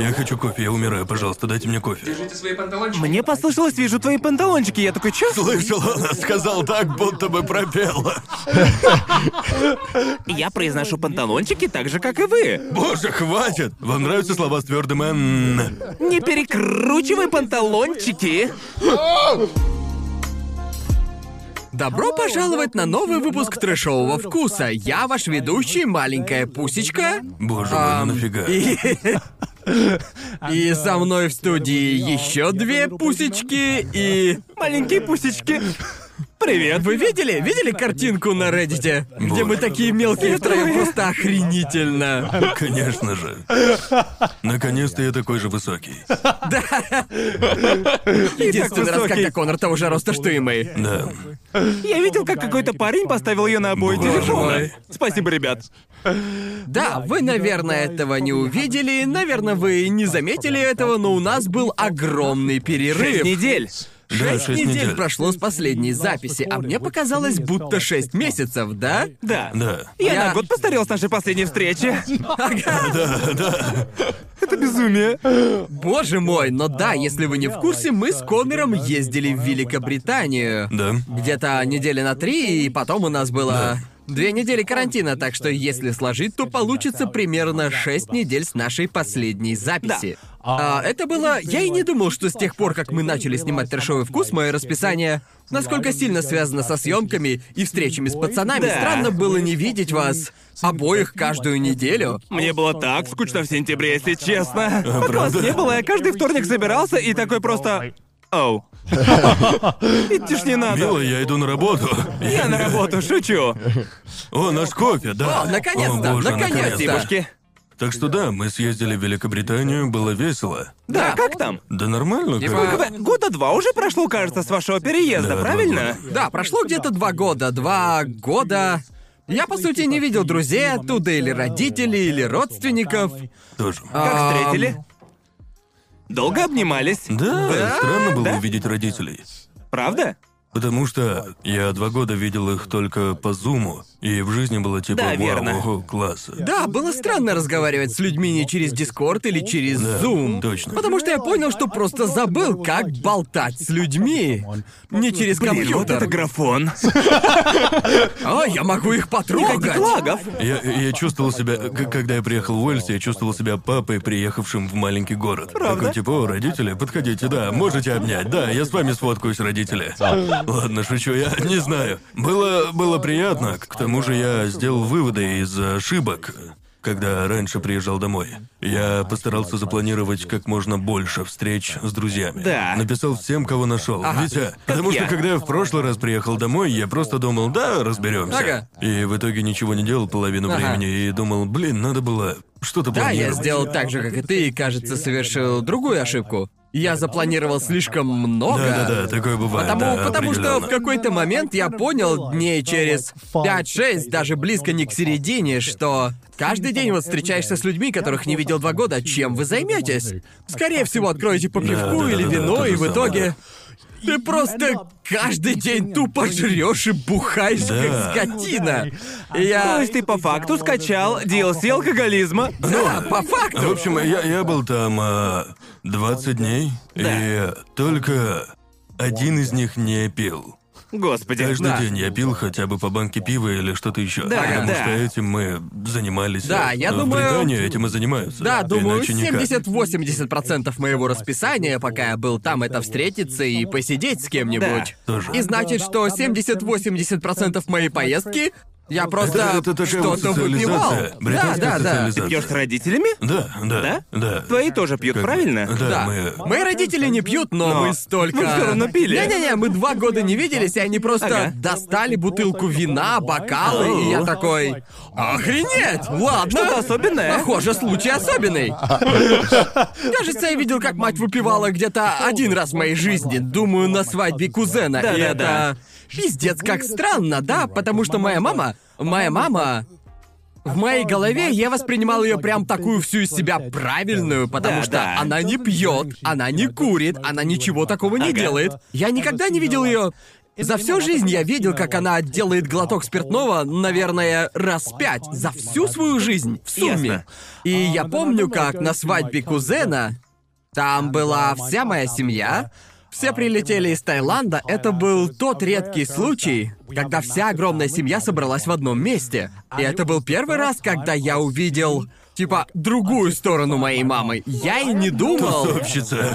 Я хочу кофе, я умираю, пожалуйста, дайте мне кофе. Держите свои панталончики. Мне послышалось, вижу твои панталончики. Я такой, чё? Слышал, она сказал так, будто бы пропела. Я произношу панталончики так же, как и вы. Боже, хватит! Вам нравятся слова с твердым «н»? Не перекручивай панталончики. Добро пожаловать на новый выпуск трэшового вкуса. Я ваш ведущий, маленькая пусечка. Боже мой, ну нафига? И... И со мной в студии еще две пусечки и... Маленькие пусечки. Привет. Вы видели? Видели картинку на Reddit? Где мы такие мелкие втроем просто охренительно. Конечно же. Наконец-то я такой же высокий. Единственный раз, когда Конор того же роста, что и мы. Да. Я видел, как какой-то парень поставил ее на обои телефона. Спасибо, ребят. Да, вы, наверное, этого не увидели, наверное, вы не заметили этого, но у нас был огромный перерыв. Шесть недель. Да, Шесть шесть недель недель. прошло с последней записи, а мне показалось, будто шесть месяцев, да? Да. Да. Я, Я- на год постарел с нашей последней встречи. Да, да. Это безумие. Боже мой, но да, если вы не в курсе, мы с Конором ездили в Великобританию. Да. Где-то недели на три, и потом у нас было две недели карантина, так что если сложить, то получится примерно шесть недель с нашей последней записи. А, это было... Я и не думал, что с тех пор, как мы начали снимать трэшовый вкус, мое расписание насколько сильно связано со съемками и встречами с пацанами. Да. Странно было не видеть вас обоих каждую неделю. Мне было так скучно в сентябре, если честно. Пока вас не было, я каждый вторник собирался и такой просто... Оу. Идти ж не надо. Мила, я иду на работу. Я на работу, шучу. О, наш кофе, да. О, наконец-то, наконец-то. Так что да, мы съездили в Великобританию, было весело. Да, как там? Да нормально, как... Сколько вы- Года два уже прошло, кажется, с вашего переезда, Да, правильно? Да, прошло где-то два года. Два года. Я, по сути, не видел друзей оттуда, или родителей, или родственников. Тоже. Как встретили? Долго обнимались? Да, странно было да. увидеть родителей. Правда? Потому что я два года видел их только по зуму, и в жизни было типа Да, вау, верно. ого, класса. Да, было странно разговаривать с людьми не через Дискорд или через Да, Zoom. точно. Потому что я понял, что просто забыл, как болтать с людьми. Не через Блин, вот компьютер. это графон. А, я могу их потрогать. Лагов. Я, я чувствовал себя, к- когда я приехал в Уэльс, я чувствовал себя папой, приехавшим в маленький город. Правда? Такой типа, о, родители, подходите, да, можете обнять, да, я с вами сфоткаюсь, родители. Ладно, шучу, я не знаю. Было, было приятно, к тому же я сделал выводы из ошибок, когда раньше приезжал домой. Я постарался запланировать как можно больше встреч с друзьями. Да. Написал всем, кого нашел. Витя, потому что я. когда я в прошлый раз приехал домой, я просто думал, да, разберемся. Ага. И в итоге ничего не делал половину Ага. времени и думал, блин, надо было что-то Да, я планировать. сделал так же, как и ты, и, кажется, совершил другую ошибку. Я запланировал слишком много. Да-да-да, такое бывает. Потому, да, потому что в какой-то момент я понял дней через 5-6, даже близко не к середине, что каждый день вот встречаешься с людьми, которых не видел два года, чем вы займетесь? Скорее всего, откроете по пивку да, или да, вино, и в итоге ты просто каждый день тупо жрешь и бухаешь, Да. как скотина. И То я... есть ты по факту скачал DLC алкоголизма? Да, по факту. В общем, я, я был там а, 20 дней, и только один из них не пил. Господи. Каждый Да. день я пил хотя бы по банке пива или что-то еще. Да, потому да. что этим мы занимались. Да, я в думаю- Британии этим и занимаются. Да, думаю, Иначе никак. 70-80% моего расписания, пока я был там, это встретиться и посидеть с кем-нибудь. Да, тоже. И значит, что 70-80% моей поездки я просто Это- это что-то выпивал. Да, да, да. социализация. Пьешь с родителями? Да, да, Да? да. Твои тоже пьют, Как правильно? Да, Да. мы... Мои родители не пьют, но, Но мы столько... вы всё равно пили. Не-не-не, мы два года не виделись, и они просто Ага. достали бутылку вина, бокалы, и я такой... Охренеть! Ладно. Что-то особенное? Похоже, случай особенный. Кажется, я видел, как мать выпивала где-то один раз в моей жизни, думаю, на свадьбе кузена. и Да-да-да. это... Пиздец, как странно, да? Потому что моя мама... Моя мама... В моей голове я воспринимал ее прям такую всю из себя правильную, потому Да, что да. она не пьет, она не курит, она ничего такого не Ага. делает. Я никогда не видел ее За всю жизнь я видел, как она делает глоток спиртного, наверное, раз пять. За всю свою жизнь, в сумме. Ясно. И я помню, как на свадьбе кузена там была вся моя семья. Все прилетели из Таиланда. Это был тот редкий случай, когда вся огромная семья собралась в одном месте. И это был первый раз, когда я увидел, типа, другую сторону моей мамы. Я и не думал.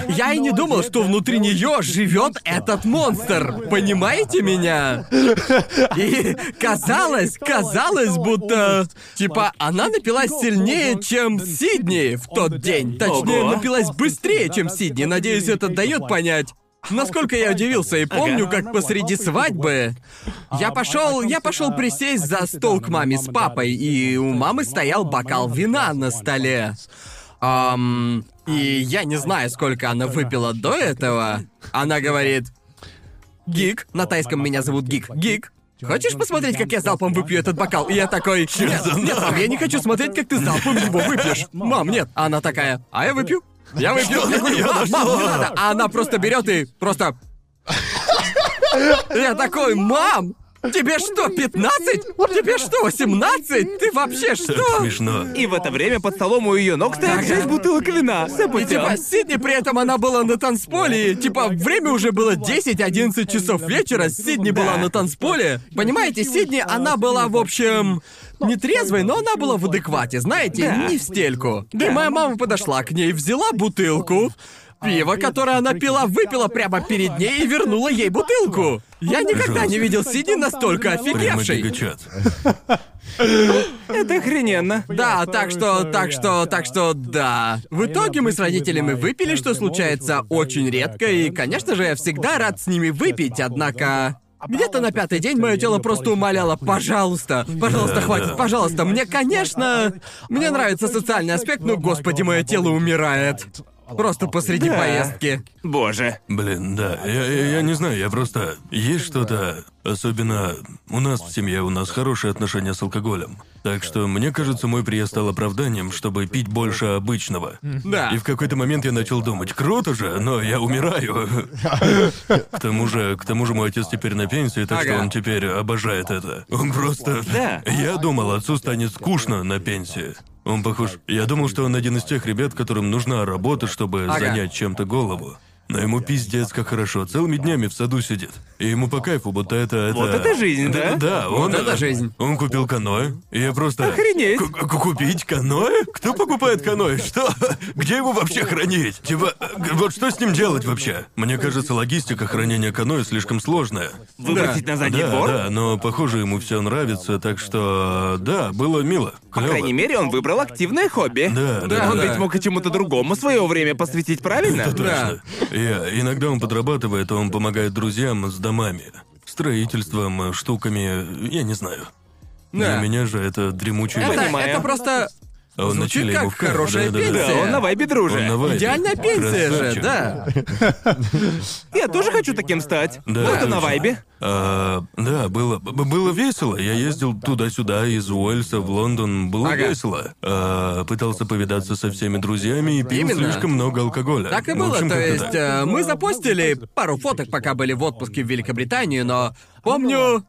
Я и не думал, что внутри нее живет этот монстр. Понимаете меня? И казалось, казалось, будто типа она напилась сильнее, чем Сидни в тот день. Точнее, напилась быстрее, чем Сидни. Надеюсь, это дает понять. Насколько я удивился и помню, как посреди свадьбы я пошел, я пошел присесть за стол к маме с папой, и у мамы стоял бокал вина на столе. Ам, и я не знаю, сколько она выпила до этого. Она говорит, Гик, на тайском меня зовут Гик. Гик, хочешь посмотреть, как я залпом выпью этот бокал? И я такой, нет, нет, мам, я не хочу смотреть, как ты залпом его выпьешь. Мам, нет. А она такая, а я выпью. Я не надо. А она просто берет и просто... Я такой, мам, тебе что, 15? Тебе что, 18? Ты вообще что? смешно. И в это время под столом у ее ног стоят Ага. шесть бутылок вина. Все И типа. Сидни при этом она была на танцполе, и, типа время уже было 10-11 часов вечера, Сидни была на танцполе. Понимаете, Сидни, она была, в общем, не трезвой, но она была в адеквате, знаете, Да. не в стельку. Да и моя мама подошла к ней, взяла бутылку, пиво, которое она пила, выпила прямо перед ней и вернула ей бутылку. Я никогда не видел Сидни настолько офигевшей. Это охрененно. Да, так что, так что, так что, да. В итоге мы с родителями выпили, что случается очень редко, и, конечно же, я всегда рад с ними выпить, однако... Где-то на пятый день мое тело просто умоляло, пожалуйста, пожалуйста, хватит, пожалуйста. Мне, конечно, мне нравится социальный аспект, но, господи, мое тело умирает. Просто посреди Да. поездки. Боже. Блин, да, я, я, я не знаю, я просто... Есть что-то... Особенно у нас в семье, у нас хорошие отношения с алкоголем. Так что, мне кажется, мой приезд стал оправданием, чтобы пить больше обычного. Да. И в какой-то момент я начал думать, круто же, но я умираю. К тому же, к тому же мой отец теперь на пенсии, так что он теперь обожает это. Он просто... Да. Я думал, отцу станет скучно на пенсии. Он похож... Я думал, что он один из тех ребят, которым нужна работа, чтобы занять чем-то голову. Но ему пиздец как хорошо, целыми днями в саду сидит. И ему по кайфу, будто это... это... Вот это жизнь, да? Да, он... Вот это жизнь. Он купил каноэ, и я просто... Охренеть. Ку- ку- Купить каноэ? Кто покупает каноэ? Что? Где его вообще хранить? Типа, э, вот что с ним делать вообще? Мне кажется, логистика хранения каноэ слишком сложная. Выбросить на задний да, двор? да, но похоже ему все нравится, так что да, было мило. По Клёво. крайней мере, он выбрал активное хобби. Да, да, Да, Он да. ведь мог и чему-то другому свое время посвятить, правильно? Это точно. Я, иногда он подрабатывает, он помогает друзьям с домами, строительством, штуками, я не знаю. Да. Для меня же это дремучий Это. Понимаю. это просто он на звучит чили как ему в кайф, хорошая да-да-да. Да, пенсия. он на вайбе, друже. Он на вайбе. идеальная пенсия же, Красавчик. да. Я тоже хочу таким стать. Да, точно. на вайбе. А, да, было, б- было весело. Я ездил туда-сюда, из Уэльса в Лондон. Было Ага. весело. А, пытался повидаться со всеми друзьями и пил Именно. слишком много алкоголя. Так и В было, общем, то как-то есть так. э, мы запостили пару фоток, пока были в отпуске в Великобритании, но помню...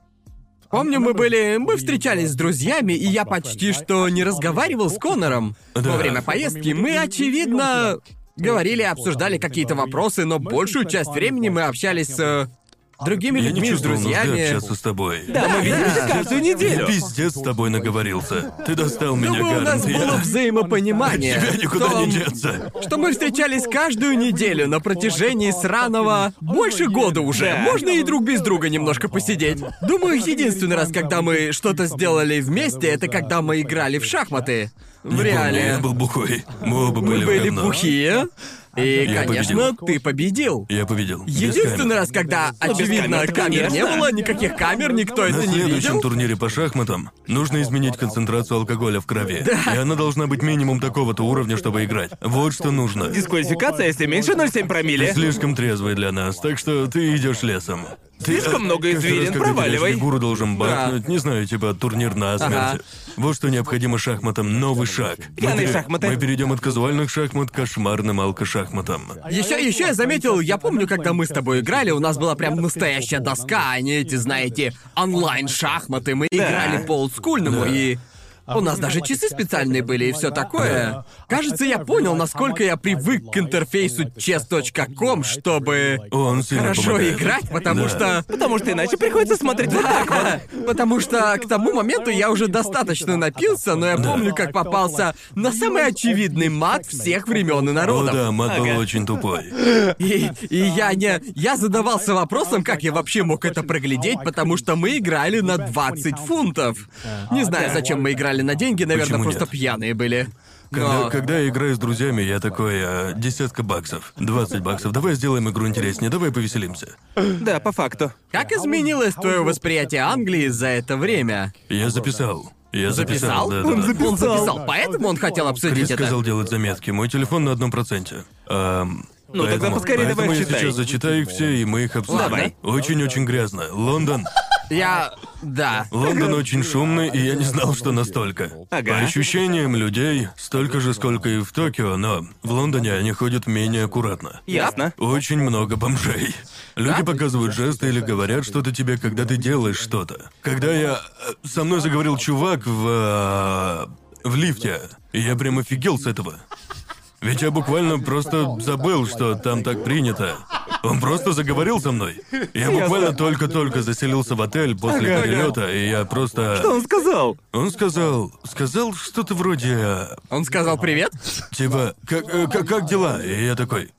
Помню, мы были... Мы встречались с друзьями, и я почти что не разговаривал с Конором. Да. Во время поездки мы, очевидно, говорили, обсуждали какие-то вопросы, но большую часть времени мы общались с э, другими Я не людьми, с чувствовал нужды друзьями. общаться с тобой. Да, мы видимся каждую неделю. Пиздец с тобой наговорился. Ты достал меня, Думаю, у нас было Я... взаимопонимание. Тебя никуда в том, не деться. Что мы встречались каждую неделю на протяжении сраного больше года уже. Да. Можно и друг без друга немножко посидеть. Думаю, единственный раз, когда мы что-то сделали вместе, это когда мы играли в шахматы. В Не помню, реале. Я был бухой. Мы оба были Мы в были говно. бухие. И, Я конечно, победил. ты победил. Я победил. Без Единственный раз, когда, Ну, очевидно, камер, камер не конечно. было, никаких камер, никто это На не следующем видел. турнире по шахматам нужно изменить концентрацию алкоголя в крови. И она должна быть минимум такого-то уровня, чтобы играть. Вот что нужно. Дисквалификация, если меньше 0,7 Ты промилле. слишком трезвый для нас, так что ты идешь лесом. Слишком э, много извилин, проваливай. фигуру должен бахнуть, не знаю, типа турнир на смерть. Ага. Вот что необходимо шахматам. Новый шаг. Мы Пьяные пере- шахматы. Мы перейдем от казуальных шахмат к кошмарным алкошахматам. Еще, еще я заметил, я помню, когда мы с тобой играли, у нас была прям настоящая доска, а не эти, знаете, онлайн-шахматы. Мы играли по олдскульному, Да. и у нас даже часы специальные были и все такое. Кажется, я понял, насколько я привык к интерфейсу chess.com, чтобы Он хорошо помогает. играть, потому Да. что... Потому что иначе приходится смотреть вот так. Да, потому что к тому моменту я уже достаточно напился, но я помню, как попался на самый очевидный мат всех времен и О народов. да, мат был Ага. очень тупой. И, и я не... Я задавался вопросом, как я вообще мог это проглядеть, потому что мы играли на 20 фунтов. Не знаю, зачем мы играли на деньги, наверное, Почему просто нет? пьяные были. Когда, Но... когда я играю с друзьями, я такой, э, десятка баксов, 20 баксов, давай сделаем игру интереснее, давай повеселимся. Да, по факту. Как изменилось твое восприятие Англии за это время? Я записал. Я Записал? записал, да, он, да. записал. он записал, поэтому он хотел обсудить Крис это. сказал делать заметки. Мой телефон на одном проценте. Ам, Ну, тогда поэтому- поскорее давай я читай. сейчас зачитаю их все, и мы их обсудим. Давай. Очень-очень грязно. Лондон. Я... Да. Лондон очень шумный, и я не знал, что настолько. Ага. По ощущениям людей, столько же, сколько и в Токио, но в Лондоне они ходят менее аккуратно. Ясно. Очень много бомжей. Люди Да? показывают жесты или говорят что-то тебе, когда ты делаешь что-то. Когда я... э, Со мной заговорил чувак в... э, в лифте, и я прям офигел с этого. Ведь я буквально просто забыл, что там так принято. Он просто заговорил со мной. Я буквально только-только заселился в отель после Ага, ага. перелета, и я просто... Что он сказал? Он сказал... Сказал что-то вроде... Он сказал привет? Типа, как, э, как, как дела? И я такой...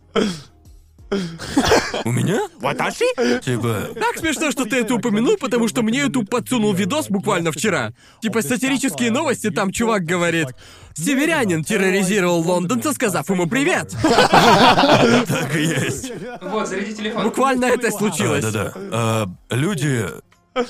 У меня? Ваташи? Типа... Так смешно, что ты это упомянул, потому что мне YouTube подсунул видос буквально вчера. Типа сатирические новости, там чувак говорит... Северянин терроризировал лондонца, сказав ему привет. Так и есть. Вот, заряди телефон. Буквально это А, случилось. да-да. А, люди...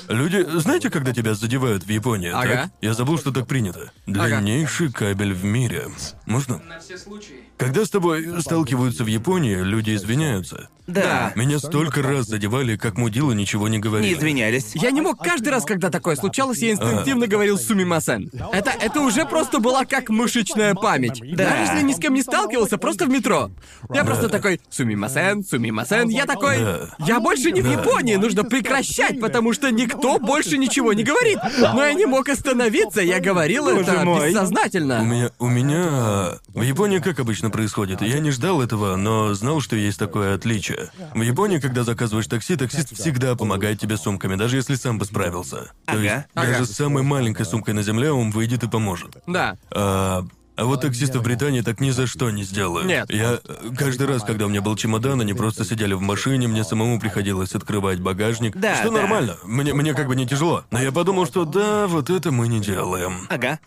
Люди... Знаете, когда тебя задевают в Японии, Ага. так? Я забыл, что так принято. Длиннейший кабель в мире. Можно? На все случаи. Когда с тобой сталкиваются в Японии, люди извиняются. Да. Меня столько раз задевали, как мудила ничего не Не говорили. извинялись. Я не мог каждый раз, когда такое случалось, я инстинктивно говорил сумимасен. Это, это уже просто была как мышечная память. Да. Даже если ни с кем не сталкивался, просто в метро. Я просто такой сумимасен, сумимасен. Я такой, Да. я больше не в Японии, нужно прекращать, потому что никто больше ничего не говорит. Но я не мог остановиться, я говорил Боже это мой. У бессознательно. меня, у меня... В Японии как обычно происходит? Я не ждал этого, но знал, что есть такое отличие. В Японии, когда заказываешь такси, таксист всегда помогает тебе сумками, даже если сам бы справился. То Ага. есть Ага. даже с самой маленькой сумкой на земле он выйдет и поможет. Да. А, а вот таксисты в Британии так ни за что не сделают. Нет. Я э, каждый раз, когда у меня был чемодан, они просто сидели в машине, мне самому приходилось открывать багажник. Да, что да. нормально. Мне, мне как бы не тяжело. Но я подумал, что да, вот это мы не делаем. Ага.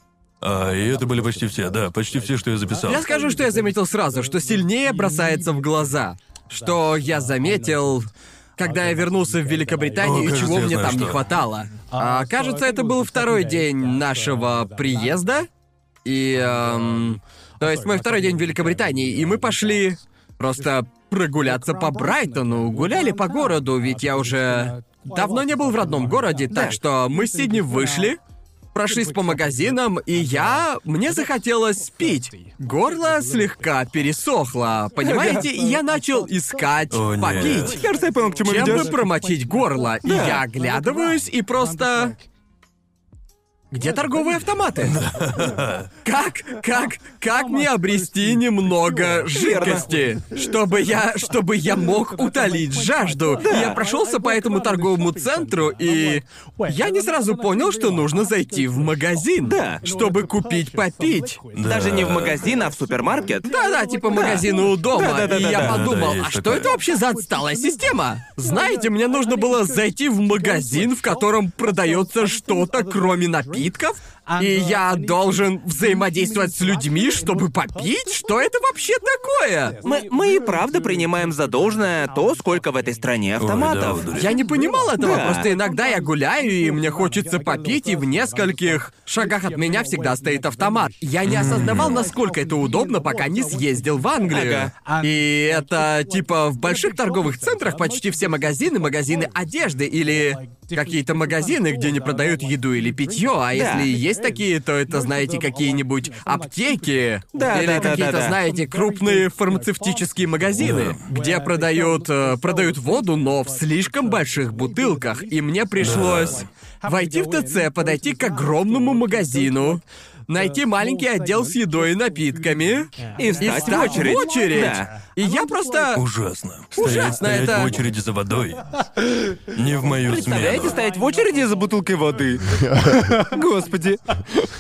А, и это были почти все, да, почти все, что я записал. Я скажу, что я заметил сразу, что сильнее бросается в глаза. Что я заметил, когда я вернулся в Великобританию, О, кажется, чего мне знаю, там не что. хватало. А, кажется, это был второй день нашего приезда. И... эм, то есть мой второй день в Великобритании, и мы пошли просто прогуляться по Брайтону, гуляли по городу, ведь я уже давно не был в родном городе, так что мы с Сидни вышли, прошлись по магазинам, и я... Мне захотелось пить. Горло слегка пересохло, понимаете? И я начал искать О, нет. попить. Кажется, я понял, к чему Чем ведёшь. бы промочить горло? И я оглядываюсь и просто... Где торговые автоматы? Как, как, как мне обрести немного жидкости, чтобы я, чтобы я мог утолить жажду? И Я прошелся по этому торговому центру и я не сразу понял, что нужно зайти в магазин, Да. чтобы купить попить. Да. Даже не в магазин, а в супермаркет. Да-да, типа магазин у дома. Да-да-да-да-да. и я Да-да, подумал, есть а что такое. это вообще за отсталая система? Знаете, мне нужно было зайти в магазин, в котором продается что-то, кроме напитков, напитков, и я должен взаимодействовать с людьми, чтобы попить? Что это вообще такое? Мы, мы и правда принимаем за должное то, сколько в этой стране автоматов. Ой, да, Я не понимал этого, Да. просто иногда я гуляю, и мне хочется попить, и в нескольких шагах от меня всегда стоит автомат. Я не осознавал, насколько это удобно, пока не съездил в Англию. И это типа в больших торговых центрах почти все магазины, магазины одежды или какие-то магазины, где не продают еду или питье, а если и есть такие, то это, знаете, какие-нибудь аптеки Да, или да, да, какие-то, да, да. знаете, крупные фармацевтические магазины, где продают э, продают воду, но в слишком больших бутылках. И мне пришлось войти в ТЦ, подойти к огромному магазину, найти маленький отдел с едой и напитками И встать в очередь. в очередь. Да. И я просто Ужасно. Ужасно, стоять, стоять это- в очереди за водой. Не в мою Представляете, смену. стоять в очереди за бутылкой воды? Господи.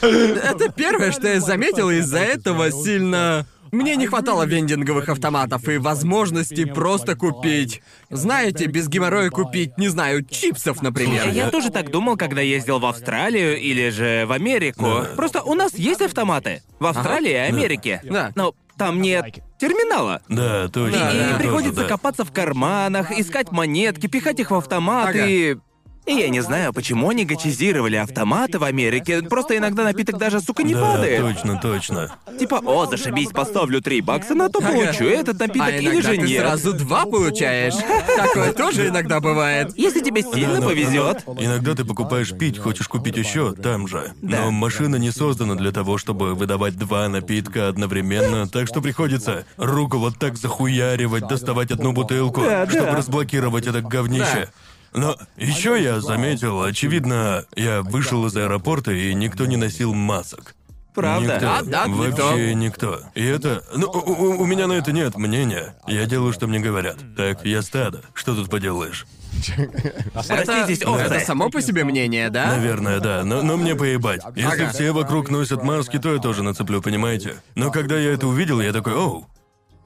Это первое, что я заметил, и из-за этого сильно... Мне не хватало вендинговых автоматов и возможности просто купить. Знаете, без геморроя купить, не знаю, чипсов, например. Я тоже так думал, когда ездил в Австралию или же в Америку. Просто у нас есть автоматы. В Австралии и Америке. Да. Но там нет терминала. Да, точно. Да, И это тоже, приходится да. копаться в карманах, искать монетки, пихать их в автомат Ага. и... И я не знаю, почему они гачизировали автоматы в Америке. Просто иногда напиток даже, сука, не Да, падает. точно, точно. Типа, о, зашибись, поставлю 3 бакса на то, получу этот напиток А или иногда же ты нет. сразу два получаешь. Такое тоже иногда бывает. Если тебе сильно Да, повезет. но Иногда ты покупаешь пить, хочешь купить еще там же. Да. Но машина не создана для того, чтобы выдавать два напитка одновременно, так что приходится руку вот так захуяривать, доставать одну бутылку, Да, чтобы да. разблокировать это говнище. Но еще я заметил, очевидно, я вышел из аэропорта и никто не носил масок. Правда? Никто. Да, да, Вообще никто. И это... Ну, у, у- меня на это нет мнения. Я делаю, что мне говорят. Так, я стадо. Что тут поделаешь? Это, овцы. это само по себе мнение, да? Наверное, да, но, но мне поебать. Если Ага. все вокруг носят маски, то я тоже нацеплю, понимаете? Но когда я это увидел, я такой, оу,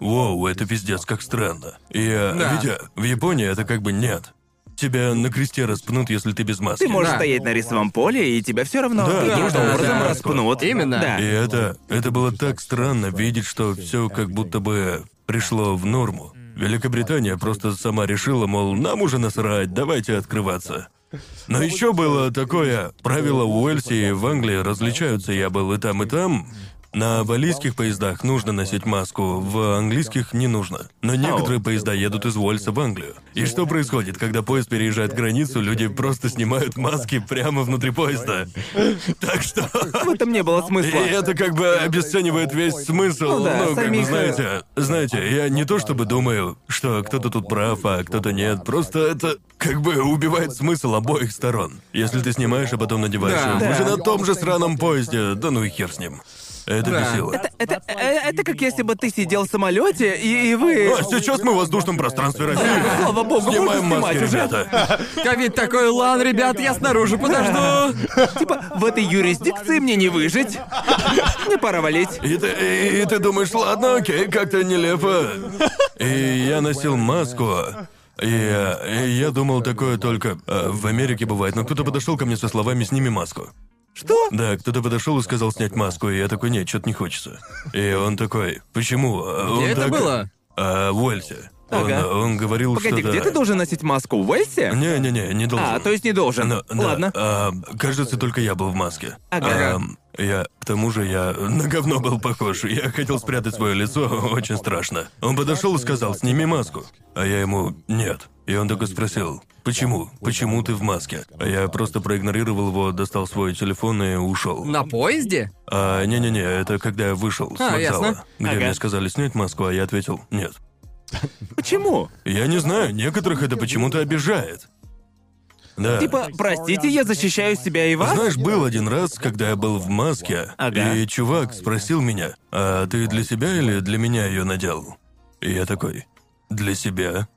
воу, это пиздец, как странно. И Да. ведь в Японии это как бы нет. Тебя на кресте распнут, если ты без маски. Ты можешь Да. стоять на рисовом поле, и тебя все равно Да, каким-то да, образом да. распнут. Именно. Да. И это, это было так странно видеть, что все как будто бы пришло в норму. Великобритания просто сама решила, мол, нам уже насрать, давайте открываться. Но еще было такое, правила в Уэльсе и в Англии различаются, я был и там, и там. На валийских поездах нужно носить маску, в английских не нужно. Но некоторые поезда едут из Уэльса в Англию. И что происходит, когда поезд переезжает границу, люди просто снимают маски прямо внутри поезда. Так что... В этом не было И смысла. это как бы обесценивает весь смысл. Ну да, как бы, знаете, знаете, я не то чтобы думаю, что кто-то тут прав, а кто-то нет. Просто это как бы убивает смысл обоих сторон. Если ты снимаешь, а потом надеваешь. Да. Вы же на том же сраном поезде, да ну и хер с ним. Это Да. бесило. Это, э, это как если бы ты сидел в самолете и, и вы. А сейчас мы в воздушном пространстве России. Слава богу, Снимаем можно маски, снимать уже. ребята. Ковид такой, лан, ребят, я снаружи подожду. Типа, в этой юрисдикции мне не выжить. Мне пора валить. И ты, и, и ты думаешь, ладно, окей, как-то нелепо. И я носил маску. И, и я думал такое только э, в Америке бывает, но кто-то подошел ко мне со словами «сними маску». Что? Да, кто-то подошел и сказал снять маску, и я такой, нет, что-то не хочется. И он такой, почему? А он Где это так- было? А, в Уэльсе. Он, Ага. он говорил, Погоди, что где ты должен носить маску? В Уэльсе? Не-не-не, не должен. А, то есть не должен. Но- да, Ладно. а, кажется, только я был в маске. Ага. Ам, я, к тому же, я на говно был похож. Я хотел спрятать свое лицо, очень страшно. Он подошел и сказал, сними маску. А я ему, нет. И он только спросил, почему? Почему ты в маске? А я просто проигнорировал его, достал свой телефон и ушел. На поезде? А, не-не-не, это когда я вышел с А, вокзала, ясно. где Ага. мне сказали снять маску, а я ответил, нет. Почему? Я не знаю, некоторых это почему-то обижает. Да. Типа, простите, я защищаю себя и вас? Знаешь, был один раз, когда я был в маске, Ага. и чувак спросил меня, а ты для себя или для меня ее надел? И я такой, для себя.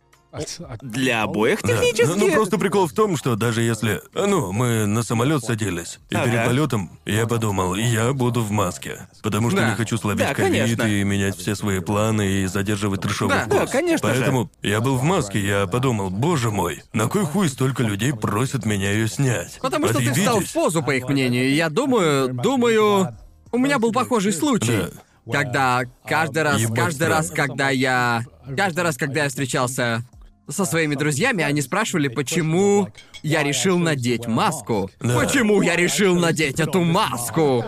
Для обоих Да. технически. Ну, ну, просто прикол в том, что даже если... Ну, мы на самолет садились, и Ага. перед полетом я подумал, я буду в маске. Потому что Да. не хочу словить Да, ковид конечно. и менять все свои планы и задерживать трешовый Да, вкус. да, конечно же. Поэтому я был в маске, я подумал, боже мой, на кой хуй столько людей просят меня ее снять? Потому что ты встал в Отъебитесь. позу, по их мнению. И я думаю, думаю... У меня был похожий случай. Когда каждый раз, Ебать каждый раз, странно. когда я... Каждый раз, когда я встречался со своими друзьями, они спрашивали, почему я решил надеть маску. Да. Почему я решил надеть эту маску?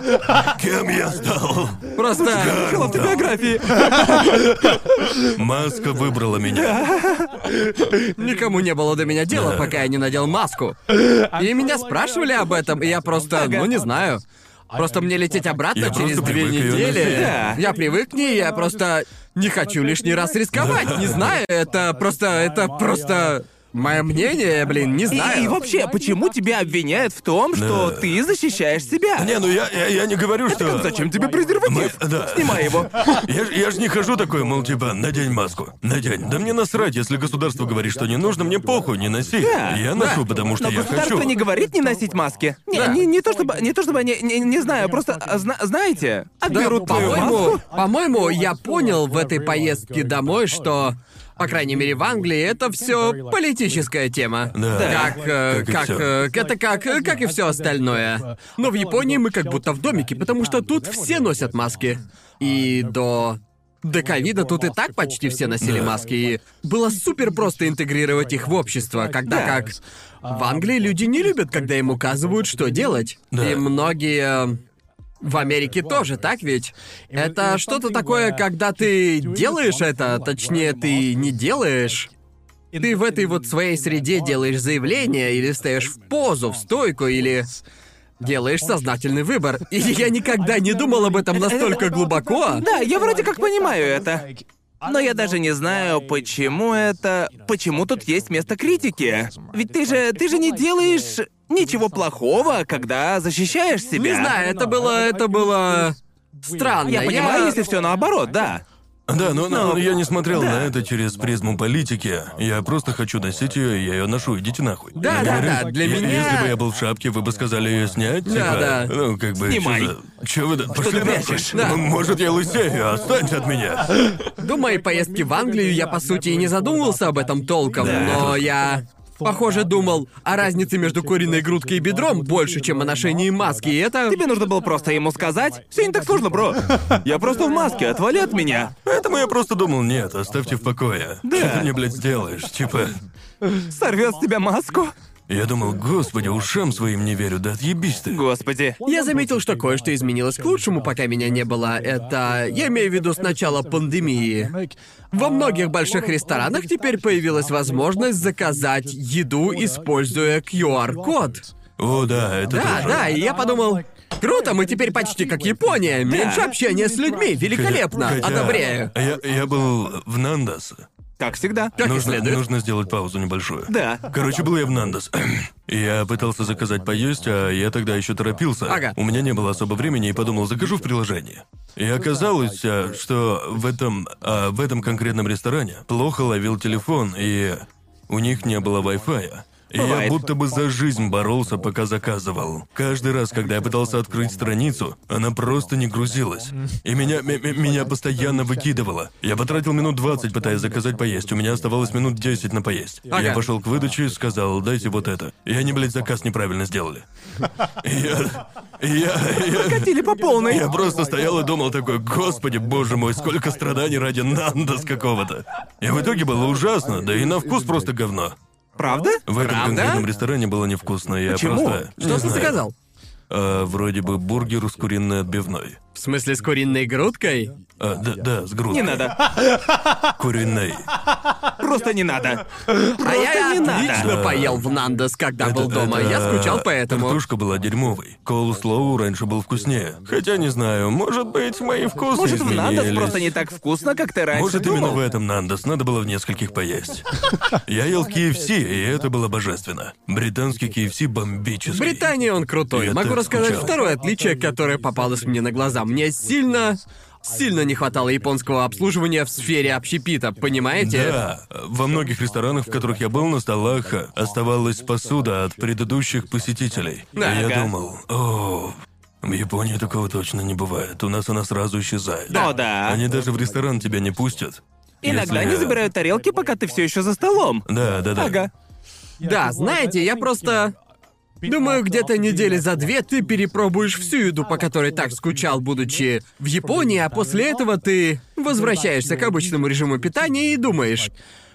Кем я стал? Просто... в автобиографии. Маска выбрала меня. Никому не было до меня дела, Да. пока я не надел маску. И меня спрашивали об этом, и я просто, ну не знаю. Просто мне лететь обратно Я через две недели. Да. Я привык к ней, я просто не хочу лишний раз рисковать. Не знаю, это просто, это просто мое мнение, блин, не И, знаю. и вообще, почему тебя обвиняют в том, что Да. ты защищаешь себя? Не, ну я, я, я не говорю, что... Зачем тебе презерватив? Мы- да. Снимай его. Я, ж- я ж не хожу такой, мол, типа, надень маску. Надень. Да мне насрать, если государство говорит, что не нужно, мне похуй, не носи. Да, я ношу, потому что Но я государство хочу. не говорит не носить маски. Не, Да. не, не то чтобы, не то чтобы они, не, не знаю, просто а, зна- знаете, Да, отберут твою по-моему, маску. по-моему, я понял в этой поездке домой, что, по крайней мере, в Англии это все политическая тема. Да. Как, э, Как и как, э, это как, э, как и все остальное. Но в Японии мы как будто в домике, потому что тут все носят маски. И до до ковида тут и так почти все носили Да. маски, и было супер просто интегрировать их в общество, когда Да. как в Англии люди не любят, когда им указывают, что делать. Да. И многие в Америке тоже, так ведь? Это что-то такое, когда ты делаешь это, точнее, ты не делаешь. Ты в этой вот своей среде делаешь заявление, или встаешь в позу, в стойку, или делаешь сознательный выбор. И я никогда не думал об этом настолько глубоко. Да, я вроде как понимаю это. Но я даже не знаю, почему это... Почему тут есть место критики. Ведь ты же... Ты же не делаешь ничего плохого, когда защищаешь себя. Не знаю, это было... это было... Странно. Я понимаю, если все наоборот, да. Да, но, но Но- я не смотрел да. на это через призму политики. Я просто хочу носить ее, я ее ношу. Идите нахуй. Да, Я да, говорю, да, для е- меня- Если бы я был в шапке, вы бы сказали ее снять, Да, типа, да. Ну, как бы. Снимай. Чё вы да? Пошли ты нахуй. прячешь? Да. Ну, Может, я лысею, останься от меня. До моей поездки в Англию я, по сути, и не задумывался об этом толком, но я... Похоже, думал о разнице между куриной грудкой и бедром больше, чем о ношении маски, и это... Тебе нужно было просто ему сказать. Все не так сложно, бро. Я просто в маске, отвали от меня. Поэтому я просто думал, нет, оставьте в покое. Да. Что ты мне, блядь, сделаешь? Типа. Сорвет с тебя маску. Я думал, господи, ушам своим не верю, да отъебись ты. Господи. Я заметил, что кое-что изменилось к лучшему, пока меня не было. Это... Я имею в виду с начала пандемии. Во многих больших ресторанах теперь появилась возможность заказать еду, используя QR-код. О, да, это Да, тоже. да, и я подумал, круто, мы теперь почти как Япония. Меньше общения с людьми, великолепно, Хотя- одобряю. Я, я был в Нандас. Как всегда. Как нужно, следует. нужно сделать паузу небольшую. Да. Короче, был я в Нандас. Я пытался заказать поесть, а я тогда еще торопился. Ага. У меня не было особо времени и подумал, закажу в приложении. И оказалось, а, что в этом, а, в этом конкретном ресторане плохо ловил телефон, и у них не было Wi-Fi. Я будто бы за жизнь боролся, пока заказывал. Каждый раз, когда я пытался открыть страницу, она просто не грузилась. И меня, меня постоянно выкидывало. Я потратил минут 20, пытаясь заказать поесть. У меня оставалось минут 10 на поесть. Ага. Я пошел к выдаче и сказал, дайте вот это. И они, блядь, заказ неправильно сделали. Я... я... я- Катили по полной. я просто стоял и думал такой, господи, боже мой, сколько страданий ради Нандас какого-то. И в итоге было ужасно, да и на вкус просто говно. Правда? В этом Правда? конкретном ресторане было невкусно, я Почему? просто... не Что ты знаю. заказал? А, вроде бы бургер с куриной отбивной. В смысле, с куриной грудкой? А, да, да, с грудкой. Не надо. Куриной. Просто не надо. А я не надо. отлично Да. поел в Нандес, когда был Это- дома. это- Я скучал поэтому. Картошка была дерьмовой. Коулслоу раньше был вкуснее. Хотя не знаю, может быть, мои вкусы Может, в изменились. Нандос просто не так вкусно, как ты раньше Может, думал? именно в этом Нандос надо было в нескольких поесть. Я ел в KFC, и это было божественно. Британский KFC В бомбический. Британии он крутой. Я Могу так рассказать скучал. второе отличие, которое попалось мне на глаза. Мне сильно, сильно не хватало японского обслуживания в сфере общепита, понимаете? Да, во многих ресторанах, в которых я был, на столах оставалась посуда от предыдущих посетителей. И я Ага. думал, о, в Японии такого точно не бывает. У нас она сразу исчезает. О, да. Они даже в ресторан тебя не пустят. Иногда если- они забирают тарелки, пока ты все еще за столом. Да, да, да. Ага. Да, знаете, я просто... Думаю, где-то недели за две ты перепробуешь всю еду, по которой так скучал, будучи в Японии, а после этого ты возвращаешься к обычному режиму питания и думаешь,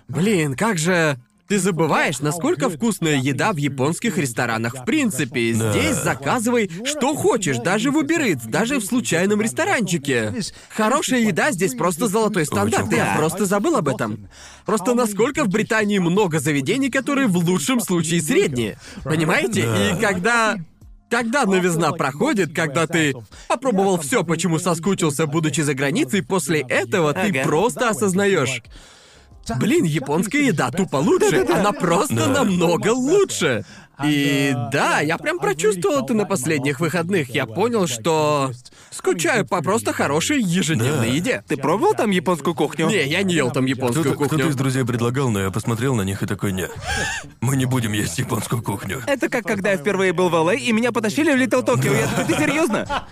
блин, как же... Ты забываешь, насколько вкусная еда в японских ресторанах в принципе. Да. Здесь заказывай что хочешь, даже в Uber Eats, даже в случайном ресторанчике. Хорошая еда здесь просто золотой стандарт, Очень я круто. просто забыл об этом. Просто насколько в Британии много заведений, которые в лучшем случае средние. Понимаете? Да. И когда... Когда новизна проходит, когда ты попробовал все, почему соскучился, будучи за границей, после этого ты Ага. просто осознаешь. Блин, японская еда тупо лучше. Она просто намного лучше. И да, я прям прочувствовал это на последних выходных. Я понял, что скучаю по просто хорошей ежедневной Да. еде. Ты пробовал там японскую кухню? Не, я не ел там японскую Кто-то, кухню. кто-то из друзей предлагал, но я посмотрел на них и такой, нет. Мы не будем есть японскую кухню. Это как когда я впервые был в ЛА, и меня потащили в Литл Токио. Я такой, ты серьезно?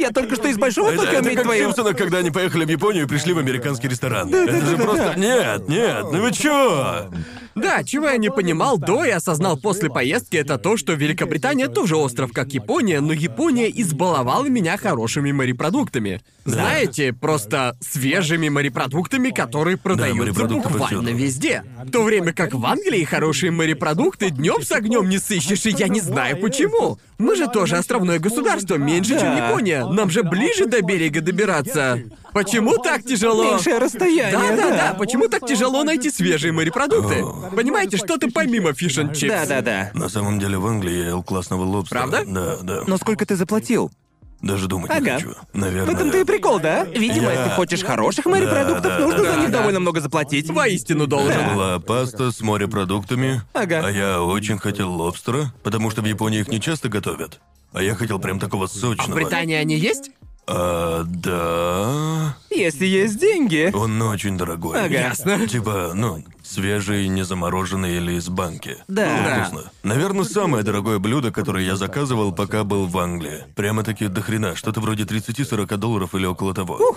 Я только что из Большого Это, это как в твою. Симпсонах, когда они поехали в Японию и пришли в американский ресторан. это же просто... Нет, нет, ну вы чё? Да, чего я не понимал до и осознал после поездки, это то, что Великобритания тоже остров, как Япония, но Япония избаловала меня хорошими морепродуктами. Знаете, просто свежими морепродуктами, которые продаются морепродукты буквально повсюду. везде. В то время как в Англии хорошие морепродукты днем с огнем не сыщешь, и я не знаю почему. Мы же тоже островное государство, меньше, чем. Япония. Нам же ближе до берега добираться. Почему так тяжело? Меньшее расстояние, Да, да, да. да. Почему так тяжело найти свежие морепродукты? Понимаете, что-то помимо фиш and чипс. Да-да-да. На самом деле в Англии я ел классного лобстера. Правда? Да, да. Но сколько ты заплатил? Даже думать не Ага. хочу. В Наверное. этом-то и прикол, да? Видимо, Я- если хочешь хороших морепродуктов, Да, да, нужно да, за них да. довольно много заплатить. Воистину должен. Это была паста с морепродуктами. Ага. А я очень хотел лобстера, потому что в Японии их не часто готовят. А я хотел прям такого В сочного. Британии они есть? А, да. Если есть деньги. Он очень дорогой. Ага. Ясно. Типа, ну, свежий, не замороженный или из банки. Да. Ну, вкусно. Наверное, самое дорогое блюдо, которое я заказывал, пока был в Англии. Прямо-таки до хрена, что-то вроде 30-40 долларов или около того.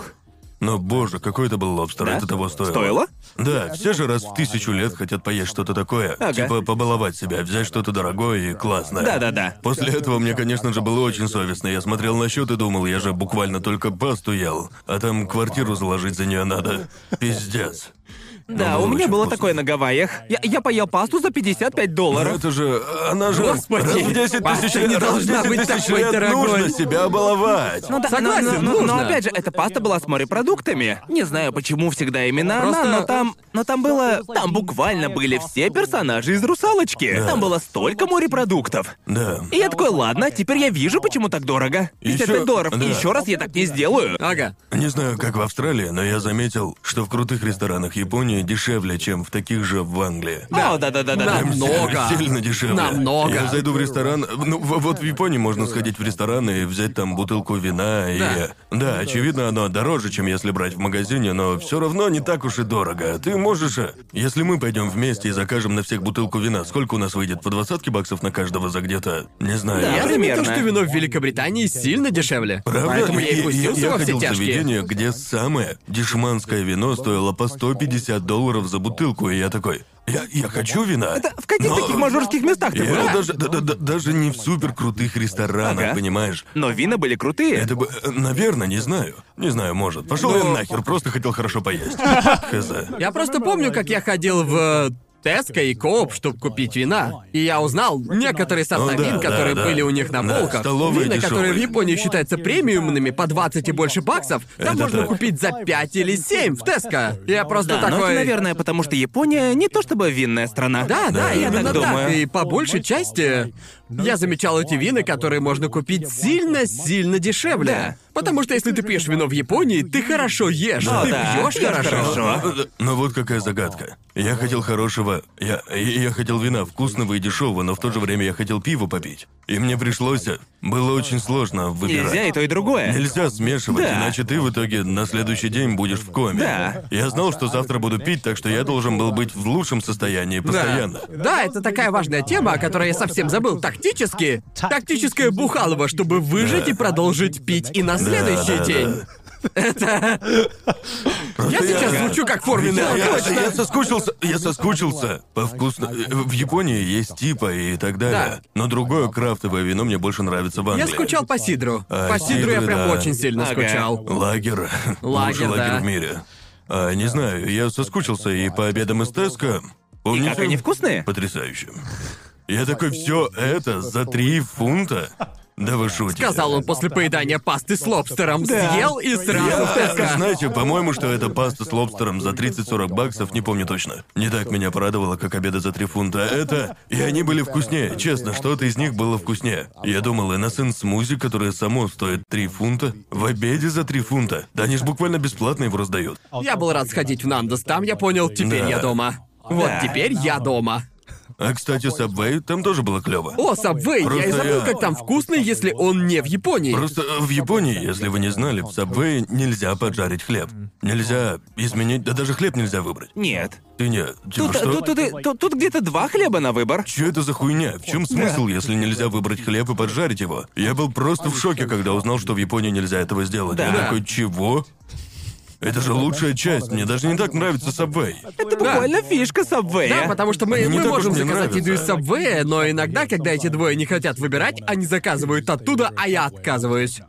Но, боже, какой это был лобстер, Да? это того стоило. Стоило? Да, все же раз в тысячу лет хотят поесть что-то такое. Ага. Типа побаловать себя, взять что-то дорогое и классное. Да-да-да. После этого мне, конечно же, было очень совестно. Я смотрел на счет и думал, я же буквально только пасту ел, а там квартиру заложить за нее надо. Пиздец. Да, у меня было такое на Гавайях. Я, я поел пасту за 55 Но долларов. это же, она же Господи, раз в 10 паста тысяч не раз в должна 10 быть тысяч такой лет дорогой. нужно себя баловать. Ну да, Согласен, но, но- но- нужно. но опять же, эта паста была с морепродуктами. Не знаю, почему всегда именно Просто- она, но там... Но там было... Там буквально были все персонажи из «Русалочки». Там было столько морепродуктов. Да. И я такой, ладно, теперь я вижу, почему так дорого. 55 Ещё- долларов. да. И еще раз я так не сделаю. Ага. Не знаю, как в Австралии, но я заметил, что в крутых ресторанах Японии дешевле, чем в таких же в Англии. О, да-да-да-да. Нам- Намного. Сильно дешевле. Намного. Я зайду в ресторан. Ну, вот в Японии можно сходить в ресторан и взять там бутылку вина и. Да. Да, очевидно, оно дороже, чем если брать в магазине, но все равно не так уж и дорого. Ты можешь. э, Если мы пойдем вместе и закажем на всех бутылку вина, сколько у нас выйдет? По двадцатке баксов на каждого за где-то. Не знаю. Да, Я заметил, что вино в Великобритании сильно дешевле. Правда? Поэтому я и пустился я во все ходил в тяжкие. заведение, где самое дешманское вино стоило по 150 долларов за бутылку, и я такой, я, я хочу вина. В каких но- таких мажорских местах ты был? Я даже, да- да- да- даже не в супер крутых ресторанах, Ага. понимаешь? Но вина были крутые. Это бы, э, наверное, не знаю. Не знаю, может. Пошел я Но- нахер, просто хотел хорошо поесть. Хз. Я просто помню, как я ходил в Tesco и Co-op, чтобы купить вина. И я узнал некоторые сорта О, да, вин, да, которые да. были у них на Да, полках. столовые Вина, которые в. Японии считаются премиумными по 20 и больше баксов, там Это можно так. купить за 5 или 7 в Tesco. Я просто Да, но такой... это, наверное, потому что Япония не то чтобы винная страна. Да, да, я именно так думаю. И по большей части я замечал эти вина, которые можно купить сильно-сильно дешевле. Да. Потому что если ты пьешь вино в Японии, ты хорошо ешь. О, ты да, пьешь хорошо. хорошо. Но вот какая загадка. Я хотел хорошего... Я, я хотел вина вкусного и дешевого, но в то же время я хотел пиво попить. И мне пришлось... Было очень сложно выбирать. Нельзя и то, и другое. Нельзя смешивать, Да. иначе ты в итоге на следующий день будешь в коме. Да. Я знал, что завтра буду пить, так что я должен был быть в лучшем состоянии постоянно. Да, это такая важная тема, о которой я совсем забыл. Тактически. Тактическое бухалово, чтобы выжить и продолжить пить и на следующий да, день. Это... Я сейчас звучу как форменный Я, соскучился, я соскучился по вкусно. В Японии есть типа и так далее. Да. Но другое крафтовое вино мне больше нравится в Англии. Я скучал по сидру. А, По сидру я прям очень сильно скучал. Лагер. Лагерь да. в мире. А, не знаю, я соскучился и по обедам из Теска. И как они вкусные? Потрясающе. Я такой, все это за три фунта? Да вы шутите. Сказал он после поедания пасты с лобстером. Да. Съел и сразу Я, знаете, по-моему, что это паста с лобстером за 30-40 баксов, не помню точно. Не так меня порадовало, как обеды за 3 фунта. Это... И они были вкуснее. Честно, что-то из них было вкуснее. Я думал, Innocent смузи, которое само стоит 3 фунта, в обеде за 3 фунта. Да они ж буквально бесплатно его раздают. Я был рад сходить в Нандос, там я понял, теперь Да. я дома. Вот теперь я дома. А, кстати, Subway там тоже было клево. О, Сабвей, я и Просто забыл, я- как там вкусно, если он не в Японии. Просто в Японии, если вы не знали, в Subway нельзя поджарить хлеб. Нельзя изменить, да даже хлеб нельзя выбрать. Нет. Ты не... Типа Тут, что? тут, тут, тут- тут где-то два хлеба на выбор. Чё это за хуйня? В чем смысл, если нельзя выбрать хлеб и поджарить его? Я был просто в шоке, когда узнал, что в Японии нельзя этого сделать. Да. Я такой, чего? Это же лучшая часть. Мне даже не так нравится Subway. Это буквально фишка Сабвея. Да, потому что мы, Не мы так уж можем мне заказать еду из нравится. Сабвея, но иногда, когда эти двое не хотят выбирать, они заказывают оттуда, а я отказываюсь.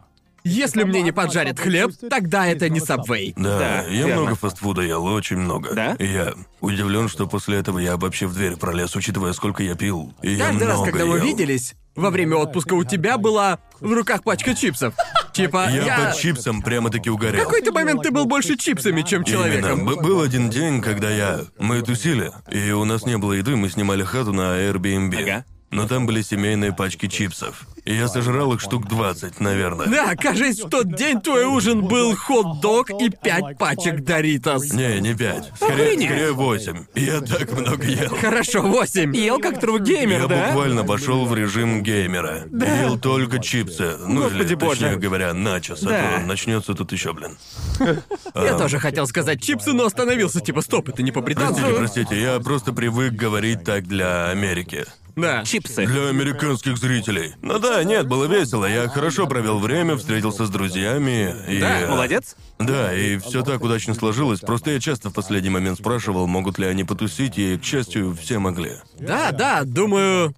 Если мне не поджарят хлеб, тогда это не Сабвей. Да, Да, я верно. много фастфуда ел, очень много. Да? И я удивлен, что после этого я вообще в дверь пролез, учитывая, сколько я пил. И я Каждый раз, много когда мы ел. виделись, во время отпуска у тебя была в руках пачка чипсов. Типа, Я, я... под чипсом прямо-таки В угорел. какой-то момент ты был больше чипсами, чем человеком. Именно. Б- Был один день, когда я... Мы тусили, и у нас не было еды, мы снимали хату на Airbnb. Ага. Но там были семейные пачки чипсов. И я сожрал их штук 20, наверное. Да, кажется, в тот день твой ужин был хот-дог и пять пачек Доритос. Не, не пять. Скорее, Охренеть. скорее восемь. Я так много ел. Хорошо, восемь. Ел как true геймер, Я да? буквально пошел в режим геймера. Ел только чипсы. Ну Господи или, боже. точнее говоря, начос. Да. А то начнется тут еще, блин. Я тоже хотел сказать чипсы, но остановился, типа, стоп, это не по-британски. Простите, простите, я просто привык говорить так для Америки. Да. Чипсы. Для американских зрителей. Ну да, нет, было весело. Я хорошо провел время, встретился с друзьями и. Да, молодец. Да, и все так удачно сложилось. Просто я часто в последний момент спрашивал, могут ли они потусить, и, к счастью, все могли. Да, да, думаю...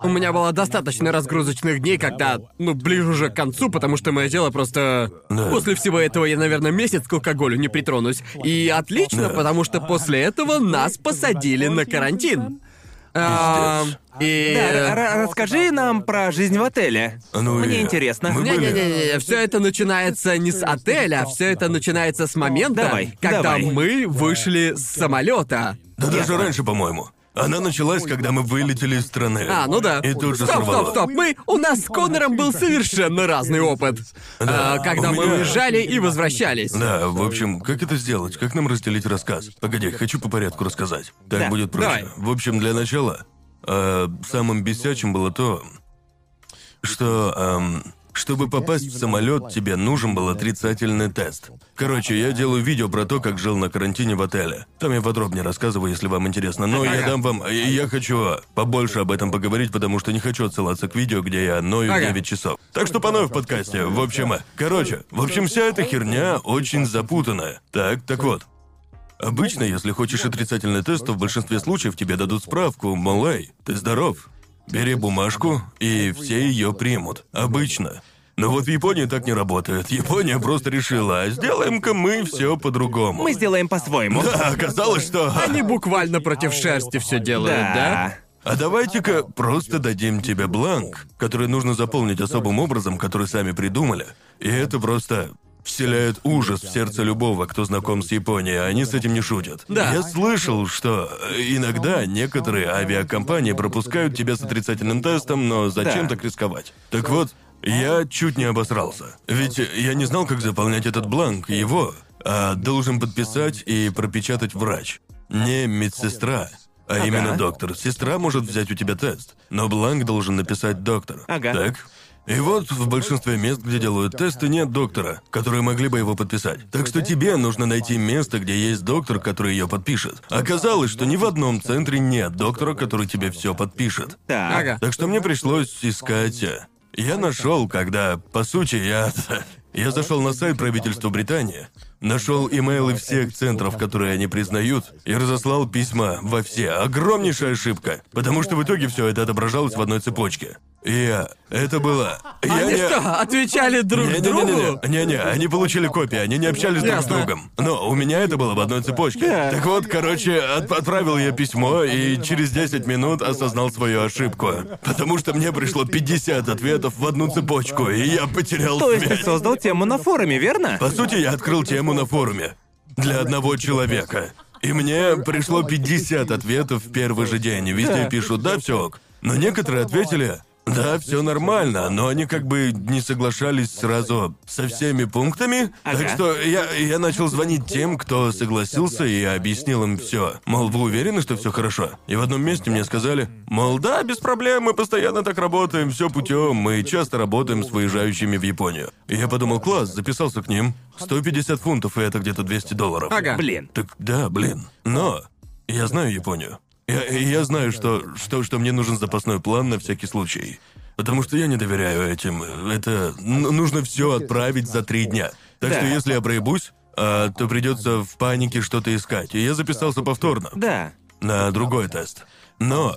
У меня было достаточно разгрузочных дней, когда, ну, ближе уже к концу, потому что мое дело просто... Да. После всего этого я, наверное, месяц к алкоголю не притронусь. И отлично, Да. потому что после этого нас посадили на карантин. А, и... Да, р- расскажи нам про жизнь в отеле. Ну и- Мне интересно. мы были- Не-не-не, все это начинается не с отеля, все это начинается с момента, Давай, когда давай. мы вышли с самолета. Да даже раньше, по-моему. Она началась, когда мы вылетели из страны. А, ну да. И тут же стоп, сорвало. стоп, стоп. Мы, у нас с Конором был совершенно разный опыт. Да, А, когда у мы меня- уезжали и возвращались. Да, в общем, как это сделать? Как нам разделить рассказ? Погоди, хочу по порядку рассказать. Так Да, будет проще. давай. В общем, для начала, э, самым бесячим было то, что, эм, чтобы попасть в самолет, тебе нужен был отрицательный тест. Короче, я делаю видео про то, как жил на карантине в отеле. Там я подробнее рассказываю, если вам интересно. Но я дам вам... и Я хочу побольше об этом поговорить, потому что не хочу отсылаться к видео, где я ною Ага. 9 часов. Так что поною в подкасте. В общем, э, короче, в общем, вся эта херня очень запутанная. Так, так вот. Обычно, если хочешь отрицательный тест, то в большинстве случаев тебе дадут справку, мол, эй, ты здоров. Бери бумажку, и все ее примут. Обычно. Но вот в Японии так не работает. Япония просто решила, а сделаем-ка мы все по-другому. Мы сделаем по-своему. Да, оказалось, что... Они буквально против шерсти все делают, да? А давайте-ка просто дадим тебе бланк, который нужно заполнить особым образом, который сами придумали. И это просто вселяет ужас в сердце любого, кто знаком с Японией, они с этим не шутят. Да. Я слышал, что иногда некоторые авиакомпании пропускают тебя с отрицательным тестом, но зачем Да. так рисковать? Так вот, я чуть не обосрался. Ведь я не знал, как заполнять этот бланк, его, а должен подписать и пропечатать врач. Не медсестра, А именно доктор. Сестра может взять у тебя тест, но бланк должен написать доктор. Ага. Так? И вот в большинстве мест, где делают тесты, нет доктора, которые могли бы его подписать. Так что тебе нужно найти место, где есть доктор, который ее подпишет. Оказалось, что ни в одном центре нет доктора, который тебе все подпишет. Так. Ага. Так что мне пришлось искать. э, Я нашел, когда, по сути, я. Я зашел на сайт правительства Британии, нашел имейлы всех центров, которые они признают, и разослал письма во все. Огромнейшая ошибка, потому что в итоге все это отображалось в одной цепочке. Я. Это было. Я Они не- что, отвечали друг другу? не-не-не-не, не-не, они получили копии, они не общались друг с другом. Но у меня это было в одной цепочке. Так вот, короче, от- отправил я письмо и через 10 минут осознал свою ошибку. Потому что мне пришло 50 ответов в одну цепочку, и я потерял То есть ты создал тему на форуме, верно? По сути, я открыл тему на форуме. Для одного человека. И мне пришло 50 ответов в первый же день. Везде пишут «да, все ок». Но некоторые ответили «да, все нормально», но они как бы не соглашались сразу со всеми пунктами. Ага. Так что я, я начал звонить тем, кто согласился, и объяснил им все. Мол, вы уверены, что все хорошо? И в одном месте мне сказали, мол, да, без проблем, мы постоянно так работаем, все путем, мы часто работаем с выезжающими в Японию. И я подумал, класс, записался к ним. 150 фунтов, и это где-то 200 долларов. Ага. Блин. Так да, блин. Но я знаю Японию. Я, я знаю, что, что, что мне нужен запасной план на всякий случай. Потому что я не доверяю этим. Это нужно все отправить за три дня. Так Да. что если я проебусь, а, то придется в панике что-то искать. И я записался повторно Да. на другой тест. Но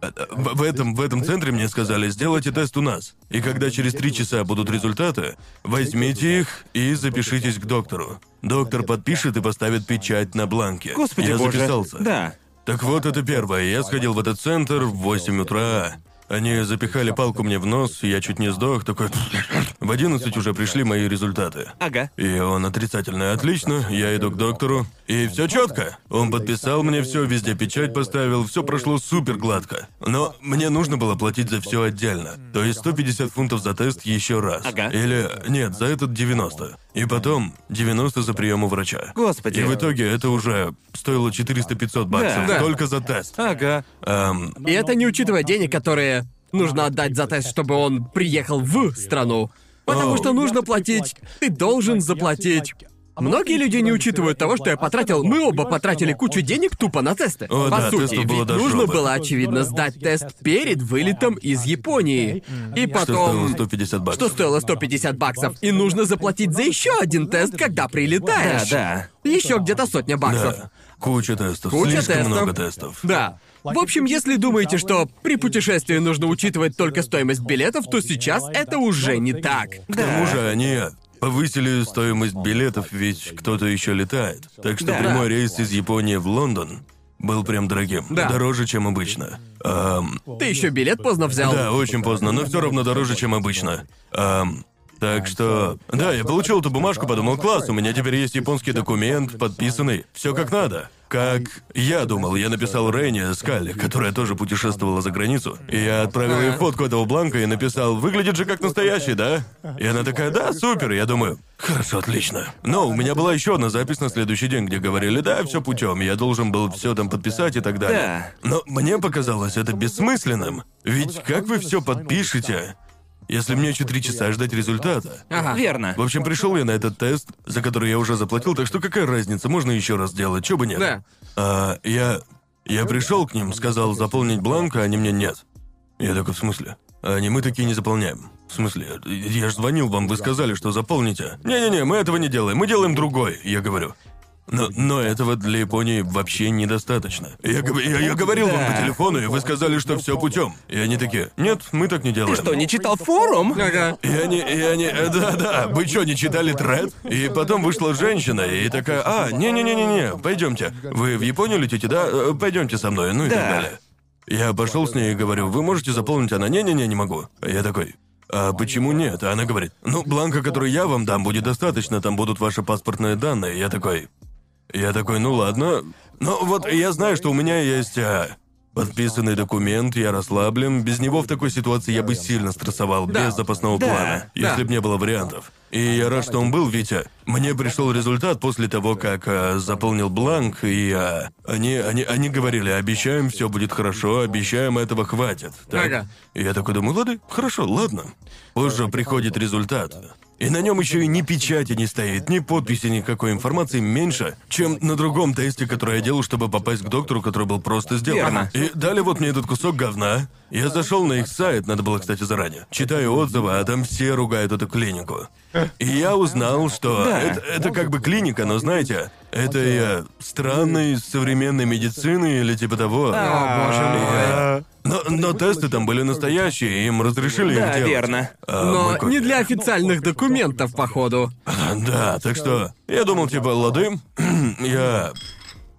э, в, в этом, в этом центре мне сказали, сделайте тест у нас. И когда через три часа будут результаты, возьмите их и запишитесь к доктору. Доктор подпишет и поставит печать на бланке. Господи Я боже. записался. Да. Так вот, это первое. Я сходил в этот центр в 8 утра. Они запихали палку мне в нос, я чуть не сдох, такой... В 11 уже пришли мои результаты. Ага. И он отрицательный. Отлично, я иду к доктору. И все четко. Он подписал мне все, везде печать поставил, все прошло супер гладко. Но мне нужно было платить за все отдельно. То есть 150 фунтов за тест еще раз. Ага. Или нет, за этот 90. И потом 90 за прием у врача. Господи. И в итоге это уже стоило 400-500 баксов Да. только за тест. Ага. Эм, И это не учитывая денег, которые нужно отдать за тест, чтобы он приехал в страну. Потому О. что нужно платить. Ты должен заплатить. Многие люди не учитывают того, что я потратил. Мы оба потратили кучу денег тупо на тесты. О, По да, сути, тестов было ведь до нужно жопы. было, очевидно, сдать тест перед вылетом из Японии. И что стоило потом. 150 баксов. Что стоило 150 баксов. И нужно заплатить за еще один тест, когда прилетаешь. Да, Еще где-то сотня баксов. Да. Куча тестов. Куча Слишком тестов. много тестов. Да. В общем, если думаете, что при путешествии нужно учитывать только стоимость билетов, то сейчас это уже не так. К тому же они повысили стоимость билетов, ведь кто-то еще летает. Так что Да. прямой рейс из Японии в Лондон был прям дорогим. Да. Дороже, чем обычно. Ам, Ты еще билет поздно взял. да, очень поздно, но все равно дороже, чем обычно. Ам, так что, да, я получил эту бумажку, подумал, класс, у меня теперь есть японский документ, подписанный, все как надо. Как я думал, я написал Рейне Скалли, которая тоже путешествовала за границу. И я отправил ей фотку этого бланка и написал, выглядит же как настоящий, да? И она такая, да, супер. Я думаю, хорошо, отлично. Но у меня была еще одна запись на следующий день, где говорили, да, все путем, я должен был все там подписать и так далее. Но мне показалось это бессмысленным. Ведь как вы все подпишете, если мне еще три часа ждать результата? Ага. Верно. В общем, пришел я на этот тест, за который я уже заплатил, так что какая разница, можно еще раз сделать, чё бы нет. Да. А, я... Я пришел к ним, сказал заполнить бланк, а они мне нет. Я такой, в смысле? А Они мы такие не заполняем. В смысле? Я же звонил вам, вы сказали, что заполните. Не-не-не, мы этого не делаем, мы делаем другой, я говорю. Но, но этого для Японии вообще недостаточно. Я, я, я говорил вам по телефону, и вы сказали, что все путем. И они такие, нет, мы так не делаем. Ты что, не читал форум? Ага. И они, и они, э, да-да, вы что, не читали тред? И потом вышла женщина и такая, а, не-не-не-не-не, пойдемте. Вы в Японию летите, да? Э, Пойдемте со мной, ну и Да. так далее. Я пошел с ней и говорю, вы можете заполнить? Она, не-не-не, не могу. А я такой, а почему нет? А она говорит, ну, бланка, который я вам дам, будет достаточно, там будут ваши паспортные данные. Я такой, я такой, ну ладно. Ну вот я знаю, что у меня есть... а, Подписанный документ, я расслаблен. Без него в такой ситуации я бы сильно стрессовал, Да. без запасного Да. плана, Да. если бы не было вариантов. И я рад, что он был, Витя. Мне пришел результат после того, как э, заполнил бланк, и э, они, они, они говорили, обещаем, все будет хорошо, обещаем, этого хватит. Так? Ага. И я такой думаю, ладно, хорошо, ладно. Позже приходит результат. И на нем еще и ни печати не стоит, ни подписи, никакой информации меньше, чем на другом тесте, который я делал, чтобы попасть к доктору, который был просто сделан. Верно. И дали вот мне этот кусок говна. Я зашел на их сайт, надо было, кстати, заранее. Читаю отзывы, а там все ругают эту клинику. И я узнал, что Да. это, это как бы клиника, но знаете, это э, странной современной медицины или типа того. О, боже мой. Но, но тесты там были настоящие, им разрешили Да, их делать. верно. А, Но кот- не для официальных документов, походу. Да, так что я думал, типа, лады, я...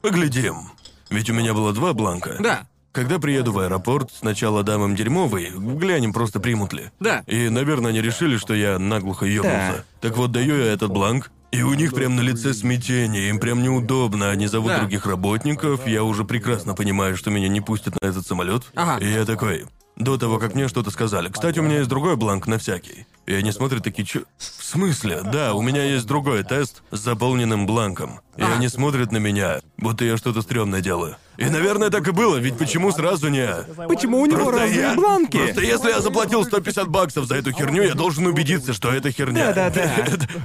Поглядим. Ведь у меня было два бланка. Да. Когда приеду в аэропорт, сначала дам им дерьмовый, глянем, просто примут ли. Да. И, наверное, они решили, что я наглухо ёбнулся. Так вот, даю я этот бланк, и у них прям на лице смятение, им прям неудобно, они зовут Да. других работников, я уже прекрасно понимаю, что меня не пустят на этот самолет. Ага. И я такой, до того, как мне что-то сказали. Кстати, у меня есть другой бланк на всякий. И они смотрят такие, чё? В смысле? Да, у меня есть другой тест с заполненным бланком. И А. они смотрят на меня, будто я что-то стрёмное делаю. И, наверное, так и было, ведь почему сразу не... Почему у него Просто разные я- бланки? Просто если я заплатил 150 баксов за эту херню, я должен убедиться, что это херня. Да-да-да.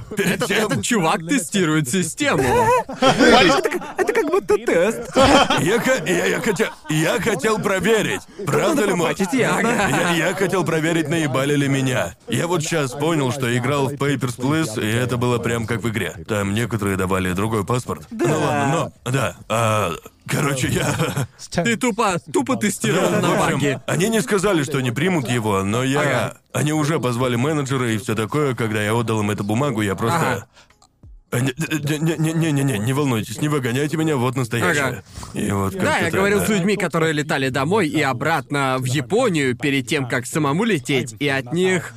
Перед Этот, тем- этот чувак тестирует систему. Это как будто тест. Я, хотел, я хотел проверить, правда ли. Я, я хотел проверить, наебали ли меня. Я вот сейчас понял, что играл в Papers, Please, и это было прям как в игре. Там некоторые давали другой паспорт. Ну ладно, но... Да. а, короче, я... Ты тупо, тупо тестировал Да, на в общем, баги. Они не сказали, что не примут его, но я... Ага. Они уже позвали менеджера и все такое, когда я отдал им эту бумагу, я просто... Ага. А, Не-не-не-не, не волнуйтесь, не выгоняйте меня, вот настоящее. Ага. И вот Да, как-то я так, говорил да. с людьми, которые летали домой и обратно в Японию перед тем, как самому лететь, и от них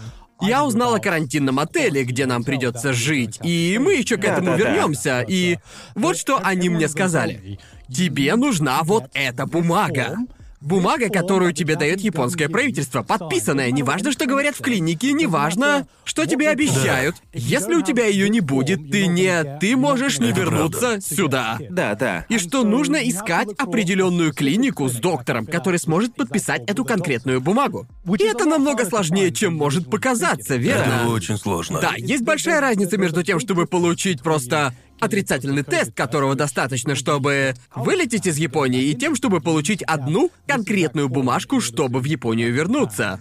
я узнал о карантинном отеле, где нам придется жить, и мы еще к этому Да-да-да. вернемся. И вот что они мне сказали: тебе нужна вот эта бумага. Бумага, которую тебе дает японское правительство, подписанная. Неважно, что говорят в клинике, неважно, что тебе обещают. Если у тебя ее не будет, ты не, ты можешь не Это вернуться сюда. Да, да. И что нужно искать определенную клинику с доктором, который сможет подписать эту конкретную бумагу. И это намного сложнее, чем может показаться, Это верно? очень сложно. Да, есть большая разница между тем, чтобы получить просто отрицательный тест, которого достаточно, чтобы вылететь из Японии, и тем, чтобы получить одну конкретную бумажку, чтобы в Японию вернуться.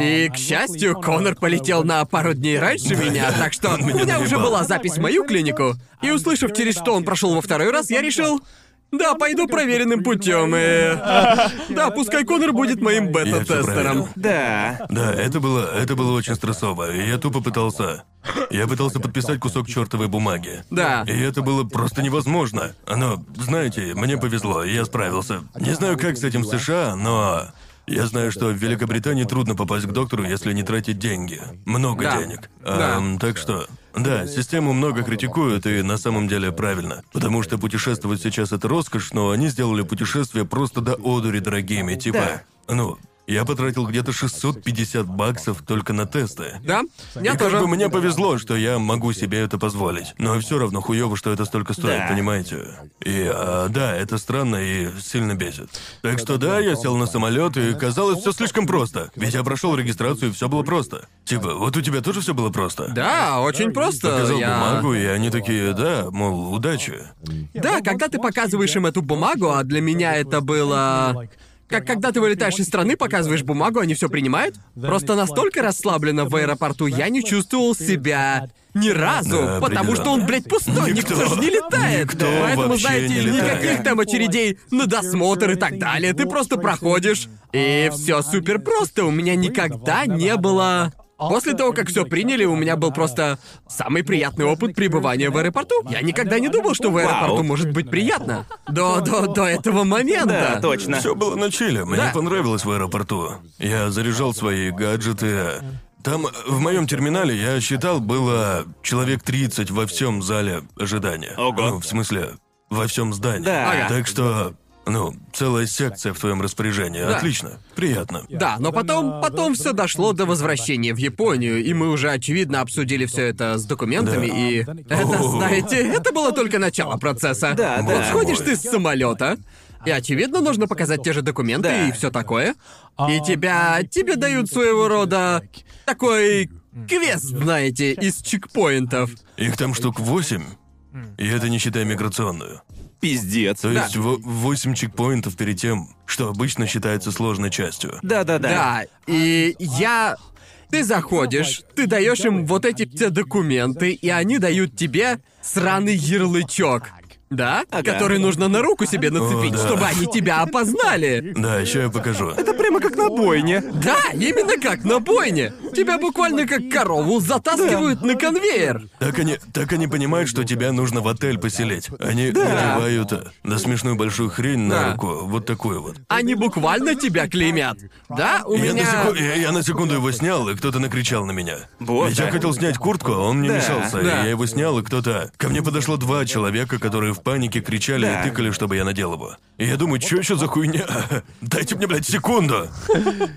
И, к счастью, Конор полетел на пару дней раньше меня, так что у меня уже была запись в мою клинику. И услышав, через что он прошел во второй раз, я решил... Да, пойду проверенным путем и... Да, пускай Конор будет моим бета-тестером. Да. Да, это было, это было очень стрессово, и я тупо пытался... Я пытался подписать кусок чертовой бумаги. Да. И это было просто невозможно. Оно, знаете, мне повезло, и я справился. Не знаю, как с этим в США, но... Я знаю, что в Великобритании трудно попасть к доктору, если не тратить деньги. Много Да. денег. Да. Ам, так что... Да, систему много критикуют, и на самом деле правильно. Потому что путешествовать сейчас это роскошь, но они сделали путешествия просто до одури дорогими. Типа, ну, я потратил где-то 650 баксов только на тесты. Да, я и тоже. как бы мне повезло, что я могу себе это позволить. Но все равно хуёво, что это столько стоит, Да. понимаете? И а, да, это странно и сильно бесит. Так что да, я сел на самолет, и казалось все слишком просто. Ведь я прошел регистрацию, и все было просто. Типа, вот у тебя тоже все было просто. Да, очень просто. Показал я- бумагу, и они такие, да, мол, удачи. Да, когда ты показываешь им эту бумагу, а для меня это было... Как когда ты вылетаешь из страны, показываешь бумагу, они все принимают. Просто настолько расслабленно в аэропорту я не чувствовал себя ни разу, Да, потому что он, блядь, пустой, никто, Никто. же не летает. Никто Поэтому, знаете, не летает. никаких там очередей на досмотр и так далее. Ты просто проходишь, и все супер просто. У меня никогда не было. После того, как все приняли, у меня был просто самый приятный опыт пребывания в аэропорту. Я никогда не думал, что в аэропорту Вау. может быть приятно. До, до, до этого момента. Да, точно. Все было на чиле, мне Да. понравилось в аэропорту. Я заряжал свои гаджеты. Там, в моем терминале, я считал, было человек 30 во всем зале ожидания. Ого. Ну, в смысле, во всем здании. Да. Ага. Так что Ну, целая секция в твоем распоряжении. Да. Отлично. Приятно. Да, но потом, потом все дошло до возвращения в Японию, и мы уже очевидно обсудили все это с документами, Да. и это, знаете, это было только начало процесса. Да, вот да. сходишь ты с самолета, и очевидно нужно показать те же документы Да. и все такое, и тебя тебе дают своего рода такой квест, знаете, из чекпоинтов. Их там штук восемь. И это не считая миграционную. Пиздец. То Да. есть во- восемь чекпоинтов перед тем, что обычно считается сложной частью. Да-да-да. Да, и я... Ты заходишь, ты даешь им вот эти все документы, и они дают тебе сраный ярлычок. Да? Ага. Который нужно на руку себе нацепить, О, да. чтобы они тебя опознали. Да, еще я покажу. Это прямо как на бойне. Да, именно как на бойне. Тебя буквально как корову затаскивают на конвейер. Так они, так они понимают, что тебя нужно в отель поселить. Они надевают э, на смешную большую хрень на Да. руку, вот такую вот. Они буквально тебя клеймят. Да, у Я, меня... на секу- я- я на секунду его снял, и кто-то накричал на меня. Вот, Ведь я да. хотел снять куртку, а он мне Да, мешался. да. И я его снял, и кто-то... Ко мне подошло два человека, которые в панике кричали Да. и тыкали, чтобы я надел его. И я думаю, что еще за хуйня? Дайте мне, блядь, секунду.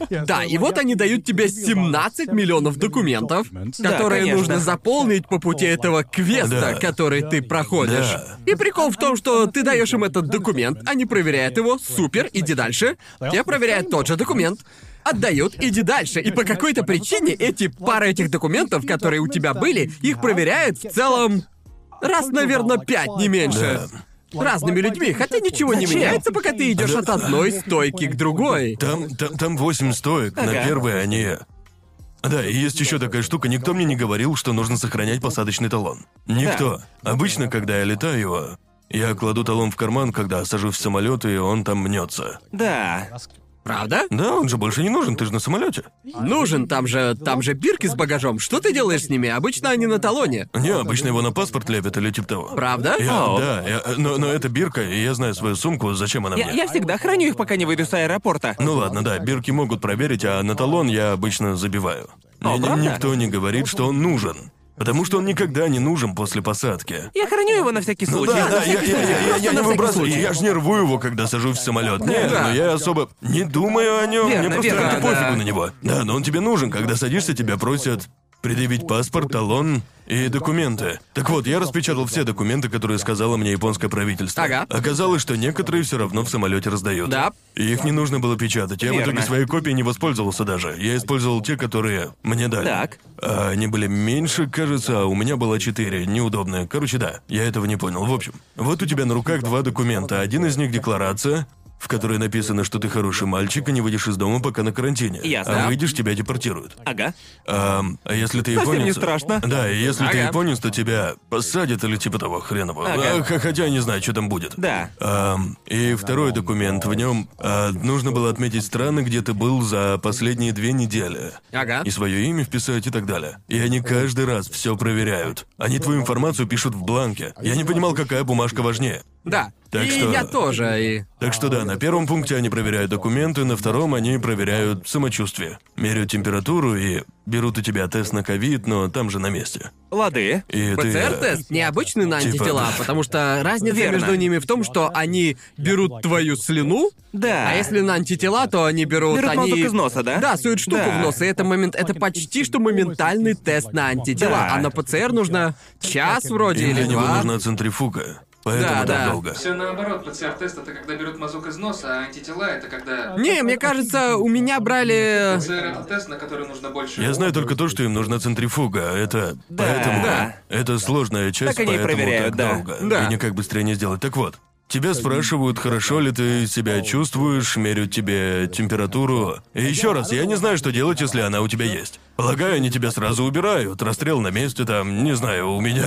Да, и вот они дают тебе 17 миллионов документов, которые нужно заполнить по пути этого квеста, Да. который ты проходишь. Да. И прикол в том, что ты даешь им этот документ, они проверяют его, супер, иди дальше. Те проверяют тот же документ. Отдают, иди дальше. И по какой-то причине эти пара этих документов, которые у тебя были, их проверяют в целом раз, наверное, пять, не меньше. Разными людьми, хотя ничего не Зачем? меняется, пока ты идешь от одной стойки к другой. Там, там, там 8 стоек, на Ага. первой они... Да, и есть еще такая штука, никто мне не говорил, что нужно сохранять посадочный талон. Никто. Обычно, когда я летаю, я кладу талон в карман, когда сажусь в самолет, и он там мнется. Да. Правда? Да, он же больше не нужен, ты же на самолете. Нужен, там же, там же бирки с багажом. Что ты делаешь с ними? Обычно они на талоне. Не, обычно его на паспорт лепят или типа того. Правда? Я- О. да, я- но, но это бирка, и я знаю свою сумку, зачем она Я, мне. я всегда храню их, пока не выйду с аэропорта. Ну ладно, да, бирки могут проверить, а на талон я обычно забиваю. О, правда? никто не говорит, что он нужен. Потому что он никогда не нужен после посадки. Я храню его на всякий Ну случай. да, да, я, я, я, я, я не выбрасываю, я ж не рву его, когда сажусь в самолет. Нет, Да. но я особо не думаю о нем. Верно, Мне просто верно, как-то да. пофигу на него. Да, но он тебе нужен, когда садишься, тебя просят предъявить паспорт, талон и документы. Так вот, я распечатал все документы, которые сказало мне японское правительство. Ага. Оказалось, что некоторые все равно в самолете раздают. Да. И их не нужно было печатать. Я в Верно. итоге своей копией не воспользовался даже. Я использовал те, которые мне дали. Так. А они были меньше, кажется, а у меня было четыре, неудобные. Короче, да, я этого не понял. В общем, вот у тебя на руках два документа. Один из них декларация, в которой написано, что ты хороший мальчик и не выйдешь из дома, пока на карантине. Ясно. А выйдешь, тебя депортируют. Ага. Ам, а если ты японец... не страшно. Да, и если ты Ага. японец, то тебя посадят или типа того хреново. Ага. А, хотя я не знаю, что там будет. Да. Ам, и второй документ. В нем нужно было отметить страны, где ты был за последние две недели. Ага. И свое имя вписать и так далее. И они каждый раз все проверяют. Они твою информацию пишут в бланке. Я не понимал, какая бумажка важнее. Да. Так и что- я тоже, и... Так что да, на первом пункте они проверяют документы, на втором они проверяют самочувствие. Меряют температуру и берут у тебя тест на ковид, но там же на месте. Лады. И ты... ПЦР-тест необычный на Типа- антитела, потому что разница Верно. между ними в том, что они берут твою слюну, Да. а если на антитела, то они берут... Берут они... из носа, да? Да, суют штуку Да. в нос, и это момент, это почти что моментальный тест на антитела, Да. а на ПЦР нужно час вроде И или для него два. нужна центрифуга. Поэтому Да, так да. долго. Все наоборот, ПЦР-тест это когда берут мазок из носа, а антитела это когда... Не, мне кажется, у меня брали... ПЦР это тест, на который нужно больше... Я знаю только то, что им нужна центрифуга. а Это поэтому да. это сложная часть, Так они поэтому проверяют, так да. долго. Да. И никак быстрее не сделать. Так вот, тебя спрашивают, хорошо ли ты себя чувствуешь, меряют тебе температуру. И еще раз, я не знаю, что делать, если она у тебя есть. Полагаю, они тебя сразу убирают. Расстрел на месте там, не знаю, у меня.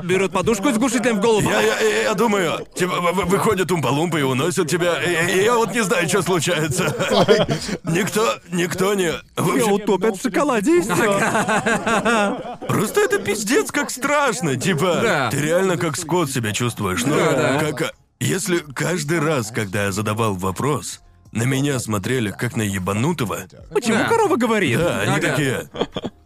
Берут подушку с глушителем в голову. Я, я, я- я думаю, типа, вы- вы- выходят умпалумпы и уносят тебя. И я вот не знаю, что случается. Никто, никто не. В Тебя утопят в шоколаде и все. Просто это пиздец как страшно, типа. Да. Ты реально как скот себя чувствуешь. Ну, Да, да. как. Если каждый раз, когда я задавал вопрос, на меня смотрели как на ебанутого. Почему Да. корова говорит? Да, они Ага. такие.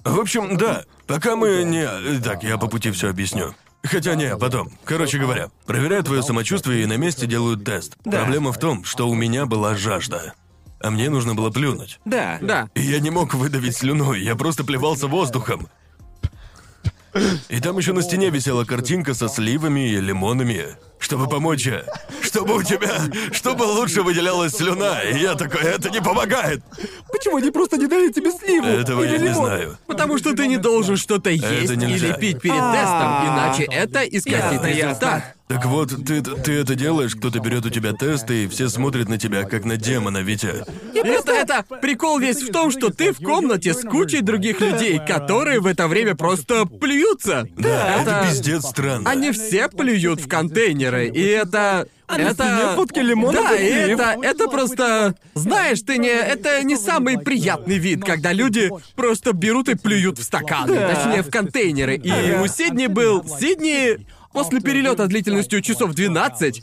В общем, да. Пока мы не. Так, я по пути все объясню. Хотя не, потом. Короче говоря, проверяют твое самочувствие и на месте делают тест. Да. Проблема в том, что у меня была жажда. А мне нужно было плюнуть. Да. Да. И я не мог выдавить слюну, я просто плевался воздухом. И там еще на стене висела картинка со сливами и лимонами, чтобы помочь, чтобы у тебя, чтобы лучше выделялась слюна. И я такой, это не помогает. Почему они просто не дали тебе сливу? Этого я Или не лимон? знаю. Потому что ты не должен что-то есть или пить перед тестом, иначе это исказит результат. Так вот, ты, ты это делаешь, кто-то берет у тебя тесты, и все смотрят на тебя, как на демона, Витя. Это, это прикол весь в том, что ты в комнате с кучей других людей, которые в это время просто плюются. Да, это, это пиздец странно. Они все плюют в контейнеры, и это... А это... фотки лимона Да, и это, это просто... Знаешь, ты не... Это не самый приятный вид, когда люди просто берут и плюют в стаканы, Да. точнее, в контейнеры. И у Сидни был... Сидни после перелета длительностью часов 12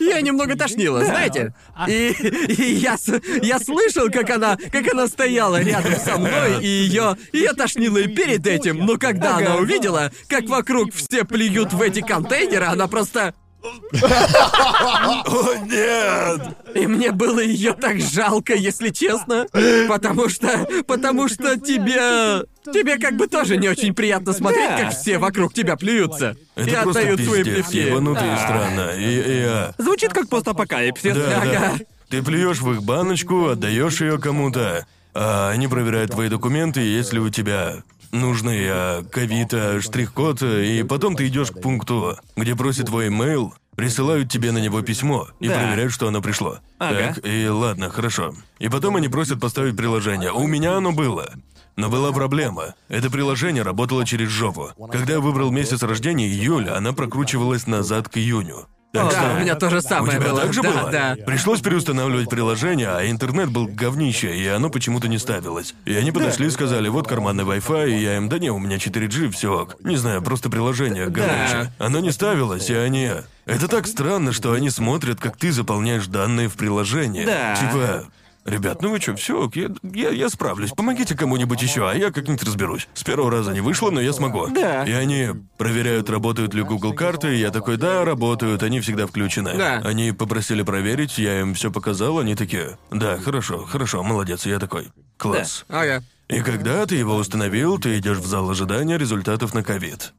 я немного тошнила, знаете? И, и я, я слышал, как она, как она стояла рядом со мной, и ее, ее тошнило и перед этим, но когда она увидела, как вокруг все плюют в эти контейнеры, она просто... О, нет! И мне было ее так жалко, если честно, потому что, потому что тебе, тебе как бы тоже не очень приятно смотреть, Да. как все вокруг тебя плюются Это и просто отдают свои пиздец, плевки. ебануто и Да. странно. И, и, а, Звучит как постапокалипсис. Да, Ага. да. Ты плюешь в их баночку, отдаешь ее кому-то, а они проверяют твои документы, если у тебя нужный а, ковид, а, штрих-код, и потом ты идешь к пункту, где просит твой имейл, присылают тебе на него письмо и Да. проверяют, что оно пришло. Ага. Так, и ладно, хорошо. И потом они просят поставить приложение. У меня оно было. Но была проблема. Это приложение работало через жопу. Когда я выбрал месяц рождения, июль, она прокручивалась назад к июню. Так Да, что- у меня тоже у самое тебя было. так же да, было? да. Пришлось переустанавливать приложение, а интернет был говнище, и оно почему-то не ставилось. И они подошли и сказали, вот карманный Wi-Fi, и я им, да не, у меня 4G, все ок. Не знаю, просто приложение говнище. Оно не ставилось, и они... Это так странно, что они смотрят, как ты заполняешь данные в приложении. Да. Типа... Ребят, ну вы что, все, я, я, я справлюсь. Помогите кому-нибудь еще, а я как-нибудь разберусь. С первого раза не вышло, но я смогу. Да. И они проверяют, работают ли Google карты, и я такой, да, работают, они всегда включены. Да. Они попросили проверить, я им все показал, они такие, да, хорошо, хорошо, молодец, я такой, класс. Ага. И когда ты его установил, ты идешь в зал ожидания результатов на ковид.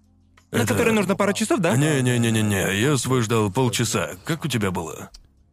На который нужно пару часов, да? Не-не-не-не-не, я свой ждал полчаса. Как у тебя было?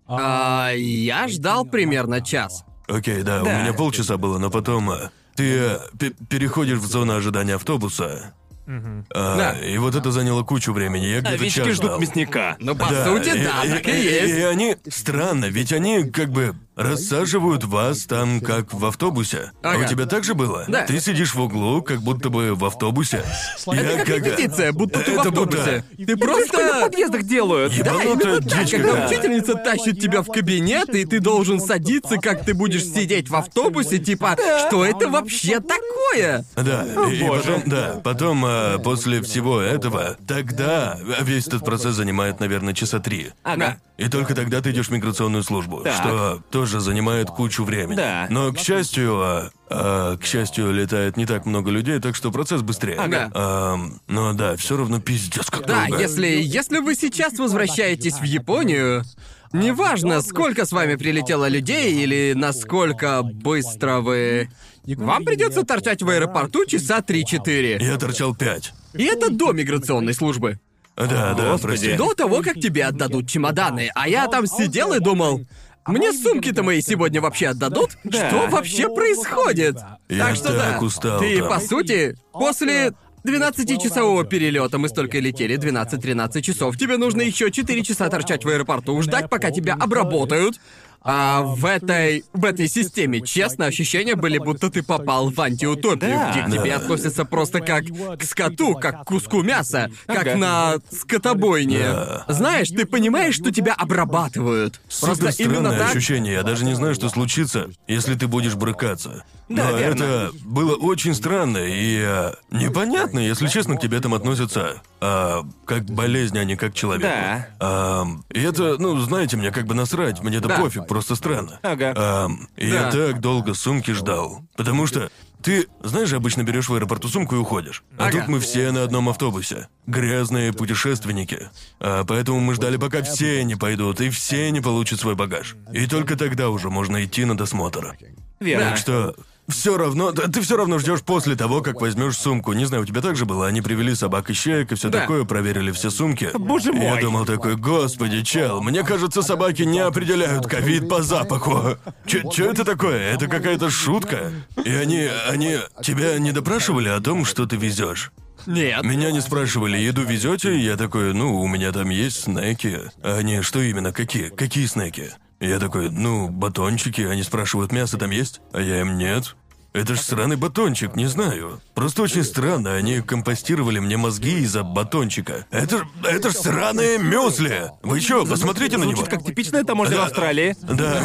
А, я ждал примерно час. Окей, да, Да. у меня полчаса было, но потом а, ты э, пе- переходишь в зону ожидания автобуса. А, Да. И вот это заняло кучу времени. Я А где-то ведь час ждут ждал. мясника. Ну, по сути, да, так и есть. И они странно, ведь они как бы рассаживают вас там, как в автобусе. А Ага. у тебя так же было? Да. Ты сидишь в углу, как будто бы в автобусе. Это как репетиция, будто ты в Это автобусе. будто- Ты В просто... подъездах делают. Да, Ебанутая именно так, дичь когда какая. учительница тащит тебя в кабинет, и ты должен садиться, как ты будешь сидеть в автобусе, типа, что это вообще такое? Да, и, и боже. потом, да, потом а, после всего этого, тогда весь этот процесс занимает, наверное, часа три. Ага. И только тогда ты идешь в миграционную службу, Так. что тоже занимает кучу времени. Да. Но, к счастью, а, а, к счастью, летает не так много людей, так что процесс быстрее. Ага. Ам, но да, все равно пиздец как Да, долго. если, если вы сейчас возвращаетесь в Японию, неважно, сколько с вами прилетело людей или насколько быстро вы... Вам придется торчать в аэропорту часа 3-4. Я торчал пять. И это до миграционной службы. Да, да, Господи. прости. До того, как тебе отдадут чемоданы. А я там сидел и думал, мне сумки-то мои сегодня вообще отдадут? Да. Что вообще происходит? Я так что так да. устал Ты, там. по сути, после 12-часового перелета мы столько летели, 12-13 часов. Тебе нужно еще 4 часа торчать в аэропорту, ждать, пока тебя обработают. А в этой, в этой системе, честно, ощущения были, будто ты попал в антиутопию, Да. где к тебе Да. относятся просто как к скоту, как к куску мяса, как Ага. на скотобойне. Да. Знаешь, ты понимаешь, что тебя обрабатывают. Просто Супер именно странное так. ощущение. Я даже не знаю, что случится, если ты будешь брыкаться. Да, Но верно. это было очень странно и а, непонятно, если честно, к тебе там относятся а, как к болезни, а не как к человеку. Да. Ам, и это, ну, знаете, мне как бы насрать, мне это Да. пофиг, просто странно. Ага. И я Да. так долго сумки ждал. Потому что Ты, знаешь, обычно берешь в аэропорту сумку и уходишь. А Ага. тут мы все на одном автобусе. Грязные путешественники. А поэтому мы ждали, пока все не пойдут и все не получат свой багаж. И только тогда уже можно идти на досмотр. Верно. Так что все равно, ты все равно ждешь после того, как возьмешь сумку. Не знаю, у тебя так же было. Они привели собак и щеек и все Да. такое, проверили все сумки. Боже И Я мой. думал такой, господи, чел, мне кажется, собаки не определяют ковид по запаху. Че это такое? Это какая-то шутка? И они, они тебя не допрашивали о том, что ты везешь? Нет. Меня не спрашивали, еду везете? Я такой, ну, у меня там есть снеки. А они, что именно, какие? Какие снеки? Я такой, ну, батончики. Они спрашивают, мясо там есть? А я им, нет. Это ж сраный батончик, не знаю. Просто очень странно, они компостировали мне мозги из-за батончика. Это ж, это ж сраные мюсли! Вы чё, посмотрите на него. Звучит как типичная таможня в Австралии. Да,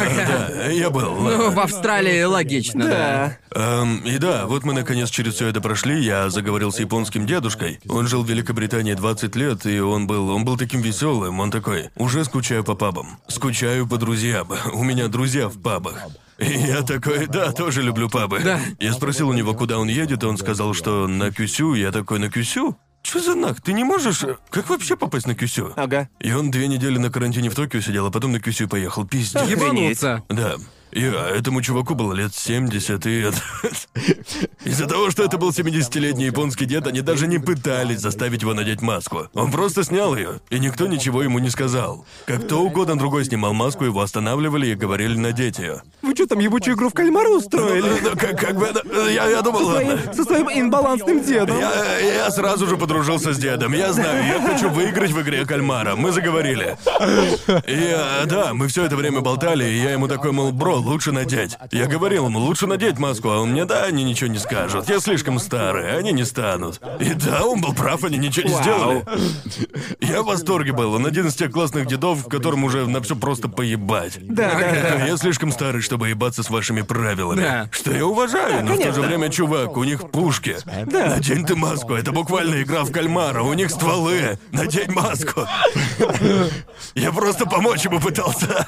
да, я был. Ну, в Австралии логично, да. Да. Эм, и да, вот мы наконец через все это прошли. Я заговорил с японским дедушкой. Он жил в Великобритании 20 лет, и он был, он был таким веселым. Он такой: уже скучаю по пабам, скучаю по друзьям. У меня друзья в пабах. Я такой, да, тоже люблю пабы. Да. Я спросил у него, куда он едет, и он сказал, что на Кюсю. Я такой, на Кюсю? Чё за нах? Ты не можешь... Как вообще попасть на Кюсю? Ага. И он две недели на карантине в Токио сидел, а потом на Кюсю поехал. Пиздец. Охренеть. Ебануться. Да. И этому чуваку было лет 70, и это... Из-за того, что это был 70-летний японский дед, они даже не пытались заставить его надеть маску. Он просто снял ее, и никто ничего ему не сказал. Как то угодно другой снимал маску, его останавливали и говорили надеть ее. Вы что там ебучую игру в кальмара устроили? Ну, как, как бы... это- Я, я думал, ладно. Своим- со своим инбалансным дедом. Я, я сразу же подружился с дедом. Я знаю, я хочу выиграть в игре кальмара. Мы заговорили. И а, да, мы все это время болтали, и я ему такой, мол, бро, лучше надеть. Я говорил ему, лучше надеть маску, а он мне, да, они ничего не скажут. Я слишком старый, они не станут. И да, он был прав, они ничего не сделали. Я в восторге был. Он один из тех классных дедов, которым уже на все просто поебать. Да, да, да. Я слишком старый, чтобы ебаться с вашими правилами. Да. Что я уважаю, но в то же время, чувак, у них пушки. Надень ты маску, это буквально игра в кальмара, у них стволы. Надень маску. Я просто помочь ему пытался.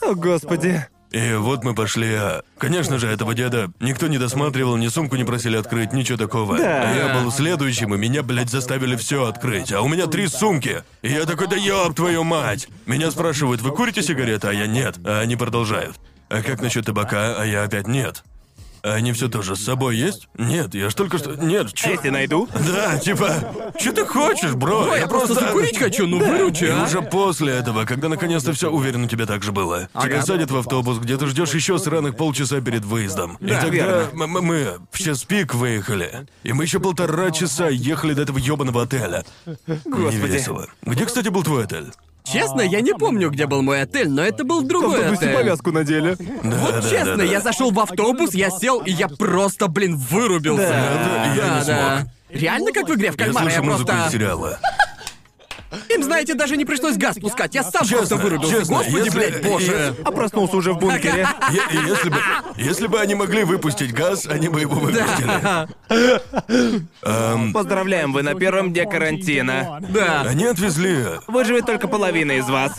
О, господи. И вот мы пошли, а... Конечно же, этого деда никто не досматривал, ни сумку не просили открыть, ничего такого. Да. А я был следующим, и меня, блядь, заставили все открыть. А у меня три сумки. И я такой, да ёб твою мать! Меня спрашивают, вы курите сигареты, а я нет. А они продолжают. А как насчет табака, а я опять нет. А они все тоже с собой есть? Нет, я ж только что... Нет, чё? Если найду. Да, типа, что ты хочешь, бро? Я просто закурить хочу, ну выручи, И а. уже после этого, когда наконец-то все уверен, у тебя так же было. Тебя садят в автобус, где ты ждешь еще сраных полчаса перед выездом. и Да, тогда м- м- мы в час пик выехали. И мы еще полтора часа ехали до этого ебаного отеля. Господи. Не весело. Где, кстати, был твой отель? Честно, я не помню, где был мой отель, но это был другой Автобусе отель. повязку надели. Да, Вот да, честно, да, да. я зашел в автобус, я сел, и я просто, блин, вырубился. Да, я не смог. Реально, как в игре в Я кальмара, я, слышу музыку просто... из сериала. Им, знаете, даже не пришлось газ пускать, я сам Честно, просто вырубился. честно, Господи, если- блядь, боже. А проснулся уже в бункере. Е- и если бы, если бы они могли выпустить газ, они бы его выпустили. Поздравляем, вы на первом дне карантина. Да. Они отвезли, Выживет только половина из вас.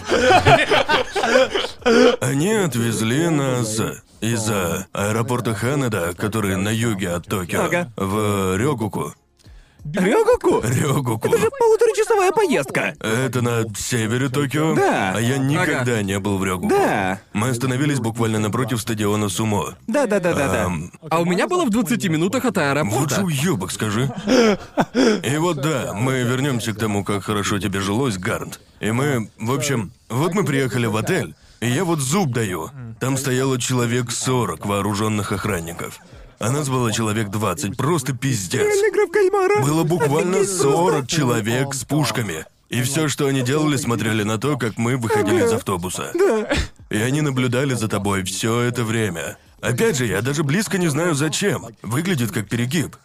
они отвезли нас из э, аэропорта Ханеда, который на юге от Токио, Ага. в Рёгуку. Рёгоку? Рёгуку. Это же полуторачасовая поездка. Это на севере Токио? Да. А я никогда не был в Рёгуку. Да. Мы остановились буквально напротив стадиона Сумо. Да, да, да, да, да. Ам, А у меня было в 20 минутах от вот же аэропорта. уёбок, скажи. И вот да, мы вернемся к тому, как хорошо тебе жилось, Гарнт. И мы, в общем, вот мы приехали в отель, и я вот зуб даю. Там стояло человек 40 вооруженных охранников. А нас было человек 20, просто пиздец. Игра в кальмара. Было буквально Офигеть 40 просто. человек с пушками. И все, что они делали, смотрели на то, как мы выходили из автобуса. И они наблюдали за тобой все это время. Опять же, я даже близко не знаю зачем. Выглядит как перегиб.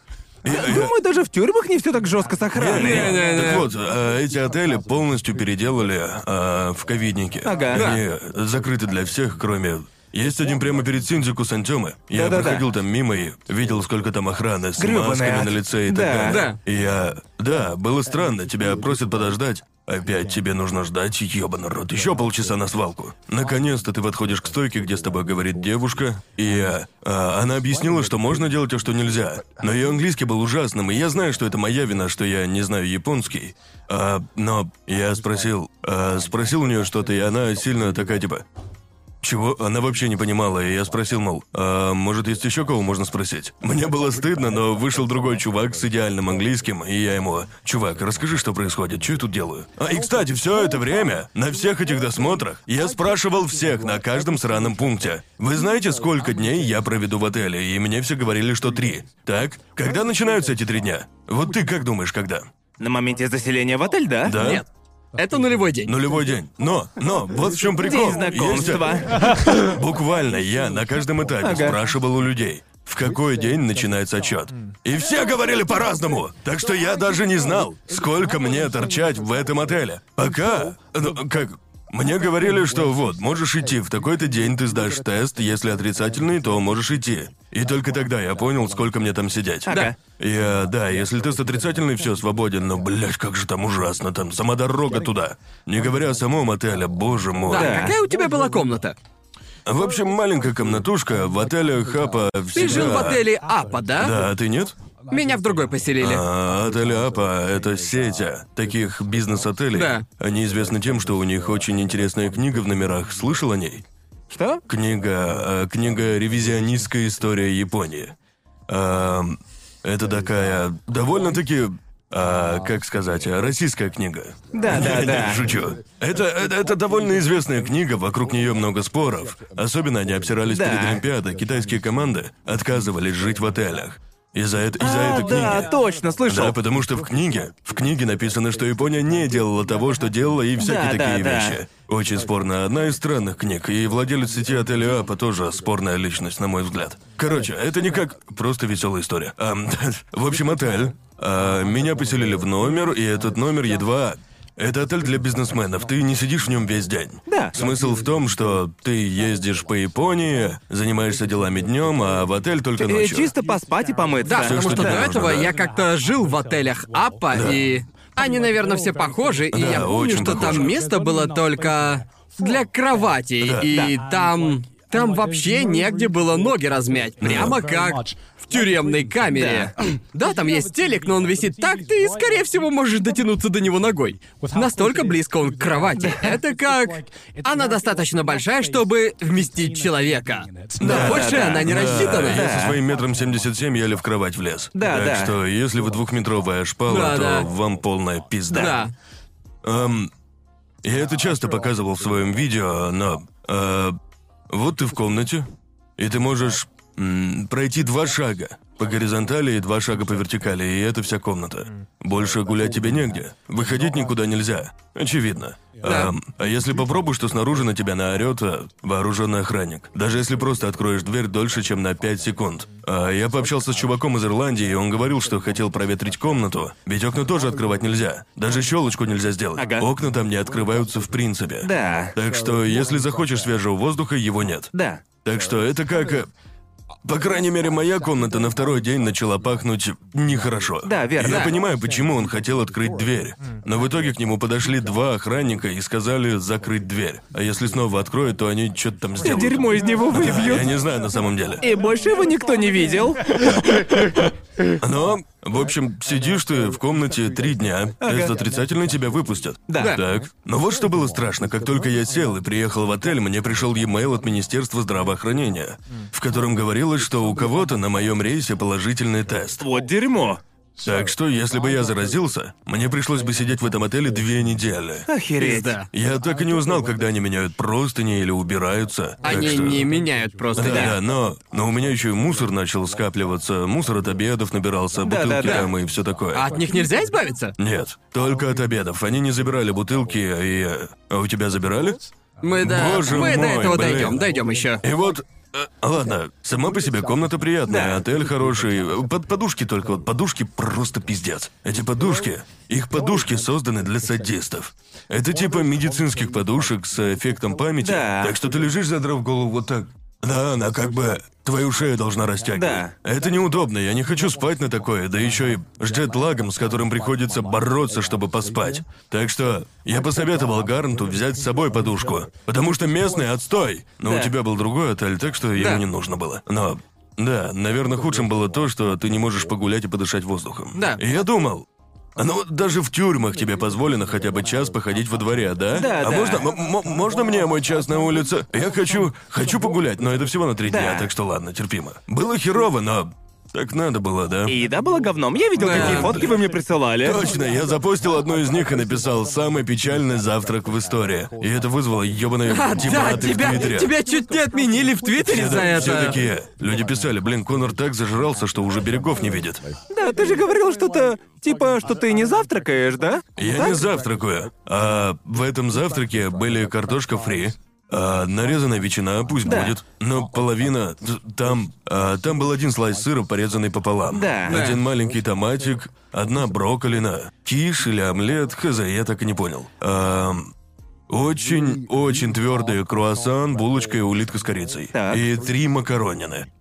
И- я- Думаю, даже в тюрьмах не все так жестко с охраной. Не-не-не. Так вот, а, эти отели полностью переделали а, в ковидники. Ага. Они закрыты для всех, кроме... Есть один прямо перед Синдзику Сантёмы. Я Да-да-да. проходил там мимо и видел, сколько там охраны с Грёбаный масками ад. на лице и Да. так далее. Да. И я... Да, было странно, тебя просят подождать. Опять тебе нужно ждать, ёбаный рот, еще полчаса на свалку. Наконец-то ты подходишь к стойке, где с тобой говорит девушка, и а, а, она объяснила, что можно делать, а что нельзя. Но ее английский был ужасным, и я знаю, что это моя вина, что я не знаю японский. А, но я спросил, а, спросил у нее что-то, и она сильно такая типа, чего? Она вообще не понимала, и я спросил, мол, а может, есть еще кого можно спросить? Мне было стыдно, но вышел другой чувак с идеальным английским, и я ему, чувак, расскажи, что происходит, что я тут делаю? А, и, кстати, все это время, на всех этих досмотрах, я спрашивал всех на каждом сраном пункте. Вы знаете, сколько дней я проведу в отеле, и мне все говорили, что три. Так? Когда начинаются эти три дня? Вот ты как думаешь, когда? На моменте заселения в отель, да? Да? Нет. Это нулевой день. Нулевой день. Но, но, вот в чем прикол. День знакомства. Есть- Буквально я на каждом этапе Ага. спрашивал у людей, в какой день начинается отчет. И все говорили по-разному. Так что я даже не знал, сколько мне торчать в этом отеле. Пока. Ну, как. Мне говорили, что вот, можешь идти, в такой-то день ты сдашь тест, если отрицательный, то можешь идти. И только тогда я понял, сколько мне там сидеть. Ага. Я, да, если тест отрицательный, все, свободен, но, блядь, как же там ужасно, там сама дорога туда. Не говоря о самом отеле, боже мой. Да, Да. какая у тебя была комната? В общем, маленькая комнатушка в отеле Хапа всегда... Ты жил в отеле Апа, да? Да, а ты нет? Меня в другой поселили. А, отель Апа — это сеть таких бизнес-отелей. Да. Они известны тем, что у них очень интересная книга в номерах. Слышал о ней? Что? Книга... а, книга «Ревизионистская история Японии». А, это такая... довольно-таки... а, как сказать, российская книга. Да, да, да. Шучу. Это, это, это довольно известная книга, вокруг нее много споров. Особенно они обсирались Да. перед Олимпиадой. Китайские команды отказывались жить в отелях. Из-за это, из-за А, этой книги. да, точно, слышал. Да, потому что в книге, в книге написано, что Япония не делала того, что делала, и всякие Да, такие да, да. вещи. Очень спорно. Одна из странных книг, и владелец сети отеля Апа тоже спорная личность, на мой взгляд. Короче, это не как просто веселая история. Ам, в общем, отель. А, меня поселили в номер, и этот номер едва... Это отель для бизнесменов, ты не сидишь в нем весь день. Да. Смысл в том, что ты ездишь по Японии, занимаешься делами днем, а в отель только Э, ночью. чисто поспать и помыться. Да, Всё, потому что что тебе до нужно, этого да. я как-то жил в отелях Апа, и они, наверное, все похожи, и Да, я помню, очень что похожи. там место было только для кровати, Да. и там... Там вообще негде было ноги размять, прямо как в тюремной камере. Да, там есть телек, но он висит так, ты, скорее всего, можешь дотянуться до него ногой. Настолько близко он к кровати. Это как... Она достаточно большая, чтобы вместить человека. Но Да, больше да, она не Да, рассчитана. я со своим метром 77 еле в кровать влез. Да, так да. что, если вы двухметровая шпала, то да. вам полная пизда. Да. Эм, я это часто показывал в своем видео, но... э, вот ты в комнате, и ты можешь м, пройти два шага по горизонтали и два шага по вертикали, и это вся комната. Больше гулять тебе негде. Выходить никуда нельзя. Очевидно. Да. Эм, а если попробуешь, то снаружи на тебя наорет э, вооруженный охранник. Даже если просто откроешь дверь дольше, чем на 5 секунд. А я пообщался с чуваком из Ирландии, и он говорил, что хотел проветрить комнату, ведь окна тоже открывать нельзя. Даже щелочку нельзя сделать. Ага. Окна там не открываются в принципе. Да. Так что, если захочешь свежего воздуха, его нет. Да. Так что это как... По крайней мере, моя комната на второй день начала пахнуть нехорошо. Да, верно. Я понимаю, почему он хотел открыть дверь. Но в итоге к нему подошли два охранника и сказали закрыть дверь. А если снова откроют, то они что-то там И сделают. дерьмо из него Я выбьют. не знаю на самом деле. И больше его никто не видел. Но, в общем, сидишь ты в комнате три дня, тест отрицательный тебя выпустят. Да. Так. Но вот что было страшно, как только я сел и приехал в отель, мне пришел e-mail от Министерства здравоохранения, в котором говорилось, что у кого-то на моем рейсе положительный тест. Вот дерьмо. Так что, если бы я заразился, мне пришлось бы сидеть в этом отеле две недели. Охереть. Пизда. Я так и не узнал, когда они меняют простыни или убираются. так Они что- не меняют просто. Да, да, но, но у меня еще и мусор начал скапливаться, мусор от обедов набирался, Да, бутылки да, да. там и все такое. А от них нельзя избавиться? Нет, только от обедов. Они не забирали бутылки, и... э, А у тебя забирали? Мы да. Боже мы до мой, этого блин. дойдем, дойдем еще. И вот... Ладно, сама по себе комната приятная, отель хороший. Под подушки только, вот подушки просто пиздец. Эти подушки, их подушки созданы для садистов. Это типа медицинских подушек с эффектом памяти. Да. Так что ты лежишь, задрав голову вот так. Да, она как бы твою шею должна растягивать. Да. Это неудобно, я не хочу спать на такое, да еще и с джет-лагом, с которым приходится бороться, чтобы поспать. Так что я посоветовал Гарнту взять с собой подушку, потому что местный отстой. Но Да. у тебя был другой отель, так что ему Да. не нужно было. Но да, наверное, худшим было то, что ты не можешь погулять и подышать воздухом. Да. И я думал, ну даже в тюрьмах тебе позволено хотя бы час походить во дворе, да? Да, а да. можно, м- м- можно мне мой час на улице? Я хочу, хочу погулять, но это всего на три Да. дня, так что ладно, терпимо. Было херово, но так надо было, да? И еда была говном. Я видел, Да. какие фотки вы мне присылали. Точно, я запостил одну из них и написал «Самый печальный завтрак в истории». И это вызвало ёбаные А, да, дебаты в тебя, Твиттере. тебя чуть не отменили в Твиттере за это. все такие. Люди писали, блин, Конор так зажрался, что уже берегов не видит. Да, ты же говорил что-то, типа, что ты не завтракаешь, да? Я не завтракаю. А в этом завтраке были картошка фри, а нарезанная ветчина, пусть Да. будет, но половина т- там, а, там был один слайс сыра, порезанный пополам. Да. Один Да. маленький томатик, одна брокколина, киш или омлет, хз, я так и не понял. Ам, очень, очень твердый круассан, булочка и улитка с корицей. Так. И три макаронины.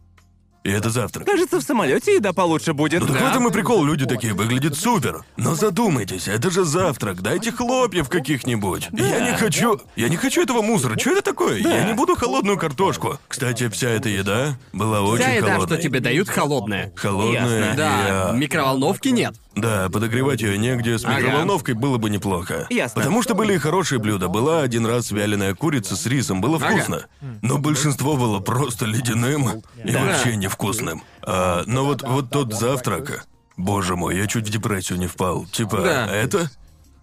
И это завтрак. Кажется, в самолете еда получше будет. Ну так в этом и прикол, люди такие, выглядит супер. Но задумайтесь, это же завтрак, дайте хлопьев каких-нибудь. Я не хочу, я не хочу этого мусора, что это такое? Я не буду холодную картошку. Кстати, вся эта еда была очень Вся еда, холодной. что тебе дают, холодная. Холодная, Ясно. и, Да, а, микроволновки нет. Да, подогревать ее негде, с Ага. микроволновкой было бы неплохо. Ясно. Потому что были и хорошие блюда. Была один раз вяленая курица с рисом, было Ага. вкусно. Но большинство было просто ледяным и Да. вообще невкусным. А, но вот, вот тот завтрак, боже мой, я чуть в депрессию не впал. Типа, Да. это?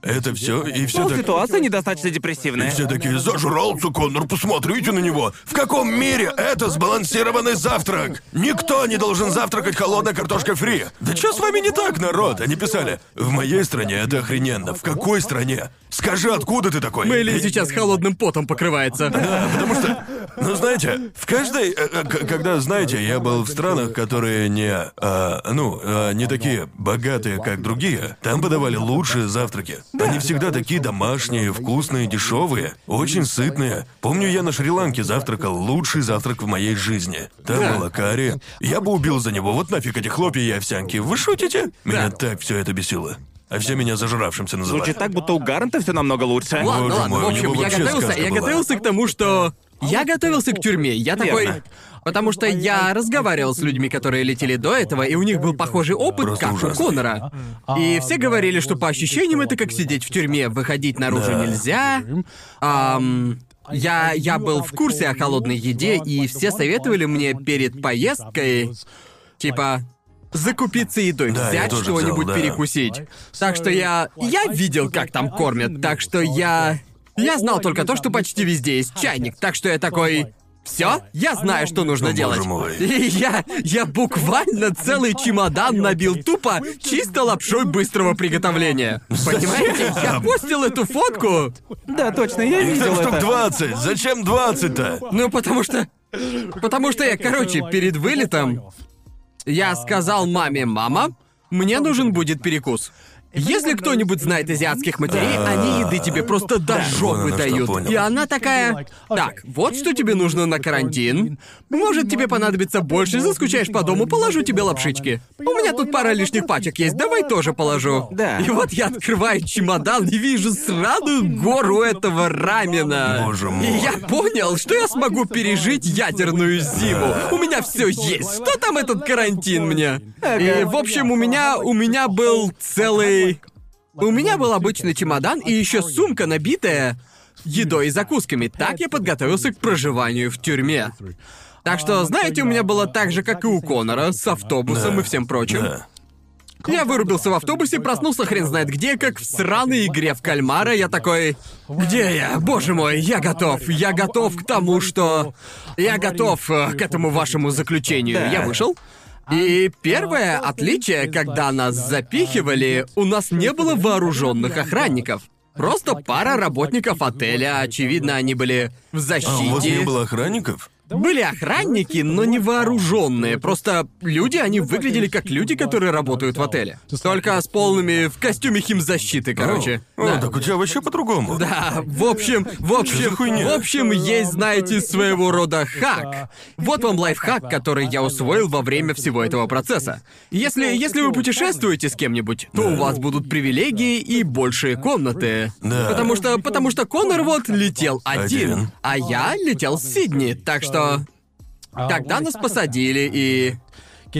Это все и все Пол так. ситуация недостаточно И депрессивная. все такие, зажрался, Коннор, посмотрите на него! В каком мире это сбалансированный завтрак? Никто не должен завтракать холодной картошкой фри! Да что с вами не так, народ? Они писали, в моей стране это охрененно. В какой стране? Скажи, откуда ты такой? Мэйли И- сейчас холодным потом покрывается. Да, потому что, ну знаете, в каждой, э, э, когда, знаете, я был в странах, которые не, а, ну, а, не такие богатые, как другие, там подавали лучшие завтраки. Они всегда такие домашние, вкусные, дешевые, очень сытные. Помню, я на Шри-Ланке завтракал лучший завтрак в моей жизни. Там Да. было карри. Я бы убил за него. Вот нафиг эти хлопья и овсянки. Вы шутите? Меня Да. так все это бесило. А все меня зажравшимся называют. Звучит так, будто у Гарнта все намного лучше. Ладно, Боже ладно, мой, в у общем, него я вообще готовился, сказка я была. готовился к тому, что... Я готовился к тюрьме. Я такой... Верно. Потому что я разговаривал с людьми, которые летели до этого, и у них был похожий опыт, Просто как ужасный. у Конора. И все говорили, что по ощущениям это как сидеть в тюрьме, выходить наружу Да. нельзя. Ам, я, я был в курсе о холодной еде, и все советовали мне перед поездкой, типа, закупиться едой, Да, взять что-нибудь да. перекусить. Так что я... Я видел, как там кормят, так что я... Я знал только то, что почти везде есть чайник, так что я такой... Все, я знаю, что нужно делать. мой. И я, я буквально целый чемодан набил тупо чисто лапшой быстрого приготовления. Понимаете? Я постил эту фотку, Да, точно, я Их там видел штук это. 20. Зачем 20-то? ну потому что... Потому что я, короче, перед вылетом я сказал маме, мама, мне нужен будет перекус. Если кто-нибудь знает азиатских матерей, они еды тебе просто до жопы что, дают. понял. И она такая, так, вот что тебе нужно на карантин. Может, тебе понадобится больше, заскучаешь по дому, положу тебе лапшички. У меня тут пара лишних пачек есть, давай тоже положу. Да. И вот я открываю чемодан и вижу сраную гору этого рамена. Боже мой. И я понял, что я смогу пережить ядерную зиму. У меня все есть. Что там этот карантин мне? И, в общем, у меня, у меня был целый... У меня был обычный чемодан и еще сумка, набитая едой и закусками. Так я подготовился к проживанию в тюрьме. Так что, знаете, у меня было так же, как и у Конора, с автобусом Да, и всем прочим. Да. Я вырубился в автобусе, проснулся хрен знает где, как в сраной игре в кальмара. Я такой... Где я? Боже мой, я готов. Я готов к тому, что... Я готов э, к этому вашему заключению. Да. Я вышел. И первое отличие, когда нас запихивали, у нас не было вооруженных охранников. Просто пара работников отеля, очевидно, они были в А у вас не защите. было охранников? Были охранники, но не вооруженные. Просто люди, они выглядели как люди, которые работают в отеле. Только с полными в костюме химзащиты, короче. О, Да. так у тебя вообще по-другому. Да, в общем, в общем, в общем, есть, знаете, своего рода хак. Вот вам лайфхак, который я усвоил во время всего этого процесса. Если, если вы путешествуете с кем-нибудь, то у вас будут привилегии и большие комнаты. Да. Потому что, потому что Конор вот летел один, Один. а я летел с Сидни, так что... Когда нас посадили и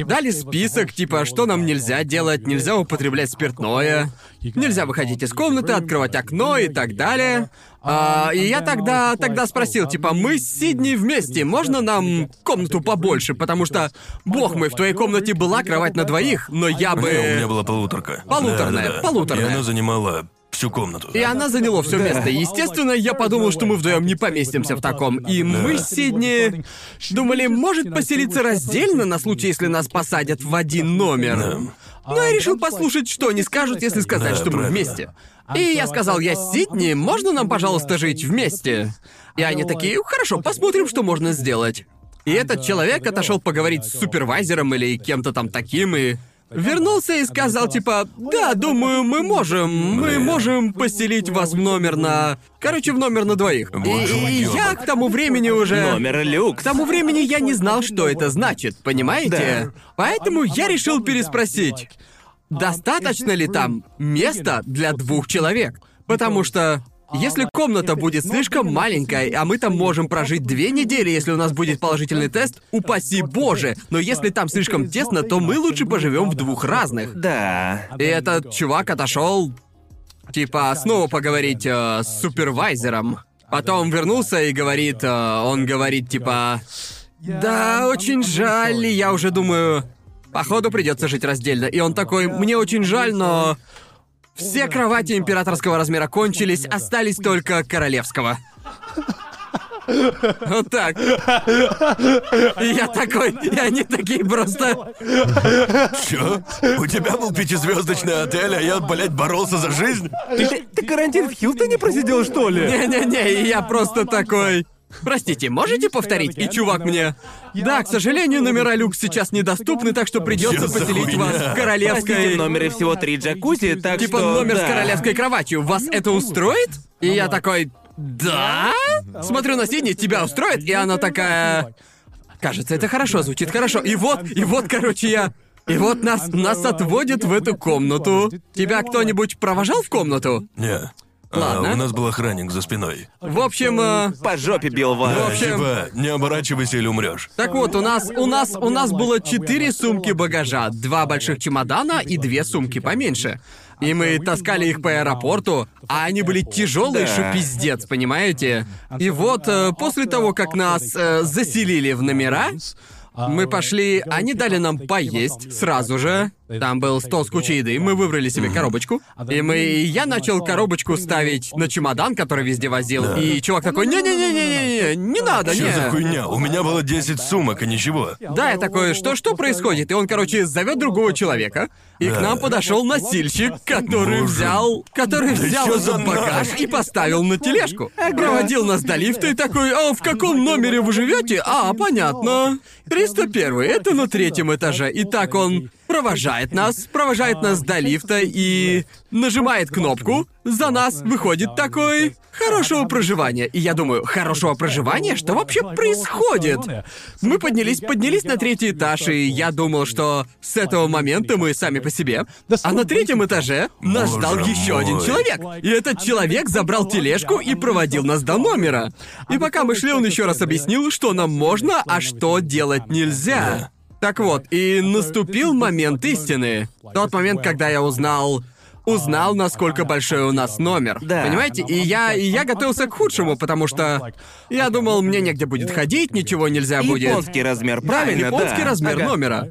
Дали список, типа, что нам нельзя делать, нельзя употреблять спиртное, нельзя выходить из комнаты, открывать окно и так далее. А, и я тогда, тогда спросил, типа, мы с Сидней вместе, можно нам комнату побольше, потому что, бог мой, в твоей комнате была кровать на двоих, но я бы... Не, у меня была полуторка. Полуторная, Да-да-да. полуторная. И она занимала всю комнату. И она заняла все место. Естественно, я подумал, что мы вдвоем не поместимся в таком. И мы с Сидни думали, может поселиться раздельно на случай, если нас посадят в один номер. Но я решил послушать, что они скажут, если сказать, Да, что мы вместе. И я сказал, я с Сидни, можно нам, пожалуйста, жить вместе? И они такие, хорошо, посмотрим, что можно сделать. И этот человек отошел поговорить с супервайзером или кем-то там таким, и вернулся и сказал, типа, да, думаю, мы можем, мы можем поселить вас в номер на... Короче, в номер на двоих. И, и я к тому времени уже... Номер люкс. К тому времени я не знал, что это значит, понимаете? Да. Поэтому я решил переспросить, достаточно ли там места для двух человек? Потому что если комната будет слишком маленькой, а мы там можем прожить две недели, если у нас будет положительный тест, упаси боже. Но если там слишком тесно, то мы лучше поживем в двух разных. Да. И этот чувак отошел, типа, снова поговорить э, с супервайзером. Потом вернулся и говорит, э, он говорит, типа, да, очень жаль, я уже думаю, походу придется жить раздельно. И он такой, мне очень жаль, но все кровати императорского размера кончились, остались только королевского. Вот так. Я такой, и они такие просто... Чё? У тебя был пятизвездочный отель, а я, блядь, боролся за жизнь? Ты, ты карантин в Хьюстоне просидел, что ли? Не-не-не, я просто такой... Простите, можете повторить? И чувак мне... Да, к сожалению, номера люкс сейчас недоступны, так что придется Чё за поселить хуйня? вас в Простите, королевской... в номере всего три джакузи, так Типа что... номер с да. королевской кроватью. Вас это устроит? И я такой... Да? Смотрю на Сидни, тебя устроит? И она такая... Кажется, это хорошо, звучит хорошо. И вот, и вот, короче, я... И вот нас, нас отводят в эту комнату. Тебя кто-нибудь провожал в комнату? Не. А, Ладно. у нас был охранник за спиной. В общем, э, По жопе бил вас. В общем- Типа, не оборачивайся или умрешь. Так вот, у нас, у нас, у нас было четыре сумки багажа, два больших чемодана и две сумки поменьше. И мы таскали их по аэропорту, а они были тяжелые, Да. что пиздец, понимаете? И вот э, после того, как нас э, заселили в номера, мы пошли, они дали нам поесть сразу же. Там был стол с кучей еды, мы выбрали себе коробочку. И мы, и я начал коробочку ставить на чемодан, который везде возил. И чувак такой, не-не-не-не-не, не надо, Что не. за хуйня? У меня было 10 сумок и ничего. Да, я такой, что что происходит? И он, короче, зовет другого человека, и к Да. нам подошел носильщик, который Боже. взял, который Да взял чё этот багаж и поставил на тележку. Проводил нас до лифта и такой, а в каком номере вы живете? А, понятно. 301, это на третьем этаже. И так он провожает нас, провожает нас до лифта и нажимает кнопку. За нас выходит такой хорошего проживания. И я думаю, хорошего проживания? Что вообще происходит? Мы поднялись, поднялись на третий этаж, и я думал, что с этого момента мы сами по себе. А на третьем этаже нас Боже ждал еще один человек. И этот человек забрал тележку и проводил нас до номера. И пока мы шли, он еще раз объяснил, что нам можно, а что делать нельзя. Так вот, и наступил момент истины. Тот момент, когда я узнал узнал, насколько большой у нас номер. Да. Понимаете? И я, и я готовился к худшему, потому что я думал, мне негде будет ходить, ничего нельзя будет. Японский размер, Да, правильно, японский да. размер Ага. номера.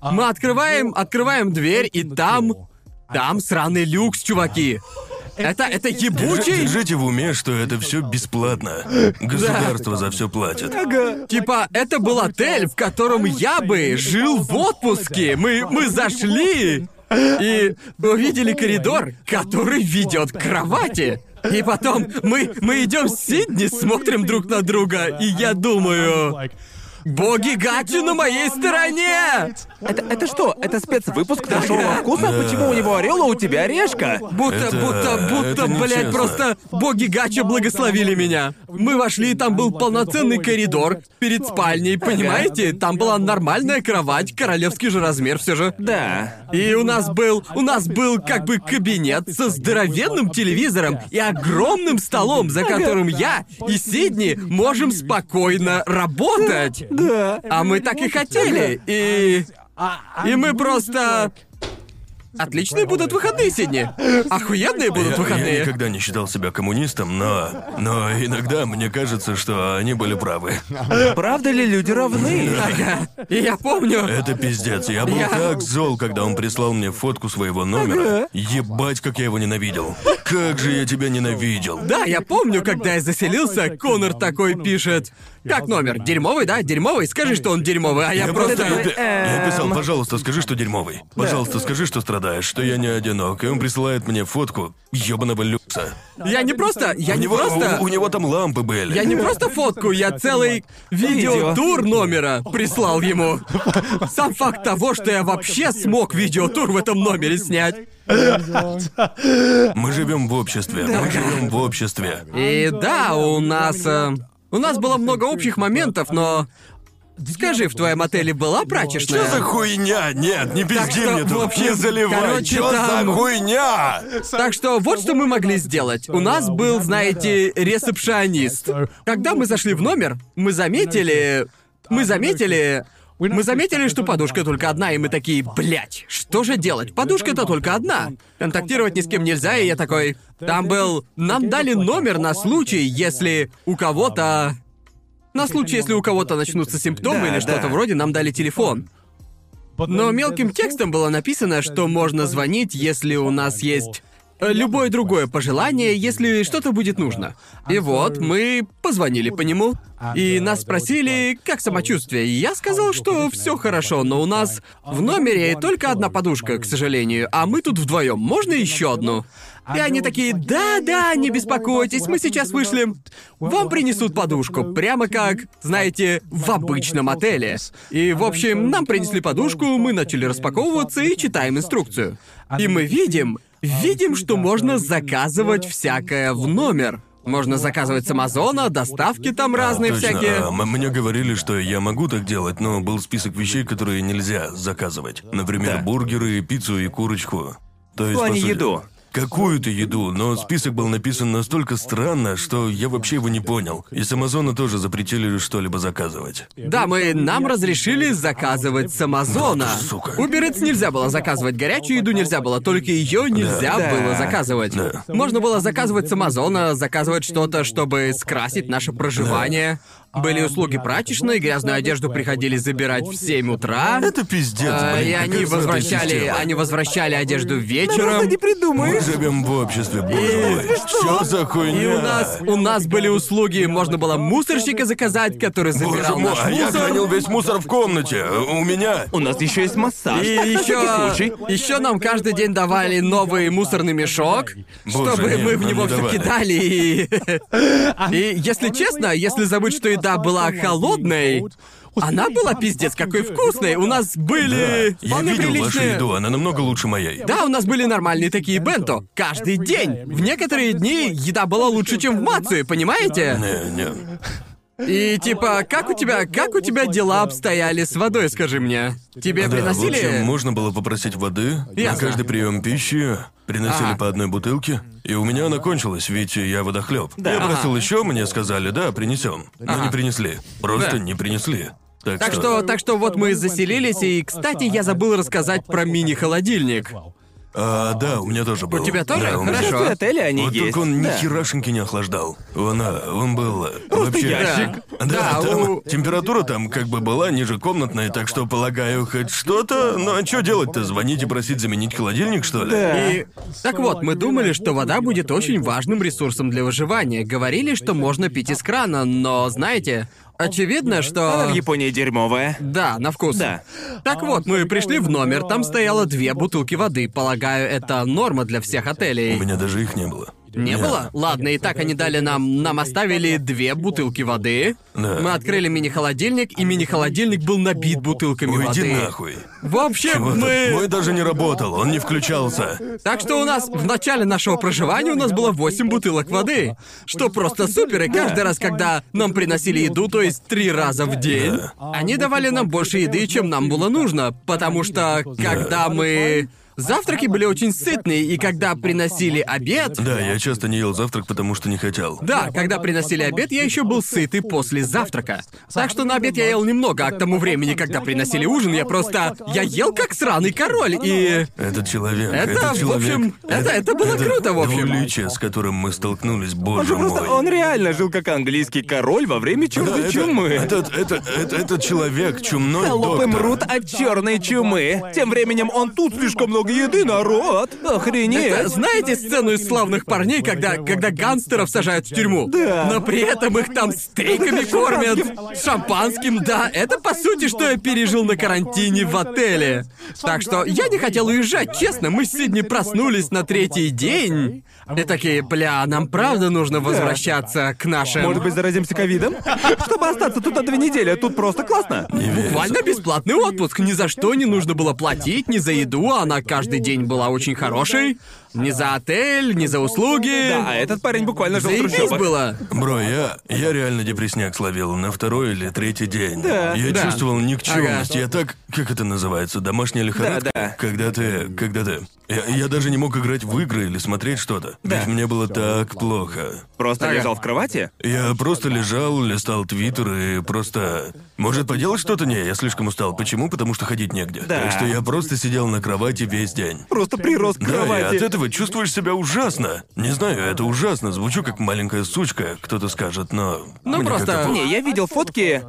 Мы открываем, открываем дверь, и там... Там сраный люкс, чуваки. Это, это ебучий... Держите в уме, что это все бесплатно. Государство за все платит. Типа, это был отель, в котором я бы жил в отпуске. Мы, мы зашли и увидели коридор, который ведет к кровати. И потом мы, мы идем с Сидни, смотрим друг на друга, и я думаю... Боги Гачи на моей стороне! Это, это что? Это спецвыпуск дошелого вкуса? Почему у него орел, а у тебя орешка? Будто, Это- будто, будто, это блядь, нечестно. просто боги Гача благословили меня. Мы вошли, и там был полноценный коридор перед спальней, понимаете? Там была нормальная кровать, королевский же размер все же. Да. И у нас был, у нас был как бы кабинет со здоровенным телевизором и огромным столом, за которым я и Сидни можем спокойно работать. Да. А мы так и хотели. И... И мы просто... Отличные будут выходные, Сидни. Охуенные будут Я, я выходные. никогда не считал себя коммунистом, но... Но иногда мне кажется, что они были правы. Правда ли люди равны? Ага. И я помню... Это пиздец. Я был Я- так зол, когда он прислал мне фотку своего номера. Ебать, как я его ненавидел. Как же я тебя ненавидел. Да, я помню, когда я заселился, Конор такой пишет. Как номер? Дерьмовый, да? Дерьмовый? Скажи, что он дерьмовый, а я, Я просто... просто... Я, пи- я писал, Эм. пожалуйста, скажи, что дерьмовый. Пожалуйста, скажи, что страдаешь, что я не одинок. И он присылает мне фотку ёбаного люкса. Я не просто... Я у, не него, просто... у, у него там лампы были. Я не просто фотку, я целый видеотур номера прислал ему. Сам факт того, что я вообще смог видеотур в этом номере снять. Мы живем в обществе. Мы живем в обществе. И да, у нас... э, у нас было много общих моментов, но... Скажи, в твоем отеле была прачечная? Что за хуйня? Нет, не пизди что, мне в тут. общем, не заливай. короче, Что там- за хуйня? Так что вот что мы могли сделать. У нас был, знаете, ресепшионист. Когда мы зашли в номер, мы заметили... Мы заметили... Мы заметили, что подушка только одна, и мы такие, блять, что же делать? Подушка-то только одна. Контактировать ни с кем нельзя, и я такой... Там был... Нам дали номер на случай, если у кого-то... На случай, если у кого-то начнутся симптомы Да, или что-то да. вроде, нам дали телефон. Но мелким текстом было написано, что можно звонить, если у нас есть любое другое пожелание, если что-то будет нужно. И вот мы позвонили по нему, и нас спросили, как самочувствие. И я сказал, что все хорошо, но у нас в номере только одна подушка, к сожалению, а мы тут вдвоем. Можно еще одну? И они такие, да-да, не беспокойтесь, мы сейчас вышлем. Вам принесут подушку, прямо как, знаете, в обычном отеле. И, в общем, нам принесли подушку, мы начали распаковываться и читаем инструкцию. И мы видим, видим, что можно заказывать всякое в номер. Можно заказывать с Амазона, доставки там разные Точно. всякие. А, мне говорили, что я могу так делать, но был список вещей, которые нельзя заказывать. Например, Да. бургеры, пиццу и курочку. То есть, плане по сути, еду. Какую-то еду, но список был написан настолько странно, что я вообще его не понял. И с Амазона тоже запретили что-либо заказывать. Да, мы нам разрешили заказывать с Амазона. Вот сука. Eats нельзя было заказывать, горячую еду нельзя было, только ее нельзя Да. было заказывать. Да. Можно было заказывать с Амазона, заказывать что-то, чтобы скрасить наше проживание. Были услуги прачечной, грязную одежду приходили забирать в 7 утра. Это пиздец, А, блин, и они возвращали, они возвращали одежду вечером. не придумаешь. Мы живем в обществе, боже мой. Что за хуйня? И у нас, у нас были услуги, можно было мусорщика заказать, который Боже забирал мой, наш а я мусор. хранил весь мусор в комнате. У меня. У нас еще есть массаж. И еще, случай. еще нам каждый день давали новый мусорный мешок, Боже, чтобы нет, мы в нам него не все давали. кидали. И... и если честно, если забыть, что еда была холодной, она была пиздец какой вкусной. У нас были Я вполне видел вашу приличные. еду, она намного лучше моей. Да, у нас были нормальные такие бенто. Каждый день. В некоторые дни еда была лучше, чем в Мацуе, понимаете? Не, не. И типа, как у тебя, как у тебя дела обстояли с водой, скажи мне? Тебе Да, в приносили? общем, можно было попросить воды на Ясно. каждый прием пищи. Приносили Ага. по одной бутылке, и у меня она кончилась, ведь я водохлеб. Я просил Ага. еще, мне сказали, да, принесем. Но Ага. не принесли. Просто Да. не принесли. Так, Так что, так что вот мы заселились, и, кстати, я забыл рассказать про мини-холодильник. А, да, у меня тоже был. тебя тоже? Да, у меня. Хорошо. В отеле они Вот есть. только он ни да. херашеньки не охлаждал. Он, а, он был а, вообще... ящик. Да, Да, там у- температура там как бы была ниже комнатной, так что, полагаю, хоть что-то... Ну а что делать-то? Звонить и просить заменить холодильник, что ли? И... Так вот, мы думали, что вода будет очень важным ресурсом для выживания. Говорили, что можно пить из крана, но, знаете, очевидно, что... Она в Японии дерьмовая. Да, на вкус. Да. Так вот, мы пришли в номер, там стояло две бутылки воды. Полагаю, это норма для всех У отелей. меня даже их не было. Не было? Ладно, и так они дали нам... Нам оставили две бутылки воды. Да. Мы открыли мини-холодильник, и мини-холодильник был набит бутылками Уйди воды. нахуй. В общем, Вот, мы... Мой даже не работал, он не включался. Так что у нас в начале нашего проживания у нас было 8 бутылок воды. Что просто супер, и каждый раз, когда нам приносили еду, то есть три раза в день, они давали нам больше еды, чем нам было нужно. Потому что когда мы... Завтраки были очень сытные, и когда приносили обед... Да, я часто не ел завтрак, потому что не хотел. Да, когда приносили обед, я еще был сытый после завтрака. Так что на обед я ел немного, а к тому времени, когда приносили ужин, я просто... Я ел как сраный король, и... Этот человек, Это, этот в человек... общем, это- это было круто, в общем. двуличие, с которым мы столкнулись, Он боже же просто, мой. он реально жил как английский король во время Да, черной это- чумы. Этот, это, это, этот человек чумной Холопы доктор. мрут от черной чумы. Тем временем он тут слишком много еды, народ. Охренеть. Это, знаете сцену из славных парней, когда, когда гангстеров сажают в тюрьму? Да. Но при этом их там стейками кормят, шампанским, да. Это по сути, что я пережил на карантине в отеле. Так что я не хотел уезжать, честно. Мы с Сидни проснулись на третий день. И такие, бля, нам правда нужно возвращаться к нашим... Может быть, заразимся ковидом? Чтобы остаться тут на две недели, тут просто классно. Буквально бесплатный отпуск. Ни за что не нужно было платить, ни за еду, а она каждый день была очень хорошей. Ни за отель, ни за услуги. Да, а этот парень буквально жил в Заебись трущобах. было. Бро, я, я реально депресняк словил на второй или третий день. Да. Я Да. чувствовал никчемность. Ага. Я так, как это называется, домашняя лихорадка? Да, да. Когда ты, когда ты... Я, я даже не мог играть в игры или смотреть что-то. Ведь мне было так плохо. Просто Ага. лежал в кровати? Я просто лежал, листал твиттер и просто... Может, поделать что-то? Не, я слишком устал. Почему? Потому что ходить негде. Да. Так что я просто сидел на кровати весь день. Просто прирос к Да, и кровати. от этого чувствуешь себя ужасно. Не знаю, это ужасно. Звучу как маленькая сучка, кто-то скажет, но... Ну, мне просто- как-то- Не, я видел фотки,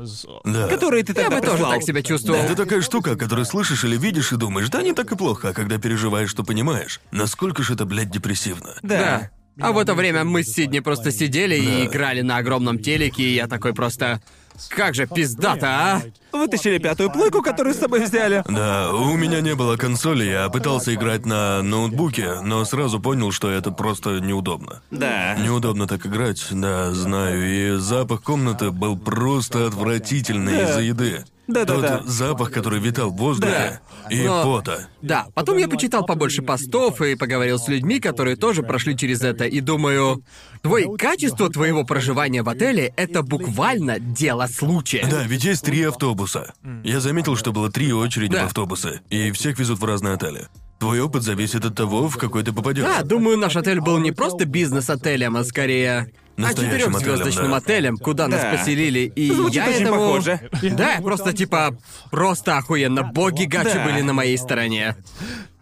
Да. которые ты Я тогда бы тоже прислал. так себя чувствовал. Это такая штука, которую слышишь или видишь и думаешь, да не так и плохо, а когда переживаешь, что понимаешь. Насколько же это, блядь, депрессивно. Да. А в это время мы с Сидни просто сидели и играли на огромном телеке, и я такой просто... Как же пиздато, а? Вытащили пятую плойку, которую с собой взяли. Да, у меня не было консоли, я пытался играть на ноутбуке, но сразу понял, что это просто неудобно. Да. Неудобно так играть, да, знаю, и запах комнаты был просто отвратительный Да. из-за еды. Да-да-да. Тот запах, который витал в воздухе, и Но- пота. Да, потом я почитал побольше постов и поговорил с людьми, которые тоже прошли через это, и думаю, твой качество твоего проживания в отеле — это буквально дело случая. Да, ведь есть три автобуса. Я заметил, что было три очереди Да. в автобусы, и всех везут в разные отели. Твой опыт зависит от того, в какой ты попадешь. Да, думаю, наш отель был не просто бизнес-отелем, а скорее а Настоящим четырехзвездочным отелем, да. отелем, куда нас Да. поселили, и Звучит я очень этому... похоже. Да, просто типа просто охуенно. Боги гачи Да. были на моей стороне.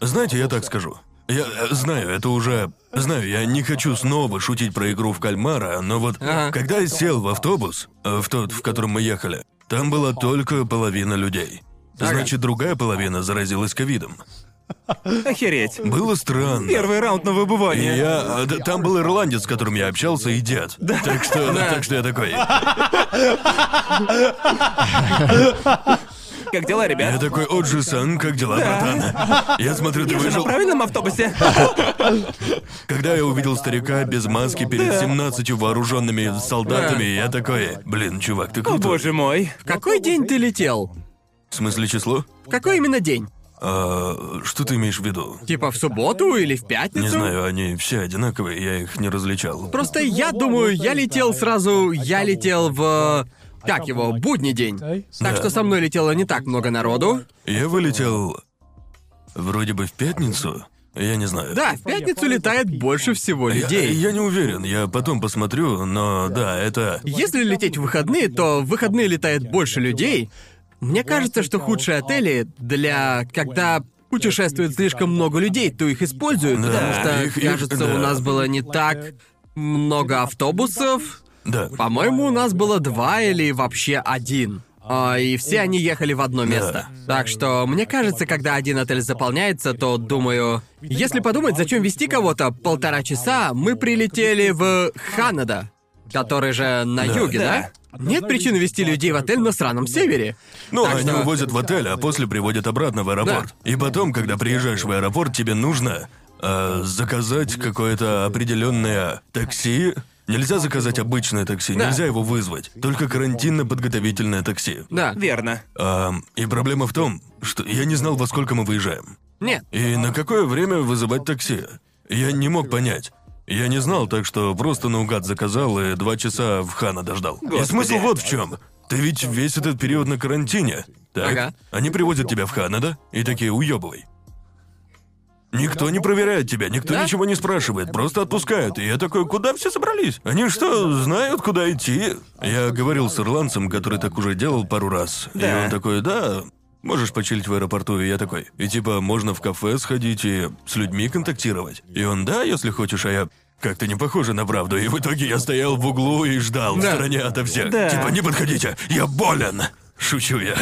Знаете, я так скажу. Я э, знаю, это уже... Знаю, я не хочу снова шутить про игру в кальмара, но вот Ага. когда я сел в автобус, э, в тот, в котором мы ехали, там была только половина людей. Значит, другая половина заразилась ковидом. Охереть. Было странно. Первый раунд на И выбывание. я... а, да, Там был ирландец, с которым я общался, и дед. Так что... Так что я такой... Как дела, Я ребят? такой, Оджи-сан, как дела, братан? Я смотрю, ты Я же на вышел... правильном автобусе? Когда я увидел старика без маски перед 17 вооруженными солдатами, я такой, блин, чувак, ты О, крутой. боже мой. В какой день ты летел? В смысле число? В какой именно день? А, что ты имеешь в виду? Типа в субботу или в пятницу? Не знаю, они все одинаковые, я их не различал. Просто я думаю, я летел сразу, я летел в... Как его, будний день. Так что со мной летело не так много народу. Я вылетел вроде бы в пятницу. Я не знаю. Да, в пятницу летает больше всего Я, людей. я не уверен, я потом посмотрю, но да, это... Если лететь в выходные, то в выходные летает больше людей. Мне кажется, что худшие отели для... когда путешествует слишком много людей, то их используют, Да, потому что, их- их- кажется, да. у нас было не так много автобусов. Да. По-моему, у нас было два или вообще один. А, и все они ехали в одно место. Так что, мне кажется, когда один отель заполняется, то думаю... Если подумать, зачем вести кого-то полтора часа, мы прилетели в Ханада, который же на Да. юге, да? Нет причины вести людей в отель на сраном севере. Ну, Так они что- увозят в отель, а после приводят обратно в аэропорт. И потом, когда приезжаешь в аэропорт, тебе нужно а, заказать какое-то определенное такси. Нельзя заказать обычное такси, Да. нельзя его вызвать. Только карантинно-подготовительное такси. Да. Верно. А, и проблема в том, что я не знал, во сколько мы выезжаем. Нет. И на какое время вызывать такси? Я не мог понять. Я не знал, так что просто наугад заказал и два часа в Хана дождал. И Господи. смысл вот в чем. Ты ведь весь этот период на карантине. Так? Ага. Они привозят тебя в Хана, да? И такие уебывай. Никто не проверяет тебя, никто Да? ничего не спрашивает, просто отпускают. И я такой, куда все собрались? Они что, знают, куда идти? Я говорил с ирландцем, который так уже делал пару раз. И Да. он такой, да, можешь почилить в аэропорту. И я такой, и типа, можно в кафе сходить и с людьми контактировать. И он, да, если хочешь, а я... Как-то не похоже на правду, и в итоге я стоял в углу и ждал в Да. стороне ото всех. Да. Типа, не подходите, я болен. Шучу я.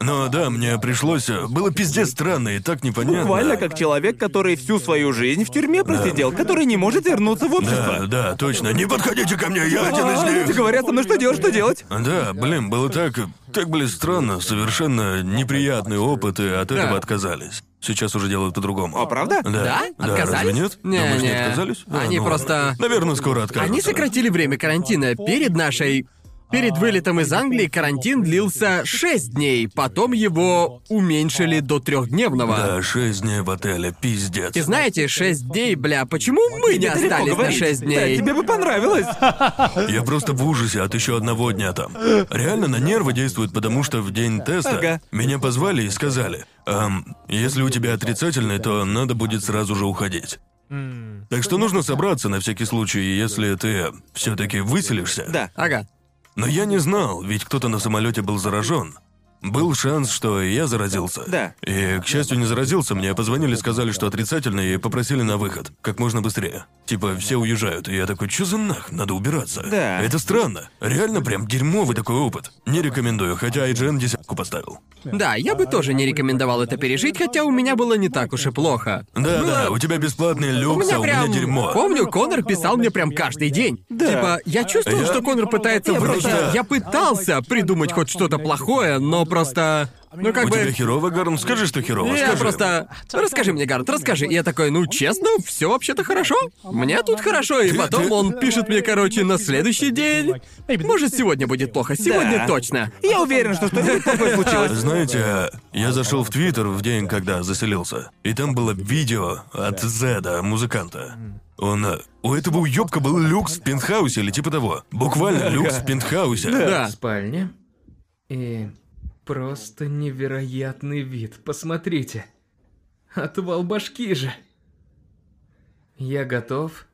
Но да, мне пришлось... Было пиздец странно и так непонятно. Буквально как человек, который всю свою жизнь в тюрьме просидел, который не может вернуться в общество. Да, да, точно. Не подходите ко мне, я один А, из люди них. говорят со мной, что делать, что делать. Да, блин, было так... Так, блин, странно. Совершенно неприятный опыт, и от этого Да. отказались. Сейчас уже делают по-другому. О, правда? Да. Да? Отказались? разве нет? Не, Думаешь, не не. отказались? А, Они ну, просто- Наверное, скоро откажутся. Они сократили время карантина. Перед нашей... Перед вылетом из Англии карантин длился 6 дней, потом его уменьшили до трехдневного. Да, шесть дней в отеле, пиздец. И знаете, 6 дней, бля, почему мы не остались на говорить. 6 Да, дней? тебе бы понравилось. Я просто в ужасе от еще одного дня там. Реально на нервы действует, потому что в день теста Ага. меня позвали и сказали, «Ам, если у тебя отрицательный, то надо будет сразу же уходить. Так что нужно собраться на всякий случай, если ты все-таки выселишься. Да. Ага. Но я не знал, ведь кто-то на самолете был заражен. Был шанс, что я заразился. Да. И, к счастью, не заразился. Мне позвонили, сказали, что отрицательно, и попросили на выход. Как можно быстрее. Типа, все уезжают. И я такой, что за нах? Надо убираться. Да. Это странно. Реально прям дерьмовый такой опыт. Не рекомендую, хотя IGN десятку поставил. Да, я бы тоже не рекомендовал это пережить, хотя у меня было не так уж и плохо. Да, Было- да, у тебя бесплатный У люкс, меня а у прям... меня дерьмо. Помню, Конор писал мне прям каждый день. Да. Типа, я чувствовал, Я- что Конор пытается Я просто- Я пытался придумать хоть что-то плохое, но просто... Ну, как У бы... тебя херово, Гарн? Скажи, что херово, Я скажи. просто... Расскажи мне, Гарнт, расскажи. И я такой, ну, честно, все вообще-то хорошо. Мне тут хорошо. И потом ты- он пишет мне, короче, на следующий день. Может, сегодня будет плохо. Сегодня Да. точно. Я уверен, что что-нибудь такое случилось. Знаете, я зашел в Твиттер в день, когда заселился, и там было видео от Зеда, музыканта. Он... э, У этого уёбка был люкс в пентхаусе или типа того. Буквально люкс в пентхаусе. Да. Спальня. И просто невероятный вид. Посмотрите. Отвал башки же. Я готов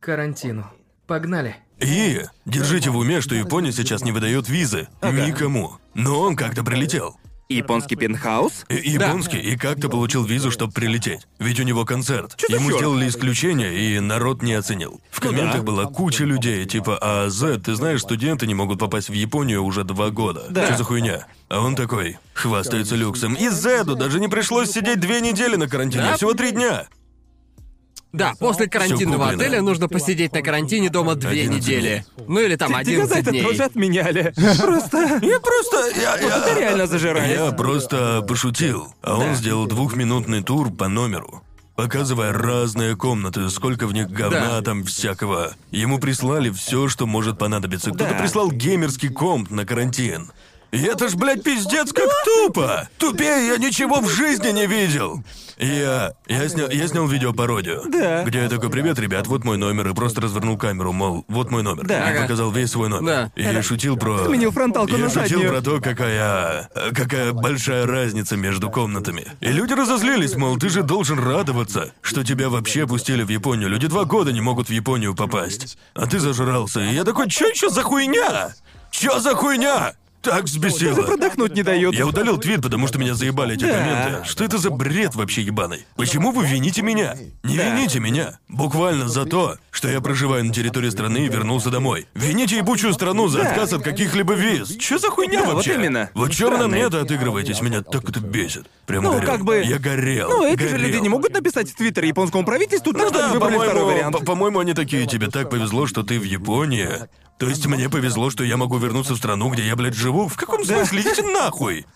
к карантину. Погнали. И держите в уме, что Япония сейчас не выдает визы никому. Но он как-то прилетел. Японский пентхаус? И- Японский, и как-то получил визу, чтобы прилететь. Ведь у него концерт. Чё за Ему чёрт? сделали исключение, и народ не оценил. В Ну комментах да. была куча людей, типа, а Зед, ты знаешь, студенты не могут попасть в Японию уже два года. Да. Что за хуйня? А он такой, хвастается люксом. И Зеду даже не пришлось сидеть две недели на карантине, Да? всего три дня. Да, после карантинного куплено. отеля нужно посидеть на карантине дома две 11 недели. Ну или там Тебя 11 за это дней. тоже отменяли. Просто... Я просто... Я, Это я... реально зажирались. Я просто пошутил, а он сделал двухминутный тур по номеру. Показывая разные комнаты, сколько в них говна Да. там всякого. Ему прислали все, что может понадобиться. Кто-то Да. прислал геймерский комп на карантин. И это ж, блядь, пиздец как тупо! Тупее я ничего в жизни не видел! Я, я, снял, я снял видео-пародию. Да. Где я такой, привет, ребят, вот мой номер, и просто развернул камеру, мол, вот мой номер. Да. И показал весь свой номер. Да. И шутил про... Сменил фронталку я на шутил заднюю. про то, какая... какая большая разница между комнатами. И люди разозлились, мол, ты же должен радоваться, что тебя вообще пустили в Японию. Люди два года не могут в Японию попасть. А ты зажрался. И я такой, чё еще за хуйня? Чё за хуйня? Так Даже взбесило. продохнуть не дают. Я удалил твит, потому что меня заебали эти Да. комменты. Что это за бред вообще ебаный? Почему вы вините меня? Не Да. вините меня. Буквально за то, что я проживаю на территории страны и вернулся домой. Вините ебучую страну за Да. отказ от каких-либо виз. Че за хуйня Да, вот вообще? именно. Вот чё вы на Странно. мне это отыгрываетесь? Меня так это бесит. Прям Ну, горел. как бы- Я горел. Ну, эти же горел. люди не могут написать в Твиттер японскому правительству, так Ну что да, второй по-моему, вариант. по- по-моему, они такие, тебе так повезло, что ты в Японии. То есть мне повезло, что я могу вернуться в страну, где я, блядь, живу? В каком смысле? Идите нахуй!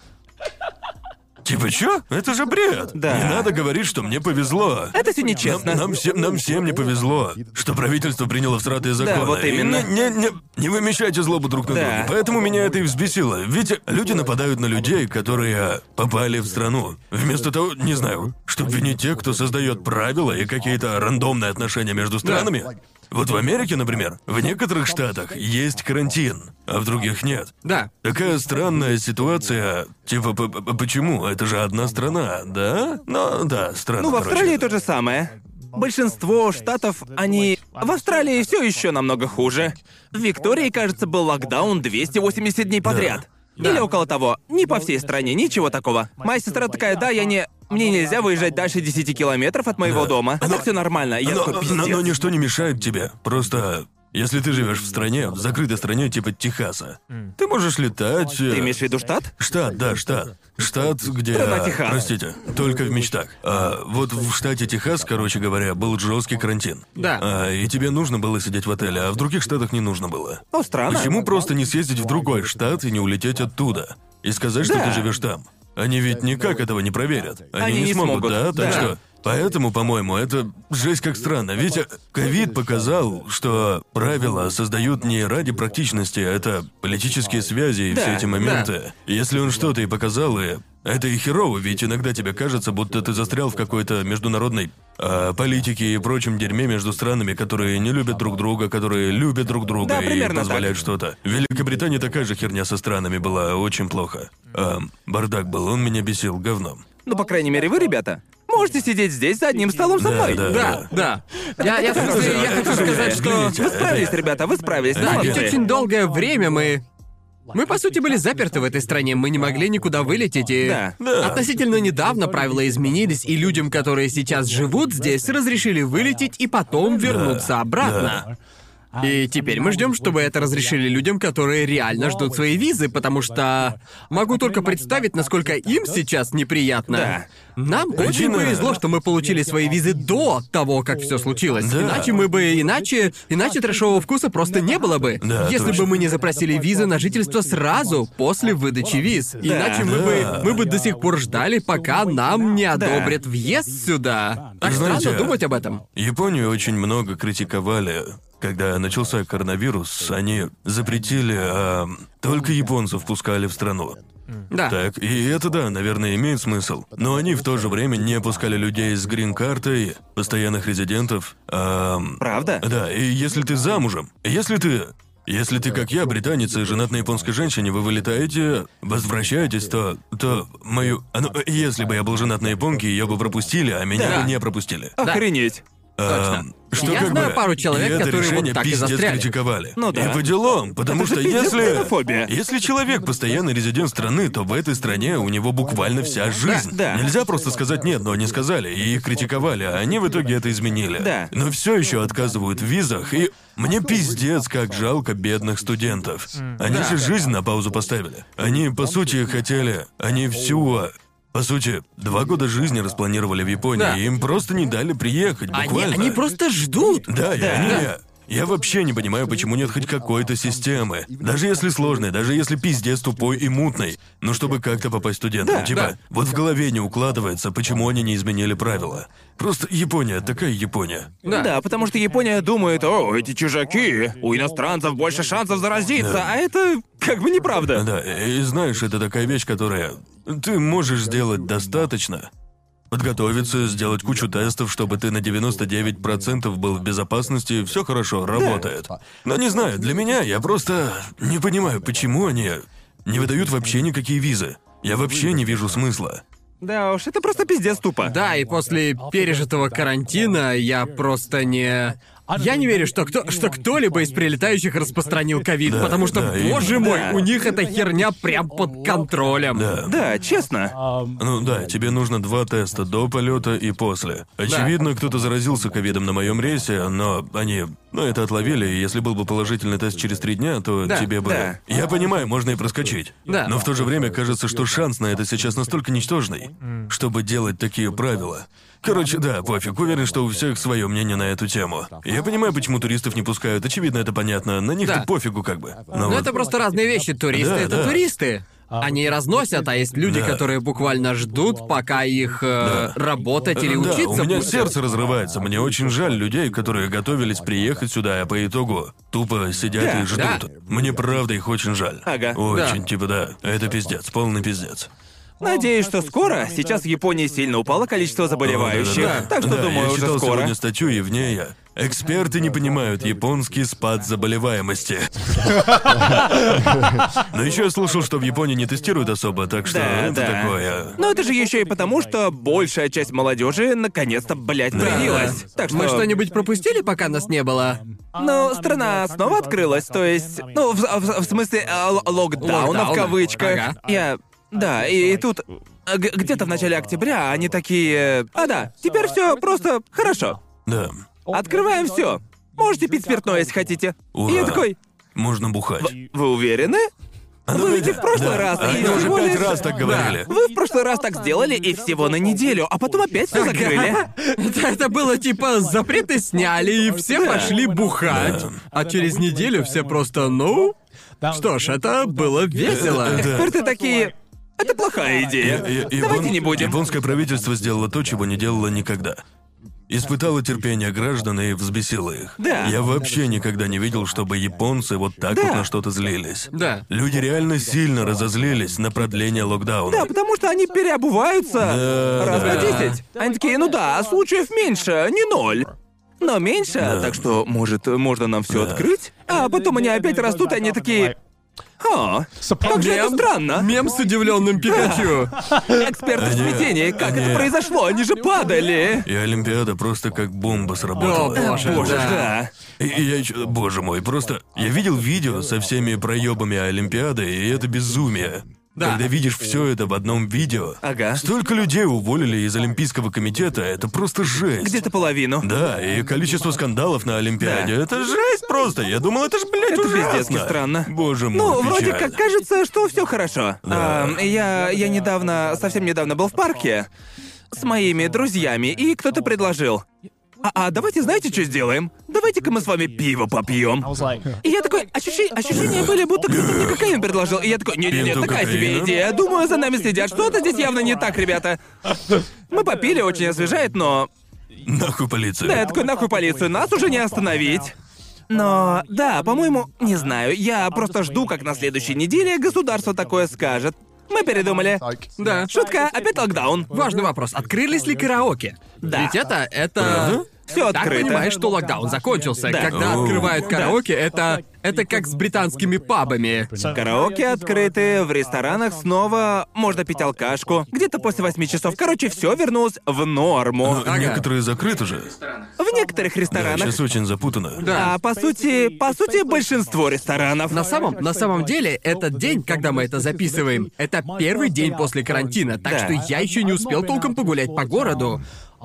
Типа, чё? Это же бред. Да. Не надо говорить, что мне повезло. Это все нечестно. Нам, нам всем, нам всем не повезло, что правительство приняло всратые законы. вот И именно. Не, не, не вымещайте злобу друг на Да. друга. Поэтому меня это и взбесило. Ведь люди нападают на людей, которые попали в страну. Вместо того, не знаю, чтобы винить тех, кто создает правила и какие-то рандомные отношения между странами. Вот в Америке, например, в некоторых штатах есть карантин, а в других нет. Да. Такая странная ситуация. Типа, п- п- почему? Это же одна страна, да? Ну, да, страна. Ну, в короче. Австралии то же самое. Большинство штатов, они... В Австралии все еще намного хуже. В Виктории, кажется, был локдаун 280 дней подряд. Или около того. Не по всей стране, ничего такого. Моя сестра такая, да, я не... Мне нельзя выезжать дальше 10 километров от моего дома. А так все нормально. Я Но, такой, но- пиздец. но ничто не мешает тебе. Просто если ты живешь в стране, в закрытой стране типа Техаса, ты можешь летать. э, Ты имеешь в виду штат? Штат, да, штат. Штат, где... Страна Техас. Простите, только в мечтах. А, вот в штате Техас, короче говоря, был жесткий карантин. Да. А, и тебе нужно было сидеть в отеле, а в других штатах не нужно было. О, странно. Почему просто не съездить в другой штат и не улететь оттуда? И сказать, что Да. ты живешь там? Они ведь никак этого не проверят. Они, Они не, не смогут, смогут, да? Так да. что... Поэтому, по-моему, это жесть как странно. Ведь э, ковид показал, что правила создают не ради практичности, а это политические связи и Да, все эти моменты. Если он что-то и показал, и это и херово, ведь иногда тебе кажется, будто ты застрял в какой-то международной а, политике и прочем дерьме между странами, которые не любят друг друга, которые любят друг друга Да, и позволяют что-то. В Великобритании такая же херня со странами была очень плохо. А, бардак был, он меня бесил говном. Ну, по крайней мере, вы, ребята, можете сидеть здесь за одним столом со мной. да. Да, да. Я, я, же- я хочу сказать, что... Вы справились, ребята, вы справились. Да, молодцы. ведь очень долгое время мы... Мы, по сути, были заперты в этой стране, мы не могли никуда вылететь, и... Да. Да. Относительно недавно правила изменились, и людям, которые сейчас живут здесь, разрешили вылететь и потом вернуться обратно. И теперь мы ждем, чтобы это разрешили людям, которые реально ждут свои визы, потому что могу только представить, насколько им сейчас неприятно. Да. Нам очень Причина- повезло, что мы получили свои визы до того, как все случилось. Да. Иначе мы бы иначе, иначе трэшового вкуса просто не было бы. Да, Если точно. бы мы не запросили визы на жительство сразу после выдачи виз. Иначе мы бы мы бы до сих пор ждали, пока нам не одобрят въезд сюда. Так Знаете, странно думать об этом. Японию очень много критиковали. Когда начался коронавирус, они запретили, а, только японцев пускали в страну. Да. Так, и это да, наверное, имеет смысл. Но они в то же время не пускали людей с грин-картой, постоянных резидентов. ам, Правда? Да, и если ты замужем, если ты... Если ты, как я, британец и женат на японской женщине, вы вылетаете, возвращаетесь, то... то мою... а, ну, если бы я был женат на японке, ее бы пропустили, а меня Да. бы не пропустили. Охренеть. Ам, что Я как знаю бы, пару человек, и это которые вот решение так и пиздец застряли. критиковали. Ну да. И по делам, потому Это же что пиздец если... Если человек постоянный резидент страны, то в этой стране у него буквально вся жизнь. да. Нельзя просто сказать нет, но они сказали, и их критиковали, а они в итоге это изменили. Да. Но все еще отказывают в визах, и мне пиздец, как жалко бедных студентов. Они же жизнь на паузу поставили. Они, по сути, хотели... Они всю... По сути, два года жизни распланировали в Японии, Да. и им просто не дали приехать, Они, буквально. они просто ждут. Да, и они... Я вообще не понимаю, почему нет хоть какой-то системы. Даже если сложной, даже если пиздец тупой и мутный. Но чтобы как-то попасть студентам. Да, типа, да. вот в голове не укладывается, почему они не изменили правила. Просто Япония, такая Япония. Да. Да. потому что Япония думает, о, эти чужаки, у иностранцев больше шансов заразиться, а это как бы неправда. Да, и знаешь, это такая вещь, которая... Ты можешь сделать достаточно, подготовиться, сделать кучу тестов, чтобы ты на 99% был в безопасности, все хорошо, работает. Но не знаю, для меня я просто не понимаю, почему они не выдают вообще никакие визы. Я вообще не вижу смысла. Да уж, это просто пиздец тупо. Да, и после пережитого карантина я просто не... Я не верю, что, кто, что кто-либо из прилетающих распространил ковид, Да, потому что, да, боже именно. мой, Да. у них эта херня прям под контролем. Да. Да, честно. Ну да, тебе нужно два теста до полета и после. Очевидно, кто-то заразился ковидом на моем рейсе, но они, ну это отловили, и если был бы положительный тест через три дня, то Да, тебе бы. да. Я понимаю, можно и проскочить. Да. Но в то же время кажется, что шанс на это сейчас настолько ничтожный, чтобы делать такие правила. Короче, да, пофиг, уверен, что у всех свое мнение на эту тему. Я понимаю, почему туристов не пускают, очевидно, это понятно. На них-то Да. пофигу как бы. Но Но вот- это просто разные вещи. Туристы Да, это да. туристы. они разносят, а есть люди, Да. которые буквально ждут, пока их э, работать или Да, учиться у меня пустят. сердце разрывается. Мне очень жаль людей, которые готовились приехать сюда, а по итогу тупо сидят Да, и ждут. да. Мне правда их очень жаль. Ага. Очень, Да. типа, да. Это пиздец, полный пиздец. Надеюсь, что скоро. Сейчас в Японии сильно упало количество заболевающих. Да-да-да. Так что Да, думаю, я уже читал скоро. сегодня статью, и в ней я. Эксперты не понимают японский спад заболеваемости. Но еще я слышал, что в Японии не тестируют особо, так что Да, это да. такое. Но это же еще и потому, что большая часть молодежи наконец-то, блядь, привилась. Так что. Мы что-нибудь пропустили, пока нас не было? Ну, страна снова открылась, то есть. Ну, в, в- в смысле, э, локдауна в кавычках. Ага. Я. Да, и, и тут. э, Где-то в начале октября они такие. А да, теперь все просто хорошо. Да. Открываем все. Можете пить спиртное, если хотите. И я Ура. такой. Можно бухать. Вы уверены? Вы ведь и в прошлый Да, раз, и Они уже всего пять лишь- раз так говорили. Вы в прошлый раз так сделали и всего на неделю, а потом опять все закрыли. Это, это было типа запреты сняли, и все пошли бухать. Да. А через неделю все просто, ну... Что ж, это было весело. Да. Эксперты такие. Это плохая идея. Я- я- Давайте Япон- не будем. Японское правительство сделало то, чего не делало никогда. Испытало терпение граждан и взбесило их. Да. Я вообще никогда не видел, чтобы японцы вот так Да. вот на что-то злились. Да. Люди реально сильно разозлились на продление локдауна. Да, потому что они переобуваются Да, раз да. на десять. Они такие, ну да, случаев меньше, не ноль. Но меньше, так что, может, можно нам все Да. открыть? А потом они опять растут, и они такие. А, как же это странно. Мем с удивленным Пикачу. Эксперты в Они- смятении, как это они- произошло? Они же падали. И Олимпиада просто как бомба сработала. О, боже, Боже, да. да. И, и я ещё- боже мой, просто я видел видео со всеми проебами Олимпиады, и это безумие. Да. Когда видишь все это в одном видео. Ага. Столько людей уволили из Олимпийского комитета, это просто жесть. Где-то половину. Да, и количество скандалов на Олимпиаде, Да. это жесть просто. Я думал, это ж, блядь, Это ужасно. пиздецки странно. Боже мой, Ну, вроде печаль. как кажется, что все хорошо. Да. А, я, я недавно, совсем недавно был в парке с моими друзьями, и кто-то предложил. А, а давайте знаете, что сделаем? Давайте-ка мы с вами пиво попьем. И я такой, ощущи- ощущения были, будто кто-то мне кокаин предложил. И я такой, не-не-не, такая себе идея. Думаю, за нами следят. Что-то здесь явно не так, ребята. Мы попили, очень освежает, но... Нахуй полицию. Да, я такой, нахуй полицию, нас уже не остановить. Но, да, по-моему, не знаю, я просто жду, как на следующей неделе государство такое скажет. Мы передумали. Да. Шутка, опять локдаун. Важный вопрос. Открылись ли караоке? Да. Ведь это... это... Правда? Все Так открыто. понимаешь, что локдаун закончился. Да. Когда О. открывают караоке, это... Это как с британскими пабами. Караоке открыты, в ресторанах снова можно пить алкашку. Где-то после восьми часов. Короче, все вернулось в норму. Но Некоторые закрыты же. В некоторых Да, ресторанах. сейчас очень запутано. Да. А по сути, по сути, большинство ресторанов. На самом, на самом деле, этот день, когда мы это записываем, это первый день после карантина, так Да. что я еще не успел толком погулять по городу.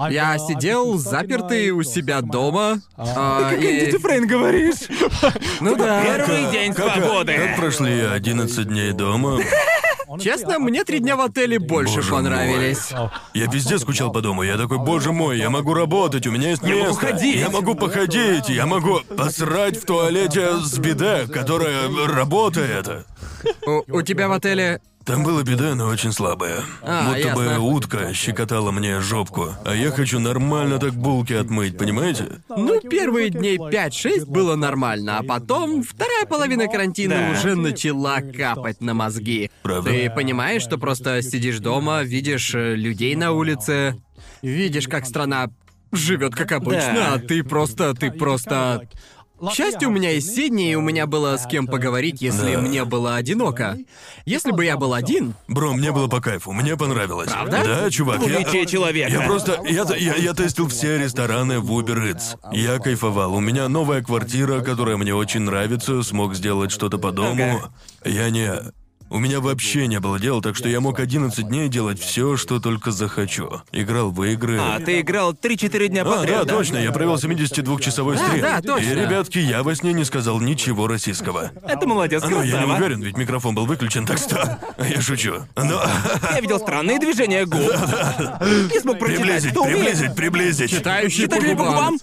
Я сидел запертый у себя дома. а, Как и- Энди Фрейн говоришь? Ну да. Первый день свободы. как прошли 11 дней дома? Честно, мне три дня в отеле больше Боже понравились. Я везде скучал по дому. Я такой, боже мой, я могу работать, у меня есть Я могу место. ходить. Я могу походить, я могу посрать в туалете с биде, которая работает. У, у тебя в отеле... Там было биде, но очень слабое. А, Будто бы ясно. утка щекотала мне жопку. А я хочу нормально так булки отмыть, понимаете? Ну, первые дней 5-6 было нормально, а потом вторая половина карантина Да. уже начала капать на мозги. Правда? Ты понимаешь, что просто сидишь дома, видишь э, людей на улице, видишь, как страна живет как обычно, Да. а ты просто, ты просто... К счастью, у меня есть Сидни, и у меня было с кем поговорить, если Да. мне было одиноко. Если бы я был один, Бро, мне было по кайфу, мне понравилось. Правда? Да, чувак, я... Двуличие человека. Я просто... Я, я, я тестил все рестораны в Uber Eats. Я кайфовал. У меня новая квартира, которая мне очень нравится, смог сделать что-то по дому. Я не... У меня вообще не было дела, так что я мог 11 дней делать все, что только захочу. Играл в игры. А, ты играл 3-4 дня А, подряд. да, точно, я провел 72-часовой Да, стрим. да, точно. И, ребятки, я во сне не сказал ничего российского. Это молодец, Ну, я не красава. уверен, ведь микрофон был выключен, так что... Я шучу. Но... Я видел странные движения губ. Не смог прочитать, Приблизить, кто умеет. приблизить, приблизить. читающий по Читали по губам.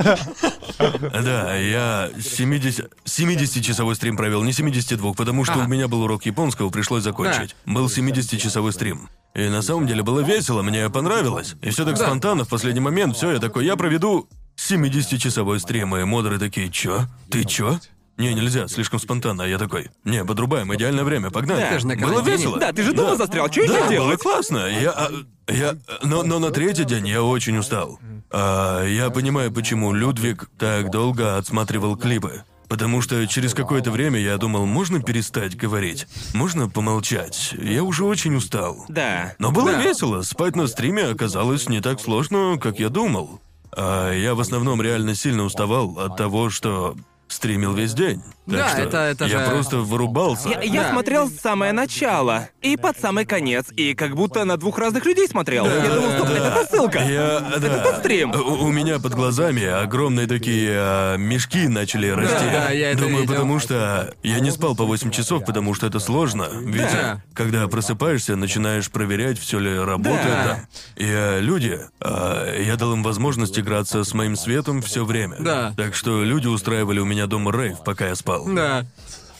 Да, я 70... 70-часовой стрим провел, не 72, потому что А. у меня был урок японского, пришлось пришлось закончить. Был 70-часовой стрим. И на самом деле было весело, мне понравилось. И все так Да. спонтанно, в последний момент, все, я такой, я проведу 70-часовой стрим, и модеры такие, чё? Ты чё? Не, нельзя, слишком спонтанно. А Я такой, не, подрубаем, идеальное время, погнали. Да. Же Было весело. Да, ты же дома застрял, что еще Да, делать? было классно. Я, а, я, но, но на третий день я очень устал. А, я понимаю, почему Людвиг так долго отсматривал клипы. Потому что через какое-то время я думал, можно перестать говорить, можно помолчать. Я уже очень устал. Да. Но было Да. весело. Спать на стриме оказалось не так сложно, как я думал. А я в основном реально сильно уставал от того, что стримил весь день. Так Да, что это- это я же- просто вырубался. Я, я Да. смотрел с самое начало и под самый конец, и как будто на двух разных людей смотрел. я думал, стоп, да. это ссылка. Я, да. тот стрим. У, у меня под глазами огромные такие а, мешки начали расти. да, я это Думаю, видел. потому что я не спал по 8 часов, потому что это сложно. Ведь Да. когда просыпаешься, начинаешь проверять, все ли работает. Да. да. И а, люди, а, я дал им возможность играться с моим светом все время. Да. Так что люди устраивали у меня дома рейв, пока я спал. Да.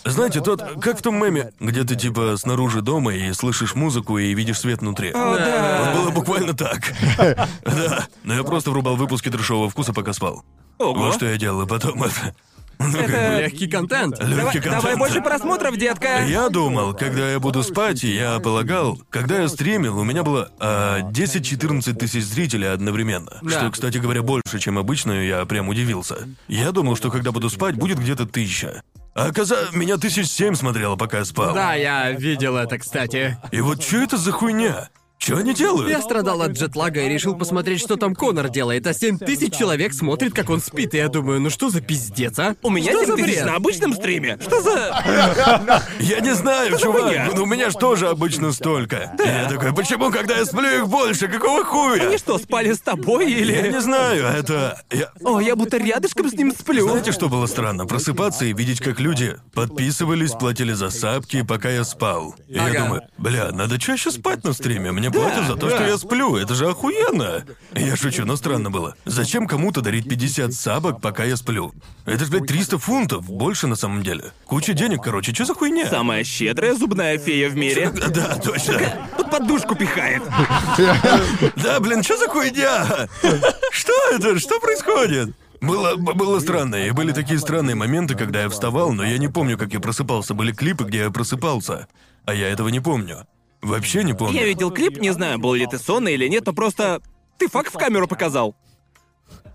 Знаете, тот, как в том меме, где ты типа снаружи дома и слышишь музыку и видишь свет внутри. О, да. Вот было буквально так. Да. Но я просто врубал выпуски трешового вкуса, пока спал. Ого. Вот что я делал, и потом это... Это- Легкий контент. Давай, легкий давай контент. больше просмотров, детка. Я думал, когда я буду спать, я полагал, когда я стримил, у меня было а, 10-14 тысяч зрителей одновременно. Да. Что, кстати говоря, больше, чем обычно, я прям удивился. Я думал, что когда буду спать, будет где-то тысяча. А оказалось, меня тысяч семь смотрело, пока я спал. Да, я видел это, кстати. И вот что это за хуйня? Что они делают? Я страдал от джетлага и решил посмотреть, что там Конор делает, а 7 тысяч человек смотрит, как он спит, и я думаю, ну что за пиздец, а? У меня что 7 за тысяч на обычном стриме. Что за... Я не знаю, чувак, у меня ж тоже обычно столько. Я такой, почему, когда я сплю их больше? Какого хуя? Они что, спали с тобой Я или... не знаю, это... Я... О, я будто рядышком с ним сплю. Знаете, что было странно? Просыпаться и видеть, как люди подписывались, платили за сапки, пока я спал. И я думаю, бля, надо чаще спать на стриме. Мне платят за то, что я сплю. Это же охуенно. Я шучу, но странно было. Зачем кому-то дарить 50 сабок, пока я сплю? Это же, блядь, 300 фунтов. Больше на самом деле. Куча денег, короче. Что за хуйня? Самая щедрая зубная фея в мире. Да, точно. Тут подушку пихает. Да, блин, что за хуйня? Что это? Что происходит? Было, было странно, и были такие странные моменты, когда я вставал, но я не помню, как я просыпался. Были клипы, где я просыпался, а я этого не помню. Вообще не помню. Я видел клип, не знаю, был ли ты сонный или нет, но просто... Ты факт в камеру показал.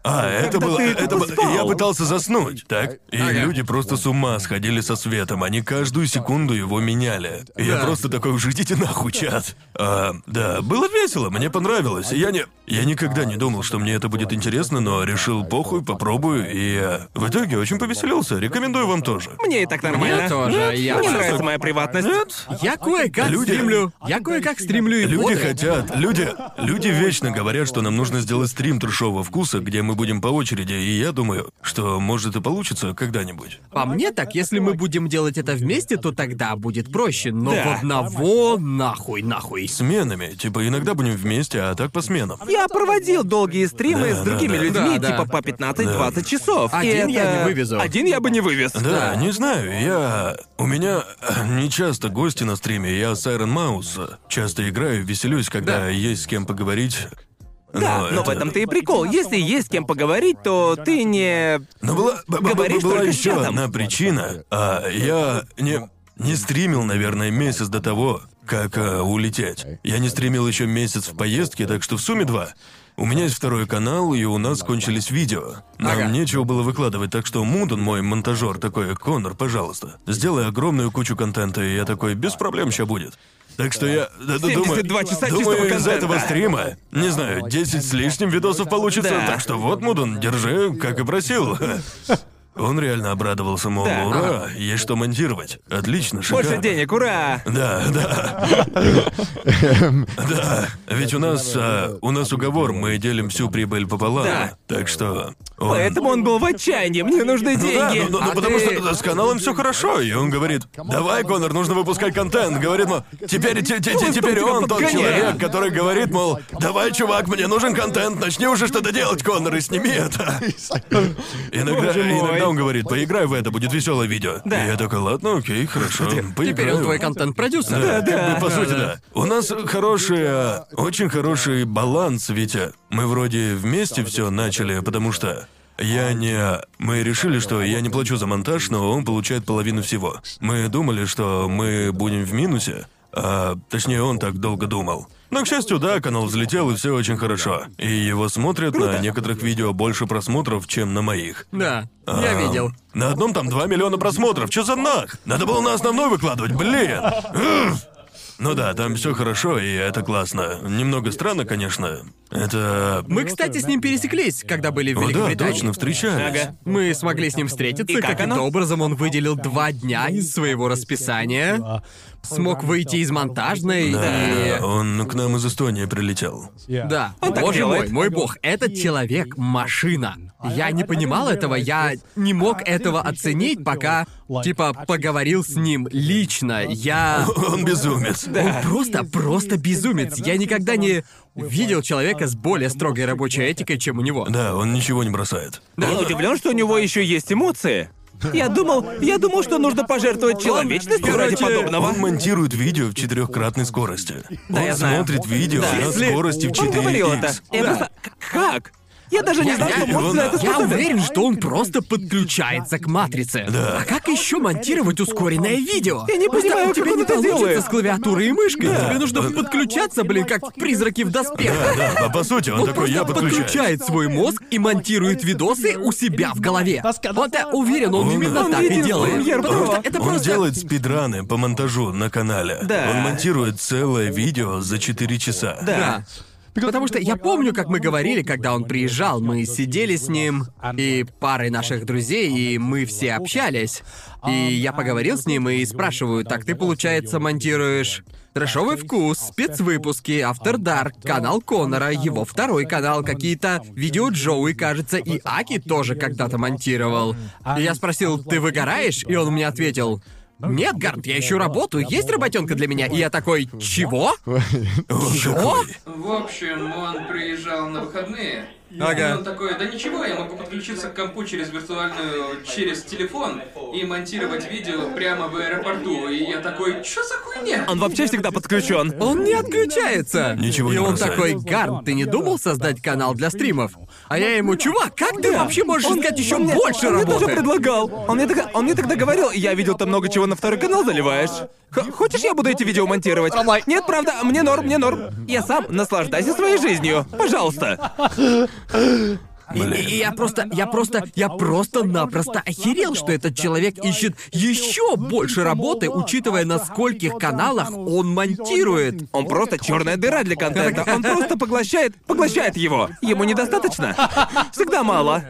А, это Когда было... ты Это было... спал. Я пытался заснуть, так? И Ага. люди просто с ума сходили со светом. Они каждую секунду его меняли. И Я Да. просто такой, уж идите нахуй, чат. А, да, было весело, мне понравилось. Я не... Я никогда не думал, что мне это будет интересно, но решил похуй, попробую, и э, в итоге очень повеселился. Рекомендую вам тоже. Мне и так нормально. Мне тоже, я... Мне нравится моя приватность. Нет? Я кое-как Люди- стримлю. Я кое-как стримлю и Люди боты. хотят, люди, люди вечно говорят, что нам нужно сделать стрим трешового вкуса, где мы будем по очереди, и я думаю, что может и получится когда-нибудь. По мне так, если мы будем делать это вместе, то тогда будет проще. Но Да. в одного нахуй, нахуй. Сменами, типа иногда будем вместе, а так по сменам. Я проводил долгие стримы Да, с другими да, да. людьми, Да, да. типа по 15-20 часов. И Один я это- не вывезу. Один я бы не вывез. Да, не знаю, я... У меня э, не часто гости на стриме, я с Iron Mouse часто играю, веселюсь, когда Да. есть с кем поговорить. Да, но, в это- этом-то и прикол. Если есть с кем поговорить, то ты не... Но была, б- б- Говоришь была только еще одна причина. А, я не, не стримил, наверное, месяц до того, как а, улететь. Я не стримил еще месяц в поездке, так что в сумме два. У меня есть второй канал, и у нас кончились видео. Нам Ага. нечего было выкладывать, так что Мудон, мой монтажер, такой, Конор, пожалуйста, сделай огромную кучу контента, и я такой, без проблем ща будет. Так что я да, да, думаю, 72 часа чистого думаю, из контента. этого стрима, не знаю, 10 с лишним видосов получится, так что вот, Мудон, держи, как и просил. Он реально обрадовался, мол, Да. ура, есть что монтировать. Отлично, шикарно. Больше денег, ура! Да, да. Да, ведь у нас, а, у нас уговор, мы делим всю прибыль пополам. Да. Так что Он- Поэтому он был в отчаянии. Мне нужны Ну да, деньги. ну, ну, А потому ты- что с каналом все хорошо, и он говорит, давай, Конор, нужно выпускать контент. Говорит, мол, теперь, те- те- те- теперь он тот подгоняет. человек, который говорит, мол, давай, чувак, мне нужен контент, начни уже что-то делать, Конор, и сними это. Иногда, Боже мой. иногда он говорит, поиграй в это, будет веселое видео. Да. И я такой, ладно, окей, хорошо, поиграю. Теперь он твой контент-продюсер. Да, как бы, по сути, да. У нас хороший, а, очень хороший баланс, Витя. Мы вроде вместе все начали, потому что я не... Мы решили, что я не плачу за монтаж, но он получает половину всего. Мы думали, что мы будем в минусе, а точнее он так долго думал. Но, к счастью, да, канал взлетел, и все очень хорошо. И его смотрят на некоторых видео больше просмотров, чем на моих. Да, я А, видел. На одном там 2 миллиона просмотров. Чё за нах? Надо было на основной выкладывать, блин. Уф. Ну да, там все хорошо, и это классно. Немного странно, конечно. Это... Мы, кстати, с ним пересеклись, когда были в О, да, Великобритании. точно, встречались. Ага. Мы смогли с ним встретиться, И как каким-то оно? образом он выделил два дня из своего расписания, смог выйти из монтажной Да, и... он к нам из Эстонии прилетел. Да, Он так боже мой, делает. мой бог, этот человек — машина. Я не понимал этого, я не мог этого оценить, пока, типа, поговорил с ним лично. Я... Он безумец. Он просто, просто безумец. Я никогда не видел человека с более строгой рабочей этикой, чем у него. Да, он ничего не бросает. Я удивлен, что у него еще есть эмоции. Я думал, я думал, что нужно пожертвовать человечностью ради подобного. Он монтирует видео в четырехкратной скорости. Да, он я знаю. смотрит видео Да. на Если- скорости в 4 Он говорил это. Я просто... Как? Я даже не знал, что мозг на это Я способен. уверен, что он просто подключается к матрице. Да. А как еще монтировать ускоренное видео? Я не Просто понимаю, у как тебя он не это получится делает. с клавиатурой и мышкой. Да. Тебе нужно подключаться, блин, как призраки в доспехах. Да, да, а по сути, он, Он такой, я просто подключаюсь. подключает свой мозг и монтирует видосы у себя в голове. Вот я уверен, он Он- именно он так и делает. премьер Потому Pro. что это Он просто... делает спидраны по монтажу на канале. Да. Он монтирует целое видео за 4 часа. Да. Потому что я помню, как мы говорили, когда он приезжал, мы сидели с ним и парой наших друзей, и мы все общались. И я поговорил с ним и спрашиваю, так ты, получается, монтируешь Трэшовый вкус, спецвыпуски, After Dark, канал Конора, его второй канал, какие-то видео Джоуи, кажется, и Аки тоже когда-то монтировал. И я спросил, ты выгораешь? И он мне ответил, нет, Гарнт, я ищу работу, есть работенка для меня? И я такой, чего? Такой, В общем, он приезжал на выходные. Ага. И он такой, да ничего, я могу подключиться к компу через виртуальную, через телефон и монтировать видео прямо в аэропорту. И я такой, что за хуйня? Он вообще всегда подключен. Он не отключается. Ничего И не он бросает. такой, Гарн, ты не думал создать канал для стримов? А я ему, чувак, как ты вообще можешь искать еще мне- больше он мне тоже работы? предлагал. Он мне, тогда, он мне тогда говорил, я видел там много чего на второй канал заливаешь. Х- хочешь, я буду эти видео монтировать? Нет, правда, мне норм, мне норм. Я сам наслаждайся своей жизнью. Пожалуйста. И, и- и я просто, я просто, я просто-напросто охерел, что этот человек ищет еще больше работы, учитывая, на скольких каналах он монтирует. Он просто черная дыра для контента. Он просто поглощает, поглощает его. Ему недостаточно. Всегда мало.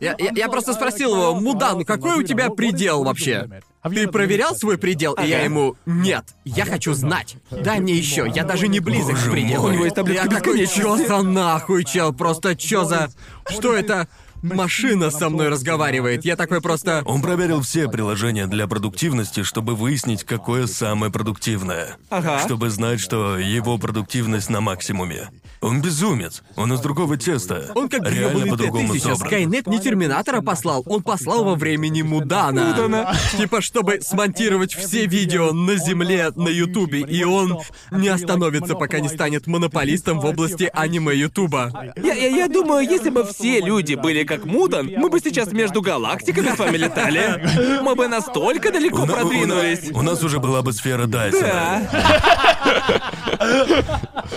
Я, я- я просто спросил его, Мудан, какой у тебя предел вообще? Ты проверял свой предел? И я ему, нет, я хочу знать. Дай мне еще, я даже не близок к пределу. У него есть таблетка я такой, чё за нахуй, чел, просто чё за... Что это? Машина со мной разговаривает. Я такой просто... Он проверил все приложения для продуктивности, чтобы выяснить, какое самое продуктивное. Ага. Чтобы знать, что его продуктивность на максимуме. Он безумец. Он из другого теста. Он как Реально по-другому Т-1000. собран. Скайнет не Терминатора послал, он послал во времени Мудана. Мудана. Типа, чтобы смонтировать все видео на Земле на Ютубе, и он не остановится, пока не станет монополистом в области аниме Ютуба. Я, я, я думаю, если бы все люди были как Мудан, мы бы сейчас между галактиками с вами летали. Мы бы настолько далеко продвинулись. У нас уже была бы сфера Дайсона. Да,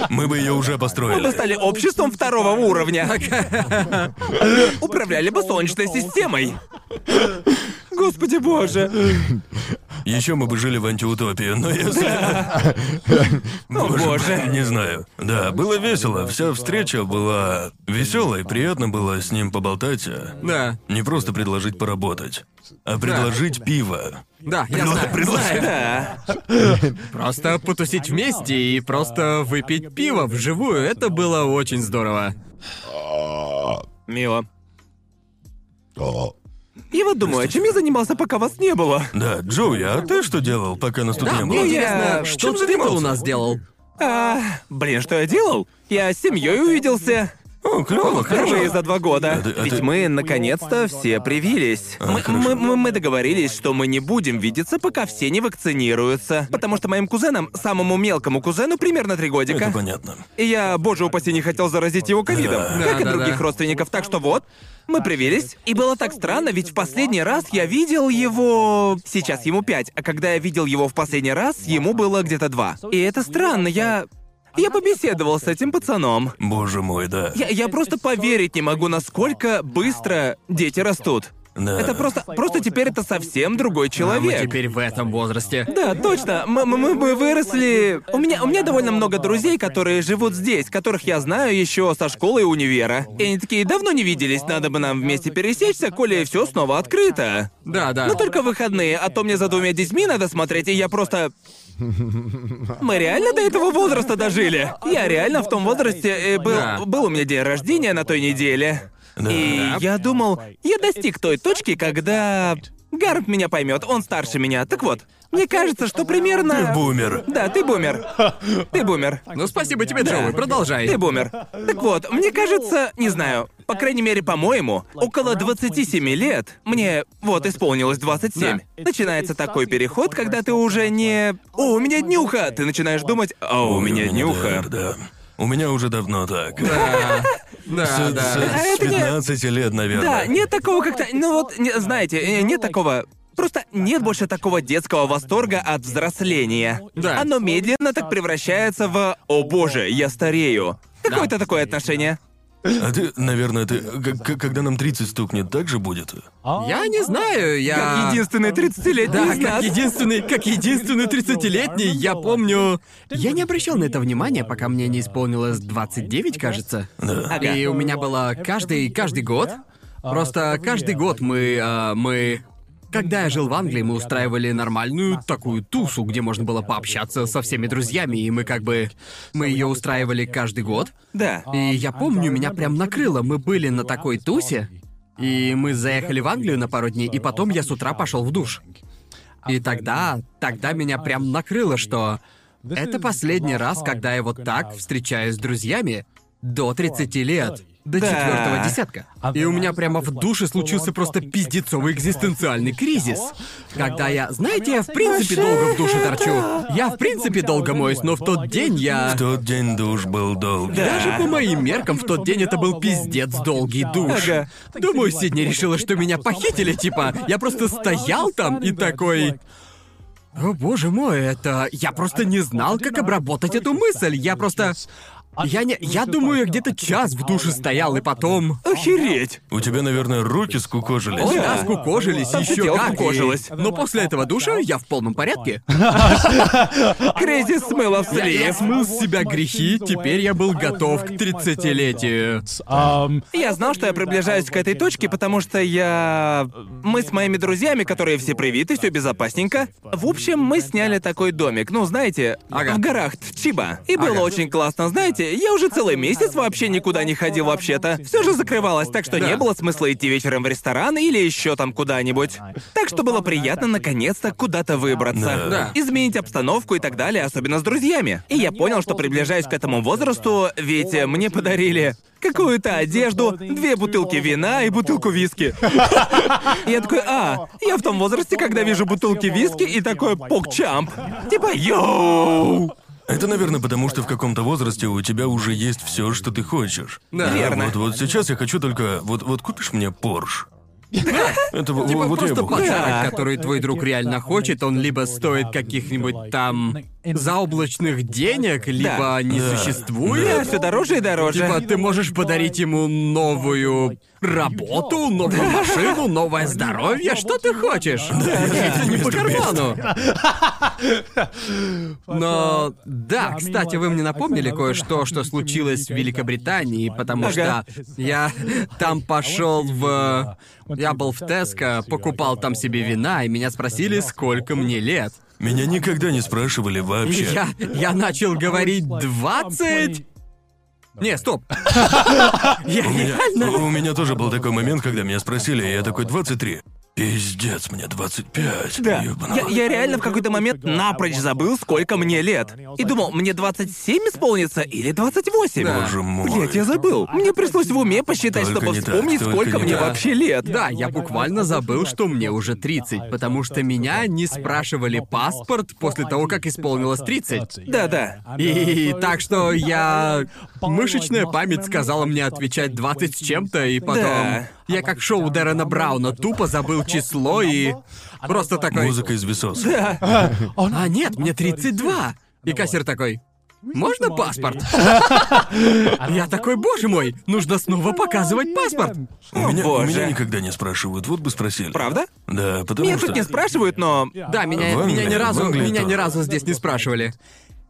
Мы бы ее уже мы построили. стали обществом второго уровня. Управляли бы Солнечной системой. Господи боже. Еще мы бы жили в антиутопии, но если... О, боже. Не знаю. Да, было весело. Вся встреча была веселой, приятно было с ним поболтать. а Да, Не просто предложить поработать, а предложить пиво. да, я знаю, знаю. Да. Просто потусить вместе и просто выпить пиво вживую, это было очень здорово. Мило. И вот думаю, а чем я занимался, пока вас не было? Да, Джоуи, а ты что делал, пока нас тут Да, не мне было? я- интересно, что чем ты занимался? у нас делал? А, блин, что я делал? Я с семьей увиделся. О, клево, Впервые за два года. А ты- а Ведь мы наконец-то все привились. А, мы, хорошо. мы- мы- мы договорились, что мы не будем видеться, пока все не вакцинируются. Потому что моим кузенам, самому мелкому кузену, примерно три годика. Это понятно. И я, боже упаси, не хотел заразить его ковидом, Да. как и Да, да, других да. родственников. Так что вот, мы привились. И было так странно, ведь в последний раз я видел его... Сейчас ему пять, а когда я видел его в последний раз, ему было где-то два. И это странно, я... Я побеседовал с этим пацаном. Боже мой, да. Я, я просто поверить не могу, насколько быстро дети растут. Да. Это просто, просто теперь это совсем другой А мы человек. теперь в этом возрасте. Да, точно. Мы, мы, мы- выросли. У меня, у меня довольно много друзей, которые живут здесь, которых я знаю еще со школы и универа. И они такие давно не виделись, надо бы нам вместе пересечься, коли все снова открыто. Да, да. Но только выходные, а то мне за двумя детьми надо смотреть, и я просто. Мы реально до этого возраста дожили. Я реально в том возрасте э, был, Да. был у меня день рождения на той неделе. И я думал, я достиг той точки, когда Гарп меня поймет, он старше меня. Так вот, мне кажется, что примерно. Ты бумер. Да, ты бумер. Ты бумер. Ну, спасибо тебе, Джоуи, продолжай. Ты бумер. Так вот, мне кажется, не знаю, по крайней мере, по-моему, около 27 лет, мне вот исполнилось 27, начинается такой переход, когда ты уже не... О, у меня днюха! Ты начинаешь думать, о, у меня днюха. Да, да. У меня уже давно так. Да, да, С, да. с- А с это не- 15 лет, наверное. Да, нет такого как-то... Ну вот, не- знаете, э, нет такого... Просто нет больше такого детского восторга от взросления. Да. Оно медленно так превращается в «О боже, я старею». Какое-то такое отношение. А ты, наверное, ты, когда нам 30 стукнет, так же будет? Я не знаю, я... Как единственный 30-летний Да, как единственный, как единственный 30-летний, я помню... Я не обращал на это внимания, пока мне не исполнилось 29, кажется. Да. И у меня было каждый, каждый год. Просто каждый год мы, а, мы... Когда я жил в Англии, мы устраивали нормальную такую тусу, где можно было пообщаться со всеми друзьями, и мы как бы... Мы ее устраивали каждый год. Да. И я помню, меня прям накрыло. Мы были на такой тусе, и мы заехали в Англию на пару дней, и потом я с утра пошел в душ. И тогда, тогда меня прям накрыло, что это последний раз, когда я вот так встречаюсь с друзьями до 30 лет. До Да. четвертого десятка. И у меня прямо в душе случился просто пиздецовый экзистенциальный кризис. Когда я... Знаете, я в принципе долго в душе торчу. Я в принципе долго моюсь, но в тот день я... В тот день душ был долгий. Даже по моим меркам в тот день это был пиздец долгий душ. Ага. Думаю, Сидни решила, что меня похитили, типа. Я просто стоял там и такой... О боже мой, это... Я просто не знал, как обработать эту мысль. Я просто... Я не... Я думаю, я где-то час в душе стоял, и потом... Охереть. У тебя, наверное, руки скукожились. О, Да. скукожились, Там еще как. и- скукожилось. Но после этого душа я в полном порядке. Кризис смыло Я, я вслед. смыл с себя грехи, теперь я был готов к 30-летию. Я знал, что я приближаюсь к этой точке, потому что я... Мы с моими друзьями, которые все привиты, все безопасненько. В общем, мы сняли такой домик, ну, знаете, в горах Чиба. И было очень классно, знаете, я уже целый месяц вообще никуда не ходил вообще-то. Все же закрывалось, так что Да. не было смысла идти вечером в ресторан или еще там куда-нибудь. Так что было приятно наконец-то куда-то выбраться. Да. Изменить обстановку и так далее, особенно с друзьями. И я понял, что приближаюсь к этому возрасту, ведь мне подарили какую-то одежду, две бутылки вина и бутылку виски. Я такой, а, я в том возрасте, когда вижу бутылки виски и такой покчамп. Типа, йоу! Это, наверное, потому что в каком-то возрасте у тебя уже есть все, что ты хочешь. Да. Верно. Вот, вот сейчас я хочу только... Вот, вот купишь мне Порш? Это вот- Типа вот я просто бы хотел. подарок, Да. который твой друг реально хочет, он либо стоит каких-нибудь там заоблачных денег, либо не Да. существует. Да, все дороже и дороже. Типа ты можешь подарить ему новую работу, новую машину, новое здоровье, что ты хочешь? Это не по карману. Но да, кстати, вы мне напомнили кое-что, что случилось в Великобритании, потому что я там пошел в... Я был в Теско, покупал там себе вина, и меня спросили, сколько мне лет. Меня никогда не спрашивали вообще. я, я начал говорить 20... Не, стоп. Я У меня, реально... у меня тоже был такой момент, когда меня спросили, и я такой 23. Пиздец, мне 25. Да. Я, я реально в какой-то момент напрочь забыл, сколько мне лет. И думал, мне 27 исполнится или 28. Да. Боже мой. Блять, я забыл. Мне пришлось в уме посчитать, Только чтобы так, вспомнить, только сколько не мне так. вообще лет. Да, я буквально забыл, что мне уже 30, потому что меня не спрашивали паспорт после того, как исполнилось 30. Да-да. И так что я... Мышечная память сказала мне отвечать 20 с чем-то, и потом... Да. Я как шоу Дэрона Брауна тупо забыл число и... Просто такой... Музыка из весос. А нет, мне 32. И кассир такой... Можно паспорт? Я такой, боже мой, нужно снова показывать паспорт. У меня, у меня никогда не спрашивают, вот бы спросили. Правда? Да, потому Меня что... тут не спрашивают, но... Да, меня, меня ни разу, меня ни разу здесь не спрашивали.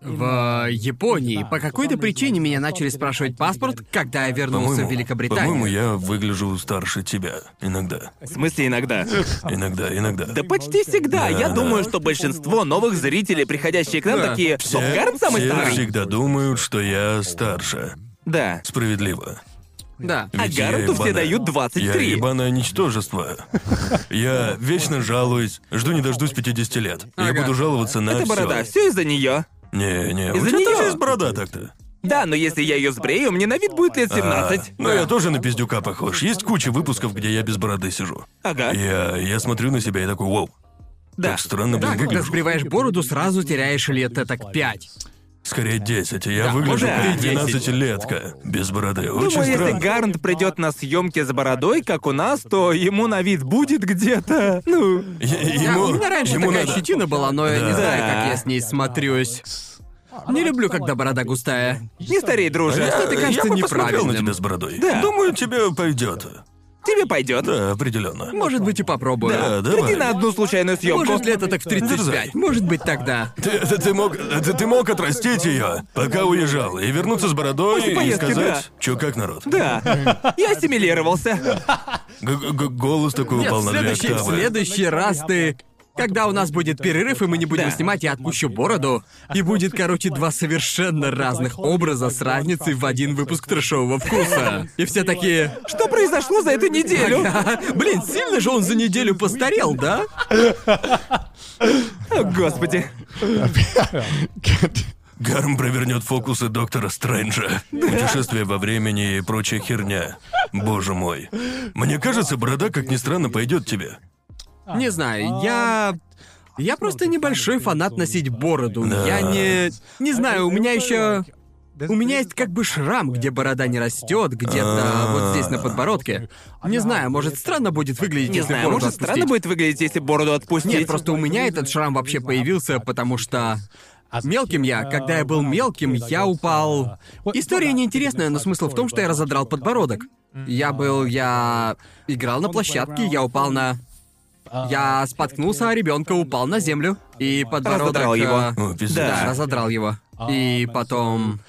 В Японии по какой-то причине меня начали спрашивать паспорт, когда я вернулся По-моему, в Великобританию. По-моему, я выгляжу старше тебя. Иногда. В смысле иногда? Иногда, иногда. Да почти всегда. Я Да, думаю, что большинство новых зрителей, приходящие к нам, Да. такие... Все, Стоп, Гарн самый все старый. всегда думают, что я старше. Да. Справедливо. Да. А Ведь я Гаррету все ебаная- дают Я 23. ебаное ничтожество. Я вечно жалуюсь, жду не дождусь 50 лет. Я Ага. буду жаловаться на Это всё. борода, все из-за нее. Не, не, у Из-за тебя неё. тоже есть борода так-то. Да, но если я ее сбрею, мне на вид будет лет 17. А, ну я тоже на пиздюка похож. Есть куча выпусков, где я без бороды сижу. Ага. Я, я смотрю на себя и такой, вау, Да. так странно, Да, блин, когда выгляжу. сбриваешь бороду, сразу теряешь лет так пять. Скорее 10, я Да, выгляжу как 12-летка, без бороды. Думаю, Очень если странно. Гарнт придет на съемки с бородой, как у нас, то ему на вид будет где-то. Ну. Е- Да, Ему, у меня раньше ему такая надо... щетина была, но я не Да. знаю, как я с ней смотрюсь. Не люблю, когда борода густая. Не старей, друже. Я, это кажется я бы посмотрел на неправильным. тебя с бородой. Да. Думаю, тебе пойдет. Тебе пойдет. Да, определенно. Может быть, и попробую. Да, давай. Приди на одну случайную съемку. Может ли это так в 35? Дерзай. Может быть, тогда. Ты, ты, ты мог, ты, ты мог отрастить ее, пока уезжал, и вернуться с бородой После и поездки, сказать, чё как народ. Да. Я ассимилировался. Г- г- голос такой Нет, упал в на две следующий, в октавы. следующий раз ты... Когда у нас будет перерыв, и мы не будем Да. снимать, я отпущу бороду. И будет, короче, два совершенно разных образа с разницей в один выпуск трешового вкуса. И все такие... Что произошло за эту неделю? «Ага, Блин, сильно же он за неделю постарел, да? О, господи. Гарм провернет фокусы доктора Стрэнджа. Путешествие во времени и прочая херня. Боже мой. Мне кажется, борода, как ни странно, пойдет тебе. Не знаю, я... Я просто небольшой фанат носить бороду. Я не... Не знаю, у меня еще... У меня есть как бы шрам, где борода не растет, где-то вот здесь на подбородке. Не знаю, может странно будет выглядеть, Не если знаю, бороду может, странно отпустить. будет выглядеть, если бороду отпустить. Нет, просто у меня этот шрам вообще появился, потому что мелким я, когда я был мелким, я упал. История неинтересная, но смысл в том, что я разодрал подбородок. Я был, я играл на площадке, я упал на. Я споткнулся, а ребенка упал на землю. И подбородок. Разодрал его. э, О. Да, разодрал его. И потом.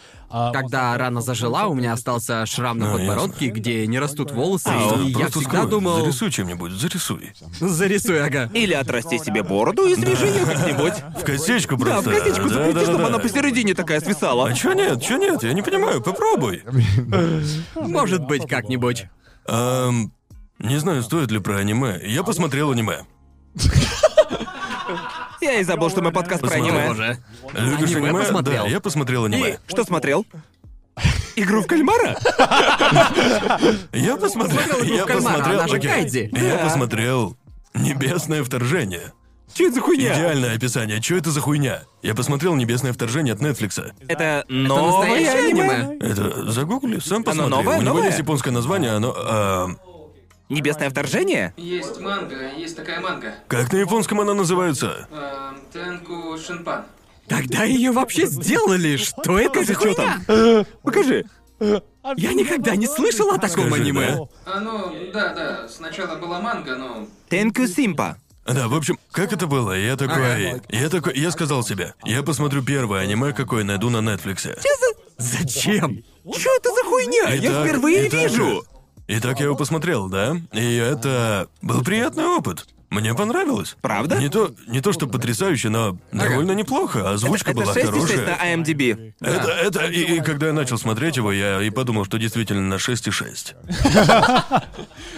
Когда рана зажила, у меня остался шрам на А, подбородке, где не растут волосы, Просто- и я всегда скрой. думал. Зарисуй чем-нибудь, зарисуй. Зарисуй, ага. Или отрасти себе бороду и свяжи ее как-нибудь. В косичку Да, просто. в косичку Да, запусти, да, да, чтобы да. она посередине такая свисала. А чё нет, чё нет, я не понимаю, попробуй. Может быть, как-нибудь. Эм, не знаю, стоит ли про аниме. Я посмотрел аниме. Я и забыл, что мы подкаст про Посмотрел. аниме. Боже. Любишь Аниме аниме? посмотрел. Да, я посмотрел аниме. Что смотрел? Игру в кальмара? Я посмотрел. Смотрел «Игру в Я кальмара», посмотрел. она же окей. Кайдзи. Я Да. посмотрел Небесное вторжение. Что это за хуйня? Идеальное описание. Что это за хуйня? Я посмотрел Небесное вторжение от Нетфликса. Это новое настоящее аниме? аниме? Это загугли, сам посмотри. новое? У него Новое? есть японское название, оно. а, Небесное вторжение? Есть манга, есть такая манга. как на японском она называется? Эм, Тенку Шинпан. Тогда ее вообще сделали. Что это за что хуйня? Покажи. Я никогда не слышал о таком Скажи, аниме. да? Оно, да, да, сначала была манга, но Тенку Симпа. Да, в общем, как это было? Я такой. Я такой. Я сказал себе, я посмотрю первое аниме, какое найду на Нетфликсе. Зачем? Что это за хуйня? Я Итак- впервые итак, вижу. Итак, я его посмотрел, да? И это был приятный опыт. Мне понравилось. Правда? Не то, не то, что потрясающе, но довольно неплохо. Озвучка это была 6,6 хорошая. на IMDb. Это, это, и, и когда я начал смотреть его, я и подумал, что действительно на 6,6.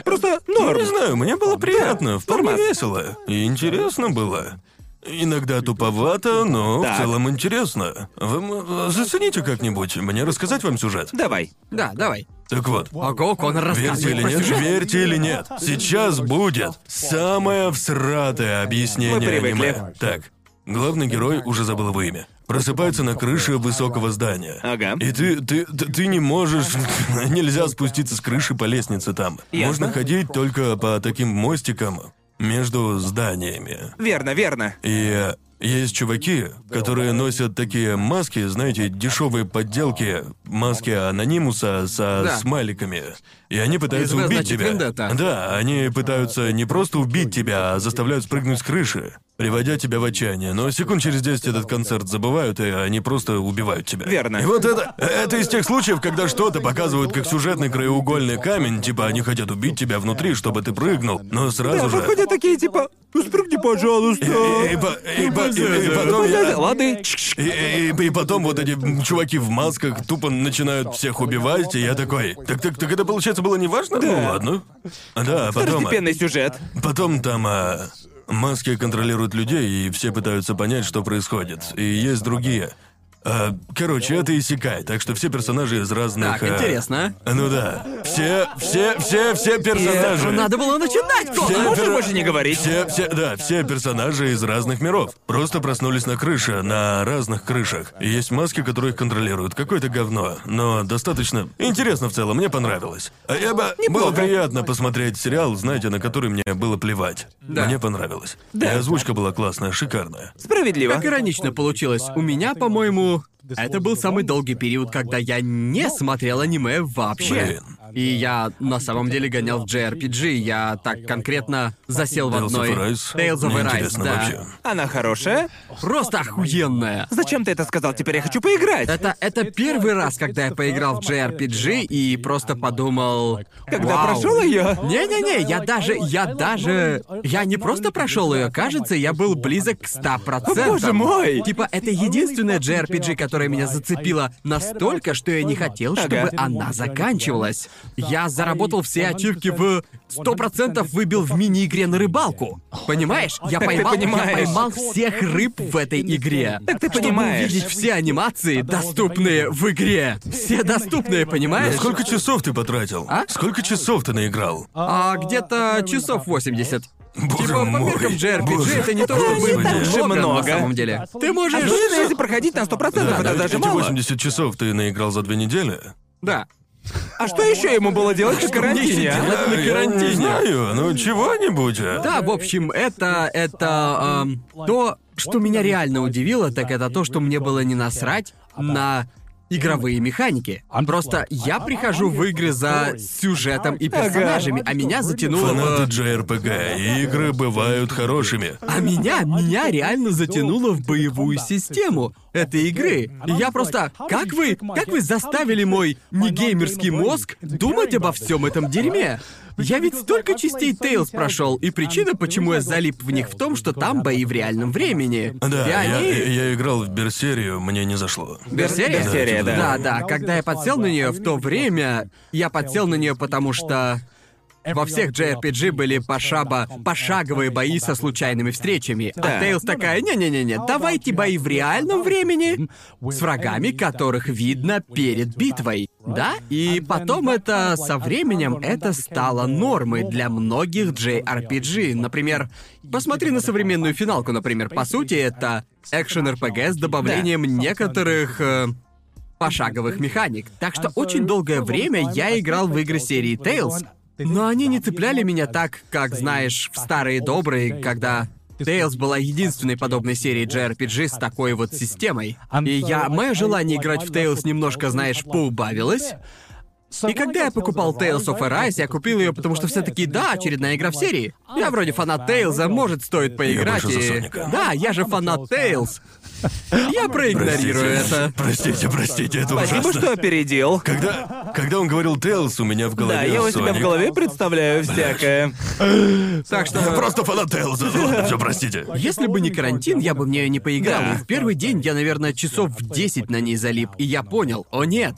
Просто Ну, норм. не знаю, мне было приятно, вполне весело. И интересно было. Иногда туповато, но Так. в целом интересно. Вы зацените как-нибудь. Мне рассказать вам сюжет? Давай. Да, давай. Так вот, Ого, Конор Верьте рассказывает или про нет, верьте или нет, сейчас будет самое всратое объяснение Мы привыкли. аниме. Так, главный герой, уже забыл его имя, просыпается на крыше высокого здания. Ага. И ты, ты, ты, ты не можешь, нельзя спуститься с крыши по лестнице там. Ясно. Можно ходить только по таким мостикам между зданиями. Верно, верно. И э, есть чуваки, которые носят такие маски, знаете, дешевые подделки, маски анонимуса со Да. смайликами. И они пытаются Из убить тебя. «Вендетта». Да, они пытаются не просто убить тебя, а заставляют спрыгнуть с крыши, приводя тебя в отчаяние. Но секунд через 10 этот концерт забывают, и они просто убивают тебя. Верно. И вот это, это из тех случаев, когда что-то показывают как сюжетный краеугольный камень, типа они хотят убить тебя внутри, чтобы ты прыгнул, но сразу Да, же... выходят такие типа, «Ну, спрыгни, пожалуйста. И, и по- и по- и- и потом я- Лады. и, и- и потом вот эти чуваки в масках тупо начинают всех убивать, и я такой. Так, так, так это получается было не важно? Ну ладно. Да, а потом. Второстепенный сюжет. Потом там а, маски контролируют людей, и все пытаются понять, что происходит. И есть другие. А, короче, это Исекай, так что все персонажи из разных. Так, а, интересно. Ну да. Все, все, все, все персонажи. Надо было начинать, Все Конор! Можешь пер- больше не говорить? Все, все, да, все персонажи из разных миров. Просто проснулись на крыше, на разных крышах. И есть маски, которые их контролируют. Какое-то говно. Но достаточно интересно в целом, мне понравилось. А я бы... Было приятно посмотреть сериал, знаете, на который мне было плевать. Да. Мне понравилось. И озвучка была классная, шикарная. Справедливо. Как иронично получилось. У меня, по-моему, you. Это был самый долгий период, когда я не смотрел аниме вообще. Блин. И я на самом деле гонял в JRPG. Я так конкретно засел в Tales of одной... Arise? Tales of Arise, интересно да. вообще. Она хорошая? Просто охуенная. Зачем ты это сказал? Теперь я хочу поиграть. Это, это первый раз, когда я поиграл в JRPG и просто подумал... Когда «Вау». прошел ее? Не-не-не, я даже, я даже... Я не просто прошел ее, кажется, я был близок к 100%. О, боже мой! Типа, это единственная JRPG, которая меня зацепила настолько, что я не хотел, чтобы Ага. она заканчивалась. Я заработал все ачивки в... 100% выбил в мини-игре на рыбалку. Понимаешь? Я Так поймал, я поймал всех рыб в этой игре. Так ты Чтобы понимаешь. увидеть все анимации, доступные в игре. Все доступные, понимаешь? Сколько часов ты потратил? А? Сколько часов ты наиграл? А где-то часов 80. Боже типа, по мой, меркам JRPG боже, это не то, чтобы так же много, на много. самом деле. Ты можешь... Особенно если проходить на 100%, Да, это даже мало. 80 часов ты наиграл за две недели? Да. А что еще ему было делать на карантине? а? на Я карантине. не знаю, ну чего-нибудь. а? Да, в общем, это... это... эм, то, что меня реально удивило, так это то, что мне было не насрать на игровые механики. Просто я прихожу в игры за сюжетом и персонажами, а меня затянуло Фанаты в... JRPG, и игры бывают хорошими. А меня, меня реально затянуло в боевую систему этой игры. И я просто... Как вы... Как вы заставили мой негеймерский мозг думать обо всем этом дерьме? Я ведь столько частей Tales прошел, и причина, почему я залип в них в том, что там бои в реальном времени. Да, и я, они... я играл в Берсерию, мне не зашло. Берсерия? Берсерия, да. Да, да. Когда я подсел на нее в то время, я подсел на нее, потому что во всех JRPG были пошаба, пошаговые бои со случайными встречами. Да. А Тейлз такая, не-не-не-не, давайте бои в реальном времени с врагами, которых видно перед битвой. Да? И потом это со временем это стало нормой для многих JRPG. Например, посмотри на современную финалку, например. По сути, это экшен-РПГ с добавлением некоторых э, пошаговых механик. Так что очень долгое время я играл в игры серии Tales, но они не цепляли меня так, как, знаешь, в старые добрые, когда Tales была единственной подобной серией JRPG с такой вот системой. И я... Мое желание играть в Tales немножко, знаешь, поубавилось. И когда я покупал Tales of Arise, я купил ее, потому что все таки да, очередная игра в серии. Я вроде фанат Тейлза, может, стоит поиграть за и... Да, я же фанат Тейлз. Я проигнорирую это. Простите, простите, это Спасибо, ужасно. что опередил. Когда, когда он говорил Тейлс, у меня в голове Да, я у себя в голове представляю всякое. Так что... Я просто фанат Тейлза. Ладно, все, простите. Если бы не карантин, я бы в нее не поиграл. Да. И в первый день я, наверное, часов в 10 на ней залип, и я понял, о нет.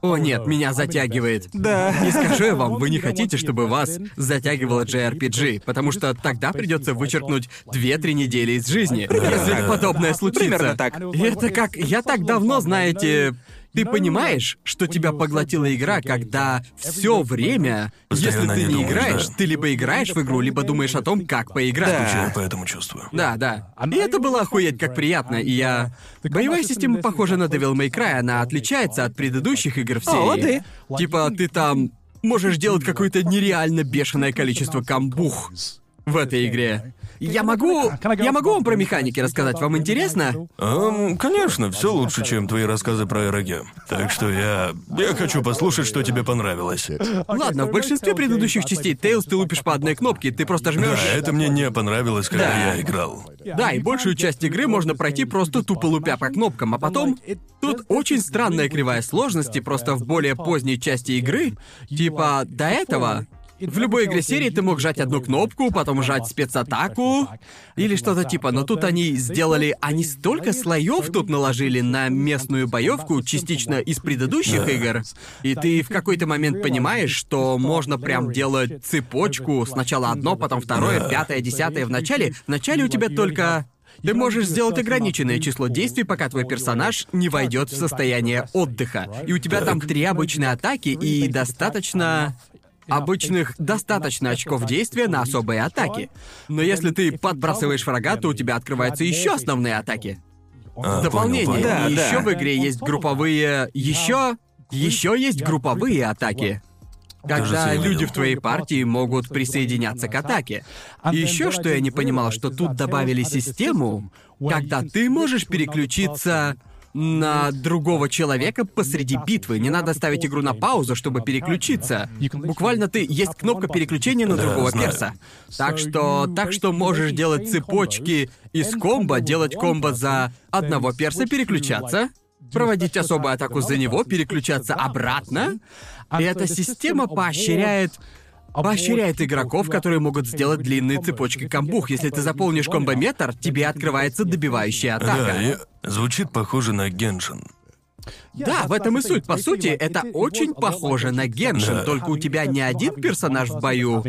О нет, меня затягивает. Да. Не скажу я вам, вы не хотите, чтобы вас затягивало JRPG, потому что тогда придется вычеркнуть 2-3 недели из жизни, если подобное случится. Примерно так. И это как... Я так давно, знаете... Ты понимаешь, что тебя поглотила игра, когда все время, если Постоянно ты не не думаешь, играешь, да. ты либо играешь в игру, либо думаешь о том, как поиграть. Да. Я по этому чувствую. Да, да. И это было охуеть как приятно, и я... Боевая система похожа на Devil May Cry, она отличается от предыдущих игр в серии. О, ты. Типа, ты там можешь делать какое-то нереально бешеное количество камбух в этой игре. Я могу... Я могу вам про механики рассказать, вам интересно? Эм, конечно, все лучше, чем твои рассказы про РГ. Так что я... Я хочу послушать, что тебе понравилось. Ладно, в большинстве предыдущих частей Тейлз ты лупишь по одной кнопке, ты просто Да, жмешь. это мне не понравилось, когда Да. я играл. Да, и большую часть игры можно пройти просто тупо лупя по кнопкам, а потом... Тут очень странная кривая сложности, просто в более поздней части игры. Типа, до этого... В любой игре серии ты мог жать одну кнопку, потом жать спецатаку или что-то типа, но тут они сделали, они столько слоев тут наложили на местную боевку, частично из предыдущих игр, и ты в какой-то момент понимаешь, что можно прям делать цепочку, сначала одно, потом второе, пятое, десятое в начале. В начале у тебя только ты можешь сделать ограниченное число действий, пока твой персонаж не войдет в состояние отдыха. И у тебя там три обычные атаки и достаточно обычных достаточно очков действия на особые атаки. Но если ты подбрасываешь врага, то у тебя открываются еще основные атаки. А, Дополнение. понял, понял. Да, и да. еще в игре есть групповые. Еще. Еще есть групповые атаки. Когда люди в твоей партии могут присоединяться к атаке. И еще что я не понимал, что тут добавили систему, когда ты можешь переключиться на другого человека посреди битвы. Не надо ставить игру на паузу, чтобы переключиться. Буквально ты есть кнопка переключения на другого знаю. перса. Так что, так что можешь делать цепочки из комбо, делать комбо за одного перса, переключаться, проводить особую атаку за него, переключаться обратно. И эта система поощряет поощряет игроков, которые могут сделать длинные цепочки камбух. Если ты заполнишь комбометр, тебе открывается добивающая Да, атака. и звучит похоже на Геншин. Да, в этом и суть. По сути, это очень похоже на Геншин, Да. только у тебя не один персонаж в бою,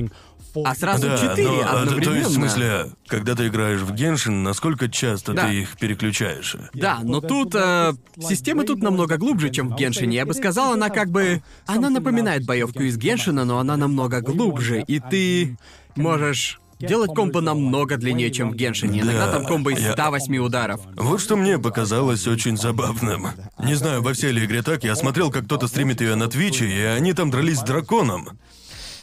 а сразу Да, четыре но, а, одновременно. то есть, в смысле, когда ты играешь в Геншин, насколько часто Да. ты их переключаешь? Да, но тут э, система тут намного глубже, чем в Геншине. Я бы сказал, она как бы... Она напоминает боевку из Геншина, но она намного глубже, и ты можешь делать комбо намного длиннее, чем в Геншине. Иногда Да, там комбо из я- 108 ударов. Вот что мне показалось очень забавным. Не знаю, во всей ли игре так, я смотрел, как кто-то стримит ее на Твиче, и они там дрались с драконом.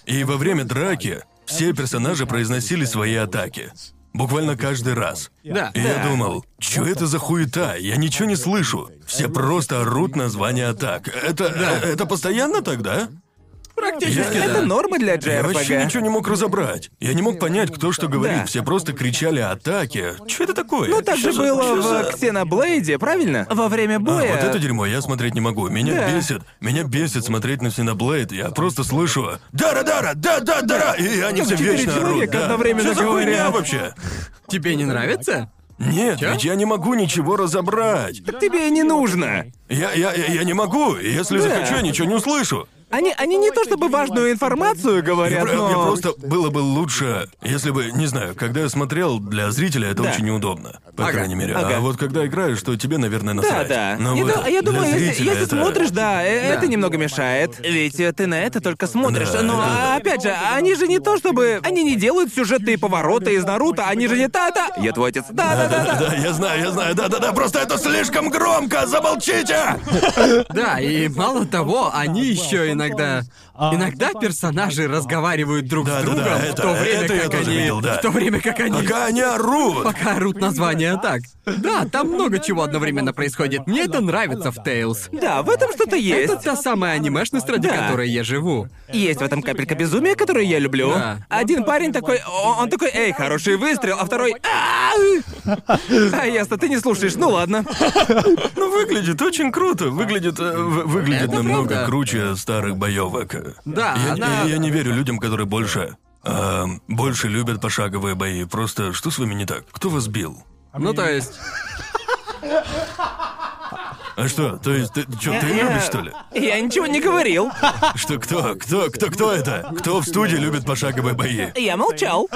И во время драки все персонажи произносили свои атаки. Буквально каждый раз. Да. И я думал, что это за хуета? Я ничего не слышу. Все просто орут названия атак. Это, э, это постоянно тогда? Практически, Я- да. Это норма для Я вообще JRPG. ничего не мог разобрать. Я не мог понять, кто что говорит. Да. Все просто кричали атаки. Что это такое? Ну так Чё же за- было чё в за- Ксеноблейде, правильно? Во время А, боя. вот это дерьмо я смотреть не могу. Меня Да. бесит. Меня бесит смотреть на Синоблейд. Я просто слышу «Дара-дара! Да-да-дара!» И они Там все четыре вечно орут. Да. одновременно Что за хуйня говорят. вообще? Тебе не нравится? Нет, Чё? ведь я не могу ничего разобрать. Тебе и не нужно. Я, я, я, я не могу. И Если Да. захочу, я ничего не услышу. Они, они не то чтобы важную информацию говорят, про- но... мне просто было бы лучше, если бы, не знаю, когда я смотрел, для зрителя это Да. очень неудобно. По Ага, крайней мере. ага. А вот когда играешь, то тебе, наверное, Да, насрать. да. Но Я, вот ду- а я для думаю, если, зрителя если это- смотришь, да, э, Да. это немного мешает. Ведь э, ты на это только смотришь. Да, Но это да. опять же, они же не то чтобы. Они не делают сюжетные повороты из Наруто, они же не та-та. Я твой отец. Да, да, да, да. Да, я знаю, я знаю, да-да-да, просто это слишком громко, замолчите! Да, и мало того, они еще и иногда... Иногда персонажи разговаривают друг с Да-да-да, другом, в это- то время это я как тоже они... видел, да. В то время как они... Пока они орут! Пока орут названия так. Да, там много чего одновременно происходит. Мне это нравится в Tales. Да, в этом что-то есть. Это та самая анимешность, ради Да. которой я живу. Есть в этом капелька безумия, которую я люблю. Да. Один парень такой, о- он такой, эй, хороший выстрел, а второй, «А-а-а!» а ясно, ты не слушаешь, ну ладно. Ну, выглядит очень круто. Выглядит, э, в- выглядит Это намного правда. круче старых боевок. Да, я, она- я- я не верю людям, которые больше... а, больше любят пошаговые бои. Просто что с вами не так? Кто вас бил? Ну, то есть... А что? То есть ты что, ты любишь что ли? Я ничего не говорил. Что кто? Кто? Кто? Кто это? Кто в студии любит пошаговые бои? Я молчал.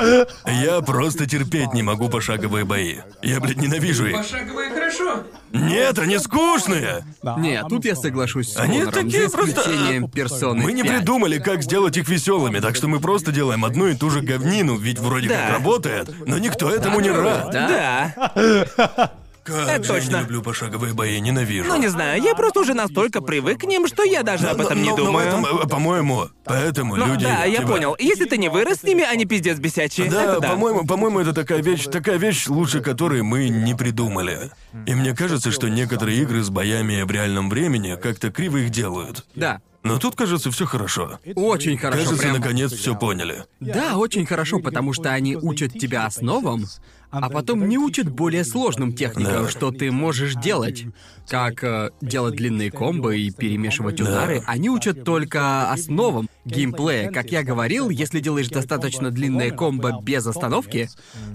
Я просто терпеть не могу пошаговые бои. Я, блядь, ненавижу их. Пошаговые хорошо. Нет, они скучные. Нет, тут я соглашусь с Они Конором, такие за просто- исключением персоны Мы не 5. придумали, как сделать их веселыми, так что мы просто делаем одну и ту же говнину, ведь вроде Да. как работает, но никто этому не рад. Да? Как Это же я точно. не люблю пошаговые бои, ненавижу. Ну не знаю, я просто уже настолько привык к ним, что я даже об этом не Но- но в думаю. этом, э, по-моему, поэтому Ну, люди. да, я типа, понял. Если ты не вырос с ними, они пиздец бесячие. Да, Это да. по-моему, по-моему, это такая вещь, такая вещь, лучше которой мы не придумали. И мне кажется, что некоторые игры с боями в реальном времени как-то криво их делают. Да. Но тут, кажется, все хорошо. Очень хорошо. Кажется, прям- наконец все поняли. Да, очень хорошо, потому что они учат тебя основам, а потом не учат более сложным техникам, Да. что ты можешь делать. Как э, делать длинные комбо и перемешивать удары. Они учат только основам геймплея. Как я говорил, если делаешь достаточно длинные комбо без остановки,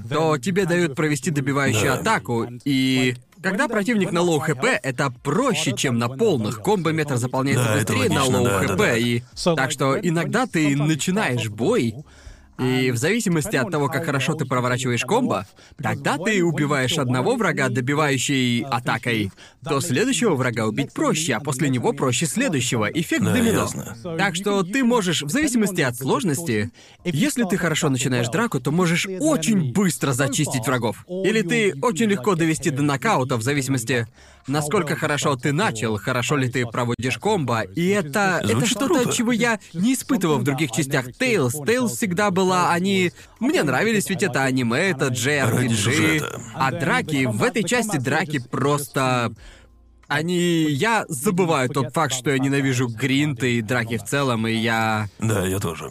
то тебе дают провести добивающую Да. атаку. И когда противник на low HP, это проще, чем на полных. Комбо метр заполняется Да, быстрее на логично, лоу да, да, HP. да. И так что иногда ты начинаешь бой, и в зависимости от того, как хорошо ты проворачиваешь комбо, тогда ты убиваешь одного врага, добивающей атакой, то следующего врага убить проще, а после него проще следующего. Эффект Да, домино. ясно. Так что ты можешь, в зависимости от сложности, если ты хорошо начинаешь драку, то можешь очень быстро зачистить врагов. Или ты очень легко довести до нокаута, в зависимости, насколько хорошо ты начал, хорошо ли ты проводишь комбо. И это, это что-то, круто. чего я не испытывал в других частях Tales. Tales всегда была, они... Мне нравились, ведь это аниме, это JRPG. А драки, в этой части драки просто... Они... Я забываю тот факт, что я ненавижу гринты и драки в целом, и я... Да, я тоже.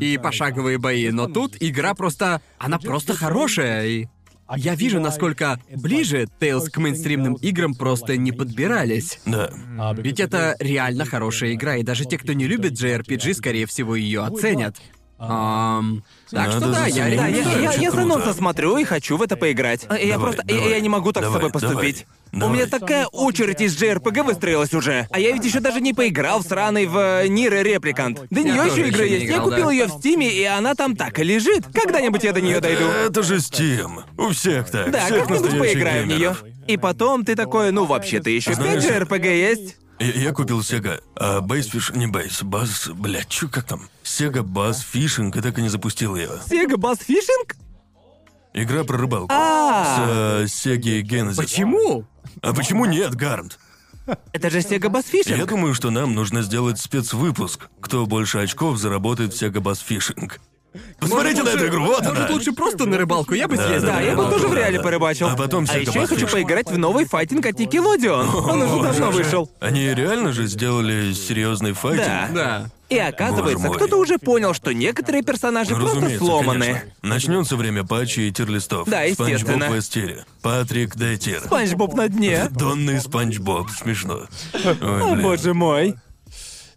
И пошаговые бои, но тут игра просто... Она просто хорошая, и... Я вижу, насколько ближе Tales к мейнстримным играм просто не подбирались. Да. Ведь это реально хорошая игра, и даже те, кто не любит JRPG, скорее всего, ее оценят. Ам, так Надо что да, я. Да, я, я, Очень я с анонса смотрю и хочу в это поиграть. А Я Давай, просто. я- давай, я не могу так давай, с собой поступить. давай, У меня давай. такая очередь из JRPG выстроилась уже. А я ведь еще даже не поиграл в сраный в Нир Репликант. До нее тоже еще не есть. Я играл, купил да. ее в Стиме, и она там так и лежит. Когда-нибудь я до нее дойду. Это же Steam. У всех так. Да, всех как-нибудь поиграю в нее. геймеров. И потом ты такой, ну вообще-то еще Знаешь- 5 JRPG есть. Я, я купил Sega, а Bassfish, не Bass, Bass, блядь, чё, как там? Sega Bass Fishing, и так и не запустил ее. Sega Bass Fishing? Игра про рыбалку. А, С э, Sega Genesis. Почему? А почему нет, Гарнт? это же Sega Bass Я Fishing. думаю, что нам нужно сделать спецвыпуск. Кто больше очков заработает в Sega Bass Fishing. Посмотрите на эту игру, вот Может, она. лучше просто на рыбалку, я бы съездил. Да, я бы да, тоже да, в реале да. порыбачил. А потом А Sega еще я хочу поиграть в новый файтинг от Nickelodeon. Он уже давно вышел. Они реально же сделали серьезный файтинг? Да. Да. И оказывается, мой. кто-то уже понял, что некоторые персонажи просто разумеется, сломаны. Начнется время патчей и тирлистов. Да, Спанч естественно. Боб в эстире. Патрик Дейтир. Спанч Боб на дне. Донный Спанч Боб. Смешно. Ой, О, блин. боже мой.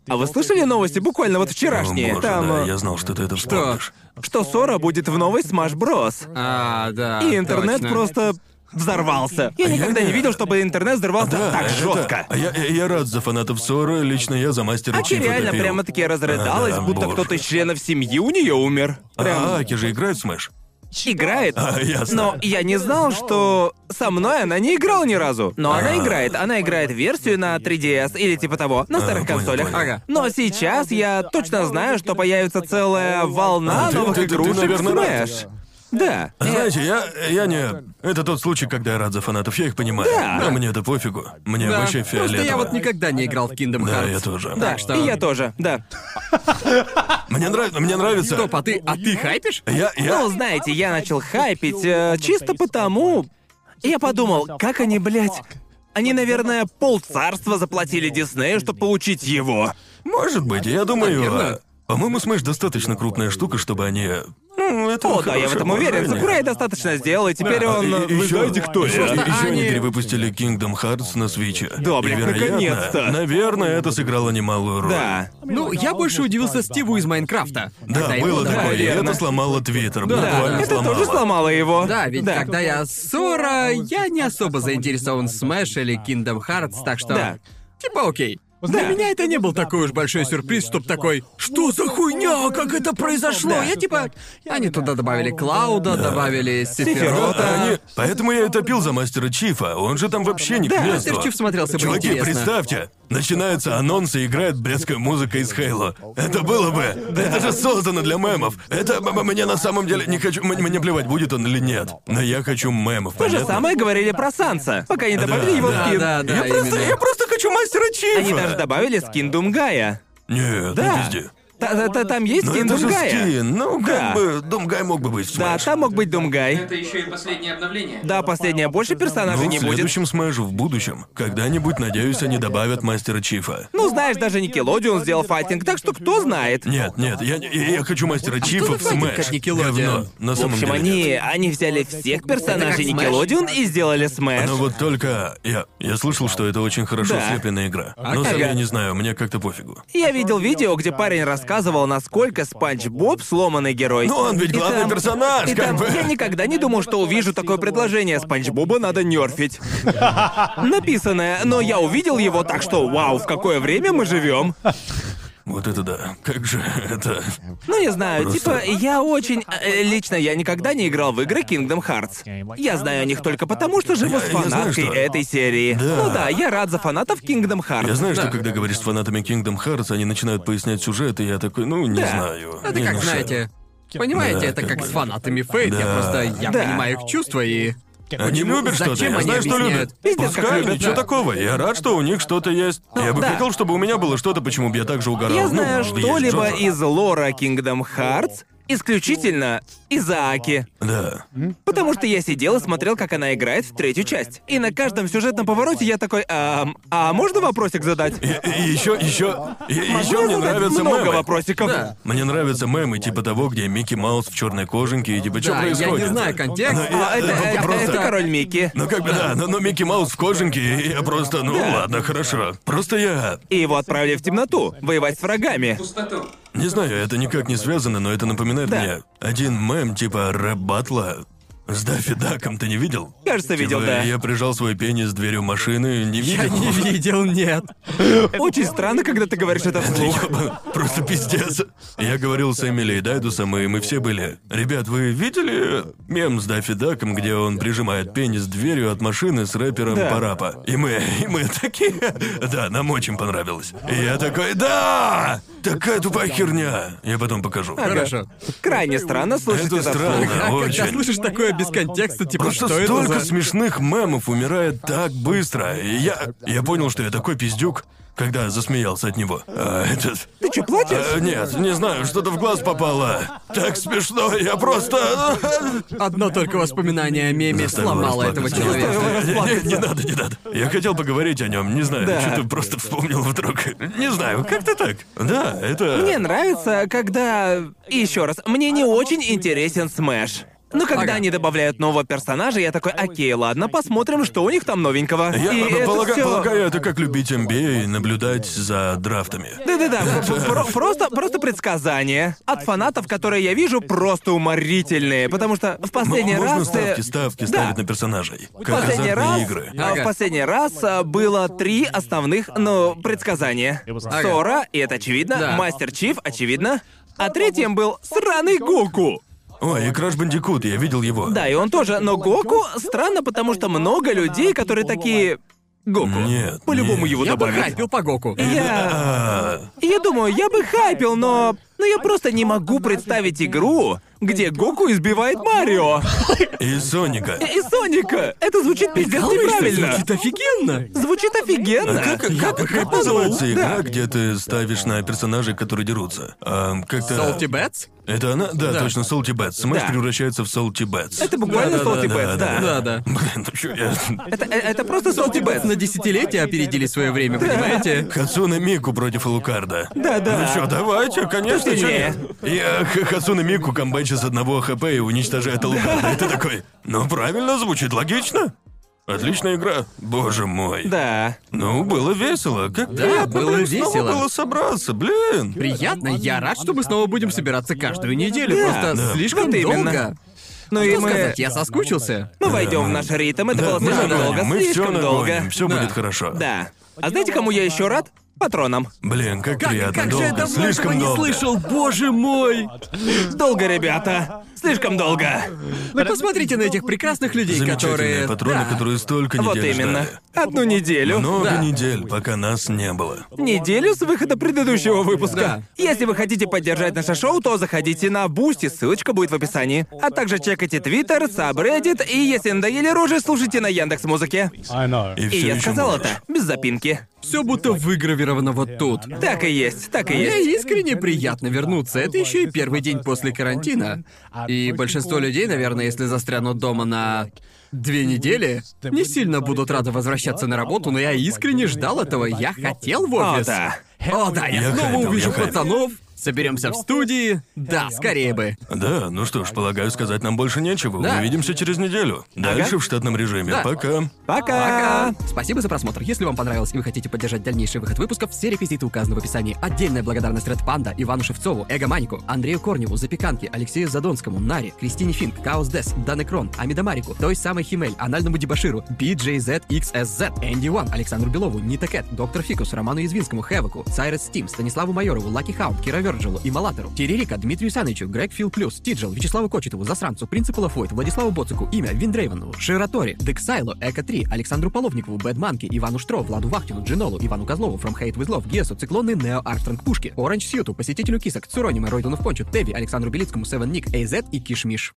А вы слышали новости буквально вот О, вчерашние? боже, Там, да, э, я знал, что ты это вспомнишь. что Сора будет в новой Smash Bros. А, да. И интернет точно. просто взорвался. Я никогда не не- видел, чтобы интернет взорвался Да, так это- жестко. А я, я, я рад за фанатов Сора, лично я за мастера Аки Чифа реально топил. прямо-таки разрыдалась, А, да, будто боже. кто-то из членов семьи у нее умер. Прям А, Аки же играет в Smash? Играет. А, ясно. Но я не знал, что со мной она не играла ни разу. Но она А. играет. Она играет версию на 3DS или типа того, на старых понял, консолях. понял. Ага. Но сейчас я точно знаю, что появится целая волна А, ты- новых ты- ты- ты, игрушек в наверное, рад. Smash. Да. Знаете, я, я не... Это тот случай, когда я рад за фанатов, я их понимаю. Да. Но мне это пофигу. Мне Да, вообще просто фиолетово. я вот никогда не играл в Kingdom Да, Hearts. я тоже. Да, Так что- и я тоже, да. Мне, нрав... мне нравится... Стоп, а ты, а ты хайпишь? Я, я... Ну, знаете, я начал хайпить э, чисто потому... Я подумал, как они, блядь... Они, наверное, полцарства заплатили Диснею, чтобы получить его. Может быть, я думаю... Наверное. а, По-моему, Smash достаточно крупная штука, чтобы они... Ну, это О, да, я в этом уверен. Сакурай достаточно сделал, и теперь он... э, Вы знаете, кто я? Еще, они они- перевыпустили Kingdom Hearts на свече. Да, И, блин, наконец-то. Наверное, это сыграло немалую роль. Да. Ну, я больше удивился Стиву из Майнкрафта. Да, Когда его было добавили. такое, и верно. это сломало Твиттер, Да, буквально это сломало. тоже сломало его. Да, ведь когда я ссора, я не особо заинтересован в Smash или Kingdom Hearts, так что... Да. Типа окей. Для Да. меня это не был такой уж большой сюрприз, чтоб такой «Что за хуйня? Как это произошло?» Да. Я типа... Они туда добавили Клауда, добавили Сефирота. Сефирота. Они- Поэтому я и топил за мастера Чифа. Он же там вообще не Да, месту. Мастер Чиф смотрелся бы Чуваки, интересно. представьте, начинается анонс и играет блядская музыка из Хейла. Это было бы. Это же создано для мемов. Это мне на самом деле не хочу. Мне плевать, будет он или нет. Но я хочу мемов. То же понятно? самое говорили про Санса, пока не добавили Да, его да, скин. Да, да, я просто, именно. я просто хочу мастера Чифа. Они даже добавили скин Думгая. Нет, Да. не пизди. Та- та- та- Там есть Но скин это же Думгая. скин. Ну, как Да. бы, Думгай мог бы быть в Да, Smash. там мог быть Думгай. Это еще и последнее обновление. Да, последнее больше персонажей Ну, не в будет. следующем Смэшу в будущем. Когда-нибудь, надеюсь, они добавят мастера Чифа. Ну, знаешь, даже Nickelodeon сделал файтинг, так что кто знает. Нет, нет, я, я, я хочу мастера Чифа в файтинг Smash. от Nickelodeon? Говно. На В самом общем, деле нет. они, они взяли всех персонажей Это как Smash? Nickelodeon и сделали Smash. Но вот только я, я слышал, что это очень хорошо Да. слепленная игра. Но сам Ага. я не знаю, мне как-то пофигу. Я видел видео, где парень рассказывал, насколько Спанч Боб сломанный герой. Ну, он ведь И главный там- персонаж, И как там бы. я никогда не думал, что увижу такое предложение. Спанч Боба надо нерфить. Написанное, но я увидел его, так что вау, в какое время мы живем. Вот это да. Как же это... Ну, не знаю, Просто- типа, я очень... э, лично я никогда не играл в игры Kingdom Hearts. Я знаю о них только потому, что живу Я- с я знаю, фанаткой что- этой серии. Да. Ну да, я рад за фанатов Kingdom Hearts. Я знаю, что Да. когда говоришь с фанатами Kingdom Hearts, они начинают пояснять сюжет, и я такой, ну, не Да. знаю. Это не как, знаете... Понимаете, Да, это как как с фанатами Фейт. Я Да. просто... Я Да. понимаю их чувства и... Они любят что-то, я знаю, что любят. Пиздец, как Пускай, любят, ничего да. такого. Я рад, что у них что-то есть. Я бы да. хотел, чтобы у меня было что-то, почему бы я также угорал. Я Ну, знаю есть что-либо из лора Kingdom Hearts исключительно из-за Аки. Да. Потому что я сидел и смотрел, как она играет в третью часть. И на каждом сюжетном повороте я такой, а, а можно вопросик задать? И, еще, еще, еще Могу мне я задать нравятся много мемы. вопросиков. Да. Мне нравятся мемы типа того, где Микки Маус в черной кожанке и типа что Да, я происходит. не знаю контекст. Ну, я- А, это, э, это- просто- это король Микки. Ну как бы да, но, но Микки Маус в кожанке, и я просто, ну ладно, хорошо. Просто я И его отправили в темноту, воевать с врагами. Пустоту. Не знаю, это никак не связано, но это напоминает Да. мне один мем типа рэп батла. С Даффи Даком ты не видел? Кажется, видел, Типа, да. Я прижал свой пенис дверью машины, не видел. Я не видел, нет. Очень странно, когда ты говоришь это Это вслух. ёбан- Просто пиздец. Я говорил с Эмили и Дайдусом, и мы все были. Ребят, вы видели мем с Даффи Даком, где он прижимает пенис дверью от машины с рэпером Да. Парапа? И мы, и мы такие... Да, нам очень понравилось. И я такой, да! Такая тупая херня. Я потом покажу. Хорошо. Крайне странно слушать Это это вслух. странно, А когда очень. слышишь такое без контекста, типа, Просто что это столько за... смешных мемов умирает так быстро. И я, я понял, что я такой пиздюк, когда засмеялся от него. А этот... Ты что, плачешь? А, нет, не знаю, что-то в глаз попало. Так смешно, я просто... Одно только воспоминание о меме Заставил сломало этого человека. Не, не, не надо, не надо. Я хотел поговорить о нем, не знаю, Да. что-то просто вспомнил вдруг. Не знаю, как-то так. Да, это... Мне нравится, когда... Еще раз, мне не очень интересен Smash. Но когда Ага. они добавляют нового персонажа, я такой, окей, ладно, посмотрим, что у них там новенького. Я И это полага- всё- полагаю, это как любить NBA и наблюдать за драфтами. Да-да-да, про- просто, просто предсказания от фанатов, которые я вижу, просто уморительные, потому что в последний Можно раз... ты- ставки, ставки ставить на персонажей. Как последний азартные раз, игры. а, Ага. в последний раз а, было три основных, ну, предсказания. Сора, и это очевидно. Мастер Чиф, очевидно, а третьим был сраный Гоку. Ой, и Краш Бандикут, я видел его. Да, и он тоже, но Гоку странно, потому что много людей, которые такие... Гоку. Нет, По-любому нет. его Я бы добавят. хайпил по Гоку. Я... А, Я думаю, я бы хайпил, но... Но я просто не могу представить игру, где Гоку избивает Марио И Соника. и Соника. Это звучит пиздец неправильно. Звучит офигенно. Звучит офигенно. Как, как, как называется игра, где ты ставишь на персонажей, которые дерутся? А, как-то... Salty Bets? Это она? Да, Да. точно, Salty Bets. Smash Да. превращается в Salty Bets. Это буквально Да-да-да, Salty Bets, да. Да, да. Блин, ну чё я... Это, э, это просто Salty Bets на десятилетие опередили свое время, понимаете? Хацунэ Мику против Алукарда. Да-да. Ну что, давайте, конечно, чё? Нет? Я Х- Хацунэ Мику комбайчит с одного хп и уничтожает Алукарда. И ты такой, ну правильно, звучит логично. Отличная игра. Боже мой. Да. Ну, было весело. Как Да, приятно, было блин, снова весело. было собраться, блин. Приятно, я рад, что мы снова будем собираться каждую неделю. Да, Просто да. слишком Вот именно. долго. Ну и Что мы... сказать, я соскучился. Мы войдем в наш ритм. Это Да, было слишком долго. мы все слишком долго. нагоним, все Да. будет хорошо. Да. А знаете, кому я еще рад? Патронам. Блин, как, Как, приятно, как же долго, я давно слишком не долго. слышал, боже мой! Долго, ребята. Слишком долго. Вы посмотрите на этих прекрасных людей, Замечательные которые... патроны, Да. которые столько Вот недель именно. ждали. Одну неделю. Много Да. недель, пока нас не было. Неделю с выхода предыдущего выпуска. Да. Если вы хотите поддержать наше шоу, то заходите на Бусти, ссылочка будет в описании. А также чекайте Твиттер, Subreddit, и если надоели рожи, слушайте на Яндекс Музыке. I know. И, И я сказал можешь. это, без запинки. Все будто выгравировано вот тут. Так и есть, так и Мне есть. искренне приятно вернуться. Это еще и первый день после карантина. И большинство людей, наверное, если застрянут дома на две недели, не сильно будут рады возвращаться на работу, но я искренне ждал этого. Я хотел в О, офис. да. О, да, я, Я снова увижу пацанов, соберемся в студии. Да, скорее бы. Да, ну что ж, полагаю, сказать нам больше нечего. Да. Увидимся через неделю. Дальше Ага. в штатном режиме. Да. Пока. Пока. Спасибо за просмотр. Если вам понравилось и вы хотите поддержать дальнейший выход выпусков, все реквизиты указаны в описании. Отдельная благодарность Ред Панда, Ивану Шевцову, Эго Манику, Андрею Корневу, Запеканке, Алексею Задонскому, Наре, Кристине Финк, Каос Дес, Крон, Амида Марику, той самой Химель, Анальному Дебаширу, BJZXSZ, Энди Уан, Александру Белову, Нита Кэт, Доктор Фикус, Роману Язвинскому, Хеваку, Сайрес Стим, Станиславу Майорову, Лаки Хаунд, Кира Верджилу и Малатеру, Терерика, Дмитрию Санычу, Грег Фил Плюс, Тиджел, Вячеславу Кочетову, Засранцу, Принципу Лафойт, Владиславу Боцику, Имя, Виндрейвену, Ширатори, Дексайло, Эко 3, Александру Половникову, Бэдманке, Ивану Штро, Владу Вахтину, Джинолу, Ивану Козлову, From Hate With Love, Гесу, Циклонный, Нео Армстронг Пушки, Оранж Сьюту, Посетителю Кисок, Цурониме, Ройдуну в Пончу, Теви, Александру Белицкому, Севен Ник, Эйзет и Кишмиш.